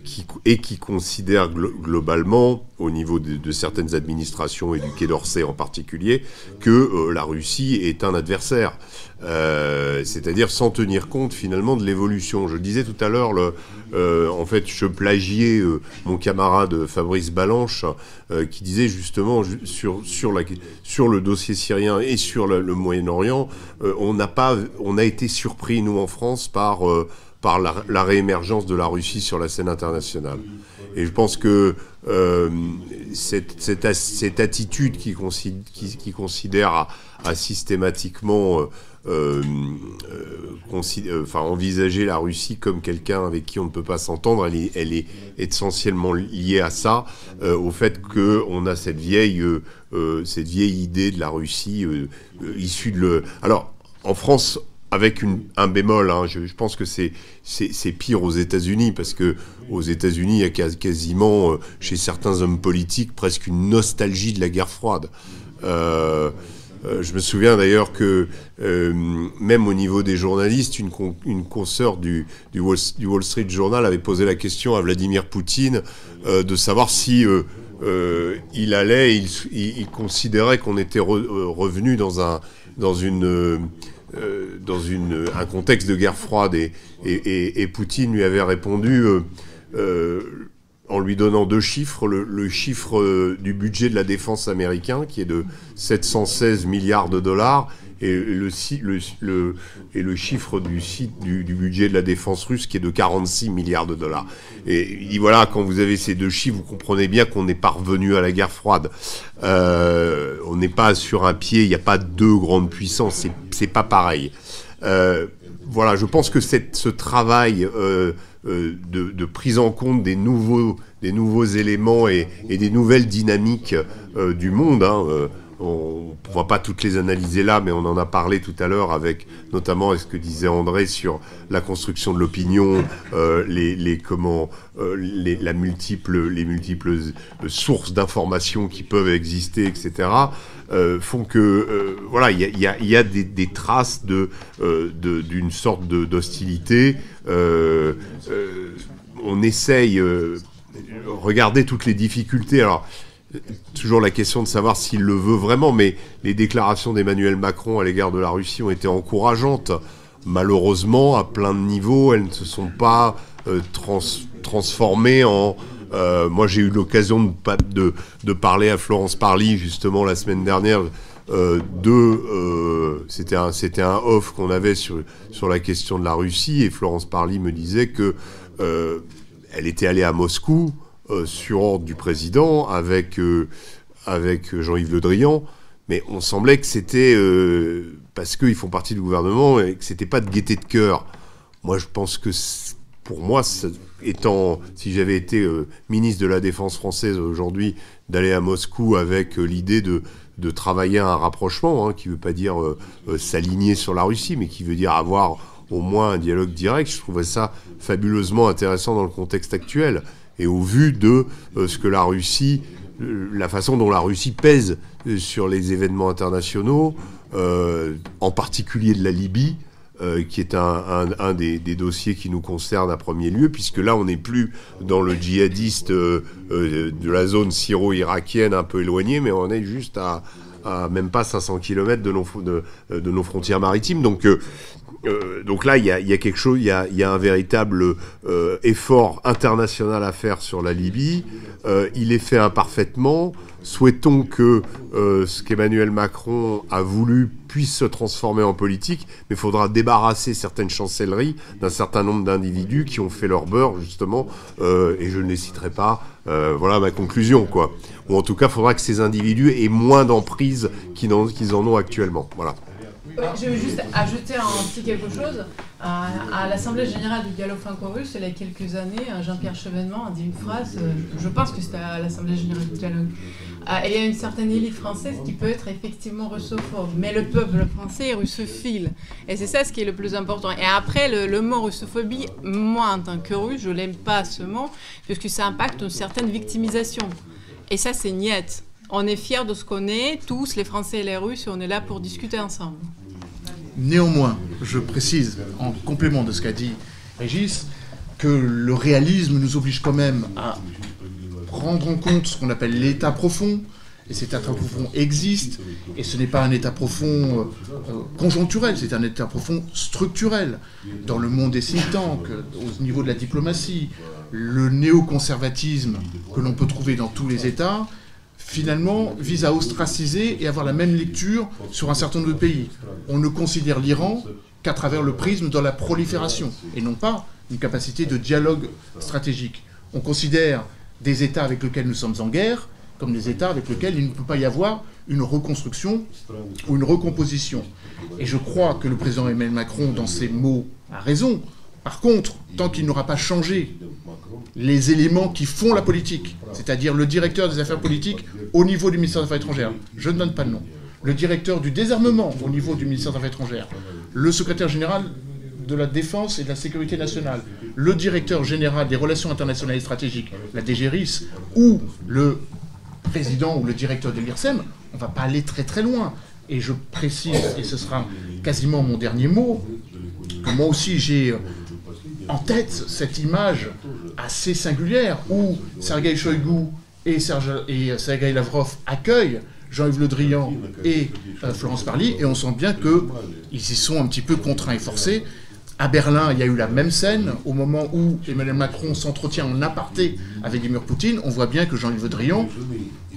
qui, et qui considèrent glo- globalement, au niveau de, certaines administrations et du Quai d'Orsay en particulier, que euh, la Russie est un adversaire. Euh, C'est-à-dire sans tenir compte finalement de l'évolution. Je disais tout à l'heure, euh, en fait, je plagiais euh, mon camarade Fabrice Balanche, euh, qui disait justement ju- sur, le dossier syrien et sur le, Moyen-Orient, euh, on on a été surpris nous en France par euh, par la, réémergence de la Russie sur la scène internationale. Et je pense que euh, cette, attitude qui, consi- qui, qui considère à, systématiquement euh, euh, envisager la Russie comme quelqu'un avec qui on ne peut pas s'entendre, elle est, elle est essentiellement liée à ça, au fait qu'on a cette vieille, idée de la Russie issue de le... Alors, en France, avec un bémol, hein, je, pense que c'est pire aux États-Unis parce que aux États-Unis, il y a quas- quasiment euh, chez certains hommes politiques presque une nostalgie de la guerre froide. Euh, euh, je me souviens d'ailleurs que même au niveau des journalistes, une, con- consoeur du, Wall, Street Journal avait posé la question à Vladimir Poutine de savoir si il allait, il, considérait qu'on était re- revenu dans un dans une euh, dans un contexte de guerre froide et, Poutine lui avait répondu euh, euh, en lui donnant deux chiffres, le, le chiffre du budget de la défense américain qui est de 716 milliards de dollars et le, chiffre du, budget de la défense russe qui est de 46 milliards de dollars. Et voilà, quand vous avez ces deux chiffres, vous comprenez bien qu'on n'est pas revenu à la guerre froide. Euh, on n'est pas sur un pied, il n'y a pas deux grandes puissances, c'est- pas pareil. Euh, voilà, je pense que ce travail euh, de, prise en compte des nouveaux, éléments et, des nouvelles dynamiques du monde, hein, on ne va pas toutes les analyser là, mais on en a parlé tout à l'heure avec notamment ce que disait André sur la construction de l'opinion, euh, les, les comment, euh, les, la multiple, les multiples euh, sources d'informations qui peuvent exister, etc. font que voilà, il y a, y a- y a des, traces de d'une sorte d'hostilité. On essaye, regarder toutes les difficultés. Alors toujours la question de savoir s'il le veut vraiment, mais les déclarations d'Emmanuel Macron à l'égard de la Russie ont été encourageantes. Malheureusement, à plein de niveaux, elles ne se sont pas euh, trans- transformées en... euh, moi, j'ai eu l'occasion de, de, parler à Florence Parly, justement, la semaine dernière, euh, de... C'était un, un off qu'on avait sur, sur la question de la Russie, et Florence Parly me disait que elle était allée à Moscou euh, sur ordre du président avec, euh, avec Jean-Yves Le Drian, mais on semblait que c'était euh, parce qu'ils font partie du gouvernement et que c'était pas de gaieté de cœur. Moi, je pense que pour moi, étant, si j'avais été ministre de la Défense française aujourd'hui, d'aller à Moscou avec l'idée de, de travailler à un rapprochement, hein, qui veut pas dire s'aligner sur la Russie, mais qui veut dire avoir au moins un dialogue direct, je trouvais ça fabuleusement intéressant dans le contexte actuel. Et au vu de euh, ce que la Russie, euh, la façon dont la Russie pèse euh, sur les événements internationaux, en particulier de la Libye, qui est un, des, dossiers qui nous concerne à premier lieu, puisque là, on n'est plus dans le djihadiste de la zone syro-irakienne un peu éloignée, mais on est juste à, même pas 500 km de nos, de, de nos frontières maritimes. Donc, donc là, il y a, quelque chose, il y a, un véritable effort international à faire sur la Libye. il est fait imparfaitement. Souhaitons que euh, ce qu'Emmanuel Macron a voulu puisse se transformer en politique, mais il faudra débarrasser certaines chancelleries d'un certain nombre d'individus qui ont fait leur beurre, justement, euh, et je ne les citerai pas. Euh, voilà ma conclusion, quoi. Ou en tout cas, il faudra que ces individus aient moins d'emprise qu'ils en ont actuellement. Voilà je veux juste ajouter un petit quelque chose. À, l'Assemblée générale du Gallo franco-russe, il y a quelques années, Jean-Pierre Chevènement a dit une phrase, euh, je pense que c'était à l'Assemblée générale du dialogue. Euh, il y a une certaine élite française qui peut être effectivement russophobe, mais le peuple français est russophile. Et c'est ça ce qui est le plus important. Et après, le, mot russophobie, moi en tant que russe, je l'aime pas ce mot, puisque ça impacte une certaine victimisation. Et ça, c'est niette. On est fiers de ce qu'on est, tous, les Français et les Russes, et on est là pour discuter ensemble. Néanmoins, je précise, en complément de ce qu'a dit Régis, que le réalisme nous oblige quand même à prendre en compte ce qu'on appelle l'état profond, et cet état profond existe, et ce n'est pas un état profond euh, euh, conjoncturel, c'est un état profond structurel. Dans le monde des think tanks, au niveau de la diplomatie, le néoconservatisme que l'on peut trouver dans tous les États finalement, vise à ostraciser et avoir la même lecture sur un certain nombre de pays. On ne considère l'Iran qu'à travers le prisme de la prolifération, et non pas une capacité de dialogue stratégique. On considère des États avec lesquels nous sommes en guerre comme des États avec lesquels il ne peut pas y avoir une reconstruction ou une recomposition. Et je crois que le président Emmanuel Macron, dans ses mots, a raison. Par contre, tant qu'il n'aura pas changé les éléments qui font la politique, c'est-à-dire le directeur des affaires politiques au niveau du ministère des Affaires étrangères. Je ne donne pas de nom. Le directeur du désarmement au niveau du ministère des Affaires étrangères. Le secrétaire général de la Défense et de la Sécurité nationale. Le directeur général des relations internationales et stratégiques, la DGRIS, ou le président ou le directeur de l'IRSEM, on ne va pas aller très très loin. Et je précise, et ce sera quasiment mon dernier mot, que moi aussi j'ai en tête cette image assez singulière où Sergei Shoigu et, Sergei Lavrov accueillent Jean-Yves Le Drian et euh, Florence Parly, et on sent bien qu'ils y sont un petit peu contraints et forcés. À Berlin, il y a eu la même scène. Au moment où Emmanuel Macron s'entretient en aparté avec Vladimir Poutine, on voit bien que Jean-Yves Le Drian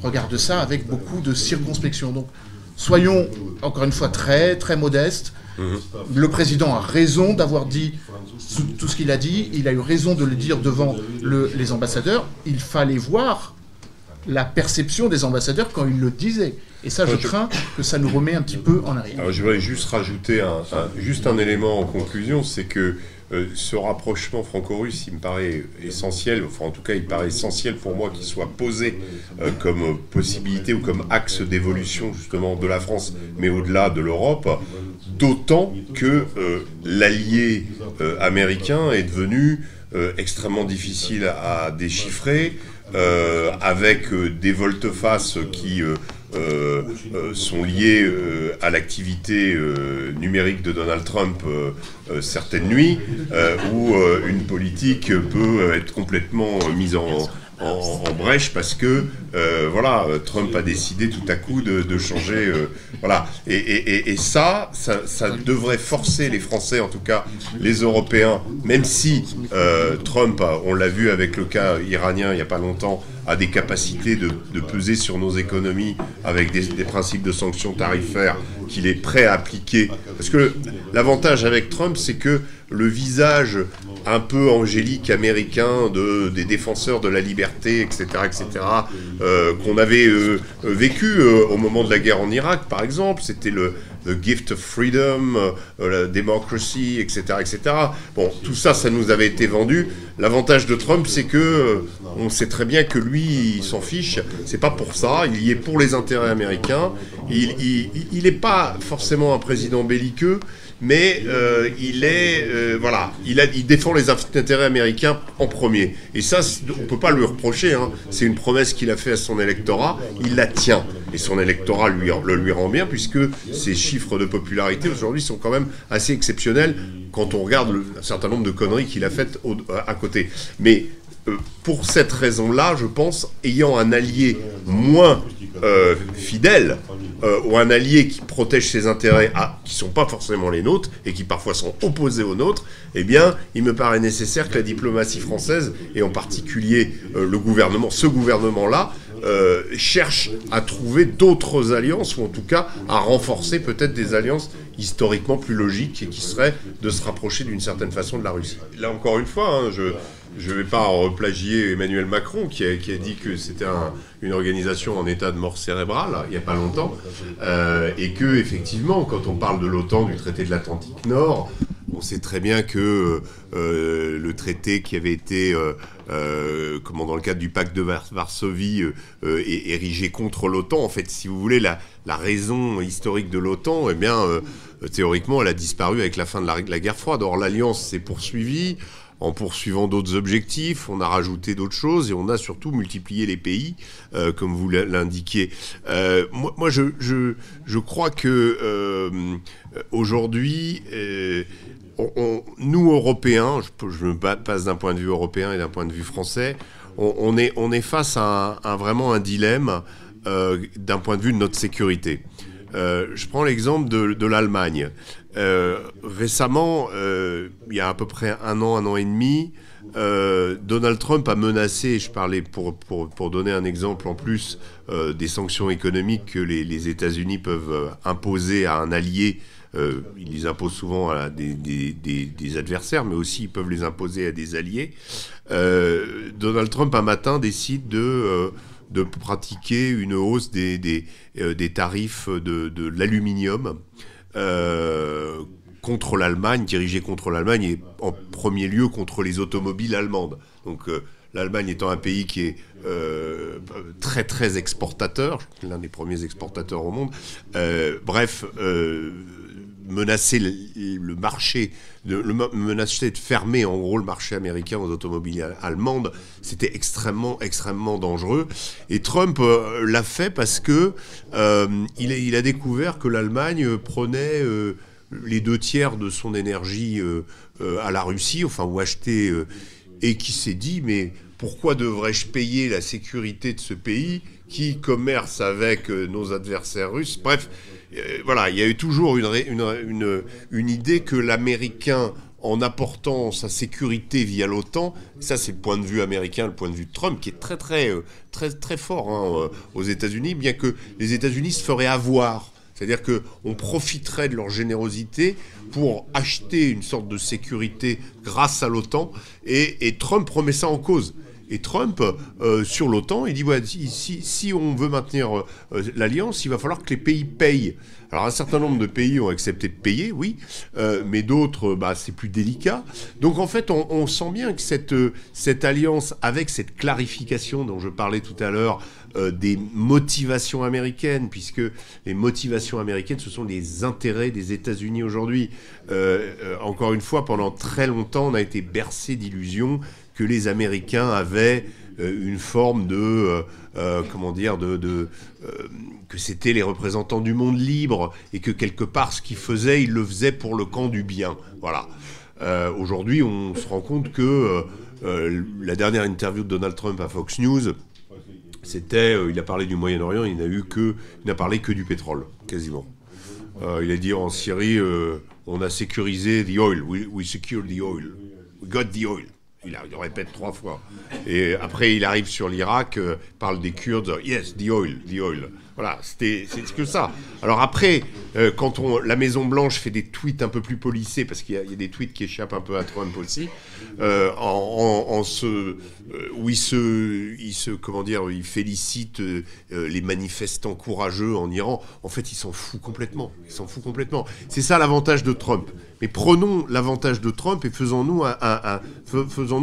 regarde ça avec beaucoup de circonspection. Donc, soyons encore une fois très, très modestes. Mhm. Le président a raison d'avoir dit tout ce qu'il a dit. Il a eu raison de le dire devant les ambassadeurs. Il fallait voir la perception des ambassadeurs quand il le disait. Et ça, je, crains que ça nous remet un petit peu en arrière. Alors, je voudrais juste rajouter un, juste un élément en conclusion, c'est que euh, ce rapprochement franco-russe, il me paraît essentiel, enfin en tout cas il paraît essentiel pour moi qu'il soit posé euh, comme possibilité ou comme axe d'évolution justement de la France, mais au-delà de l'Europe, d'autant que euh, l'allié américain est devenu extrêmement difficile à, déchiffrer, avec des volte-face qui euh, euh, sont liés euh, à l'activité numérique de Donald Trump certaines nuits, où une politique peut être complètement mise en, brèche parce que voilà, Trump a décidé tout à coup de, changer. Voilà. Et, ça, ça, devrait forcer les Français, en tout cas les Européens, même si Trump, on l'a vu avec le cas iranien il n'y a pas longtemps, a des capacités de, peser sur nos économies avec des, des principes de sanctions tarifaires qu'il est prêt à appliquer. Parce que l'avantage avec Trump, c'est que le visage un peu angélique américain de, des défenseurs de la liberté, etc., etc., euh, qu'on avait euh, vécu euh, au moment de la guerre en Irak, par exemple. C'était le, gift of freedom, la democracy, etc., etc. Bon, tout ça, ça nous avait été vendu. L'avantage de Trump, c'est que on sait très bien que lui, il s'en fiche. C'est pas pour ça. Il y est pour les intérêts américains. Il n'est pas forcément un président belliqueux, mais euh, il est euh, voilà, il, a, il défend les intérêts américains en premier. Et ça, on peut pas lui reprocher. Hein. C'est une promesse qu'il a fait à son électorat. Il la tient. Et son électorat lui, le lui rend bien, puisque ses chiffres de popularité aujourd'hui sont quand même assez exceptionnels quand on regarde un certain nombre de conneries qu'il a faites à côté. Mais euh, pour cette raison-là, je pense, ayant un allié moins euh, fidèle, euh, ou un allié qui protège ses intérêts à, qui sont pas forcément les nôtres, et qui parfois sont opposés aux nôtres, eh bien, il me paraît nécessaire que la diplomatie française, et en particulier le gouvernement, ce gouvernement-là, cherche à trouver d'autres alliances, ou en tout cas à renforcer peut-être des alliances historiquement plus logiques, et qui seraient de se rapprocher d'une certaine façon de la Russie. Là encore une fois, hein, je je ne vais pas replagier Emmanuel Macron qui a, dit que c'était une organisation en état de mort cérébrale il n'y a pas longtemps, euh, et que effectivement, quand on parle de l'OTAN, du traité de l'Atlantique Nord, on sait très bien que euh, le traité qui avait été, euh, comment dans le cadre du pacte de Varsovie, est érigé contre l'OTAN. En fait, si vous voulez, la, raison historique de l'OTAN, eh bien, théoriquement, elle a disparu avec la fin de la, la guerre froide. Or, l'alliance s'est poursuivie en poursuivant d'autres objectifs, on a rajouté d'autres choses et on a surtout multiplié les pays, euh, comme vous l'indiquiez. Euh, moi, je, crois que euh, aujourd'hui, nous, Européens, je, me passe d'un point de vue européen et d'un point de vue français, on, est, face à, vraiment un dilemme d'un point de vue de notre sécurité. je prends l'exemple de l'Allemagne. Euh, récemment, euh, il y a à peu près un an, un an et demi, euh, Donald Trump a menacé, je parlais pour, pour, pour donner un exemple en plus, des sanctions économiques que les, États-Unis peuvent imposer à un allié. ils les imposent souvent à des, adversaires, mais aussi ils peuvent les imposer à des alliés. Donald Trump, un matin, décide de de pratiquer une hausse des, des, des tarifs de, de l'aluminium euh, contre l'Allemagne, dirigé contre l'Allemagne et en premier lieu contre les automobiles allemandes. Donc euh, l'Allemagne étant un pays qui est euh, très très exportateur, l'un des premiers exportateurs au monde. bref, menacer le, marché, de, menacer de fermer en gros le marché américain aux automobiles allemandes, c'était extrêmement extrêmement dangereux. Et Trump euh, l'a fait parce que euh, il, a découvert que l'Allemagne prenait euh, les deux tiers de son énergie à la Russie, enfin ou achetait, et qui s'est dit mais pourquoi devrais-je payer la sécurité de ce pays qui commerce avec nos adversaires russes? Bref, voilà, il y a eu toujours une, une, idée que l'Américain, en apportant sa sécurité via l'OTAN, ça c'est le point de vue américain, le point de vue de Trump, qui est très très euh, très très fort hein, euh, aux États-Unis, bien que les États-Unis se feraient avoir. C'est-à-dire qu'on profiterait de leur générosité pour acheter une sorte de sécurité grâce à l'OTAN, et, et Trump remet ça en cause. Et Trump, euh, sur l'OTAN, il dit si, on veut maintenir euh, l'alliance, il va falloir que les pays payent. Alors un certain nombre de pays ont accepté de payer, oui, euh, mais d'autres, bah, c'est plus délicat. Donc en fait, on, sent bien que cette alliance, avec cette clarification dont je parlais tout à l'heure, des motivations américaines, puisque les motivations américaines, ce sont les intérêts des États-Unis aujourd'hui. encore une fois, pendant très longtemps, on a été bercé d'illusions que les Américains avaient euh, une forme de, euh, euh, comment dire, de, que c'était les représentants du monde libre et que quelque part ce qu'ils faisaient, ils le faisaient pour le camp du bien. Voilà. Aujourd'hui, on se rend compte que la dernière interview de Donald Trump à Fox News, c'était, il a parlé du Moyen-Orient, il n'a eu que, il n'a parlé que du pétrole, quasiment. il a dit en Syrie, on a sécurisé the oil, we, we secured the oil, we got the oil. Il, le répète trois fois. Et après, il arrive sur l'Irak, euh, parle des Kurdes. Yes, the oil, the oil. Voilà, c'était que ça. Alors après, euh, quand on, la Maison Blanche fait des tweets un peu plus polissés, parce qu'il y, a des tweets qui échappent un peu à Trump aussi, euh, en, ce, euh, où il se, il se, comment dire, il félicite les manifestants courageux en Iran. En fait, il s'en fout complètement. Il s'en fout complètement. C'est ça l'avantage de Trump. Mais prenons l'avantage de Trump et faisons-nous un,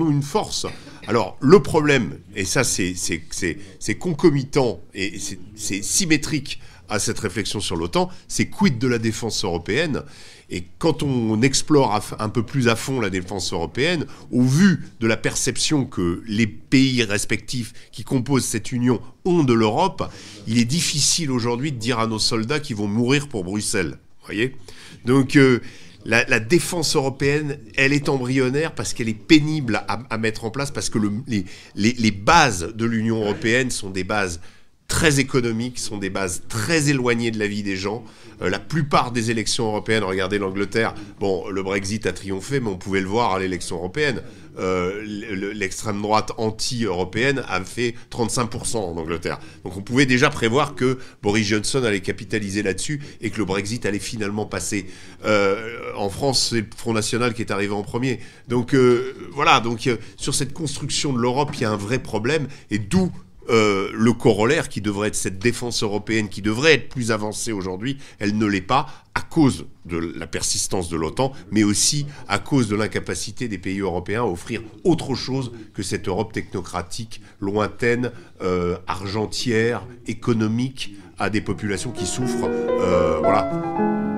une force. Alors, le problème, et ça c'est concomitant et c'est symétrique à cette réflexion sur l'OTAN, c'est quid de la défense européenne et quand on explore un peu plus à fond la défense européenne, au vu de la perception que les pays respectifs qui composent cette union ont de l'Europe, il est difficile aujourd'hui de dire à nos soldats qu'ils vont mourir pour Bruxelles. Voyez? Donc euh, la, défense européenne, elle est embryonnaire parce qu'elle est pénible à, mettre en place, parce que les, bases de l'Union européenne sont des bases très économiques, sont des bases très éloignées de la vie des gens. Euh, la plupart des élections européennes, regardez l'Angleterre, bon, le Brexit a triomphé, mais on pouvait le voir à l'élection européenne. Euh, l'extrême droite anti-européenne a fait 35% en Angleterre. Donc on pouvait déjà prévoir que Boris Johnson allait capitaliser là-dessus et que le Brexit allait finalement passer. Euh, en France, c'est le Front National qui est arrivé en premier. Donc voilà, donc sur cette construction de l'Europe, il y a un vrai problème et d'où euh, le corollaire qui devrait être cette défense européenne qui devrait être plus avancée aujourd'hui, elle ne l'est pas à cause de la persistance de l'OTAN, mais aussi à cause de l'incapacité des pays européens à offrir autre chose que cette Europe technocratique, lointaine, euh, argentière, économique, à des populations qui souffrent. Euh, voilà.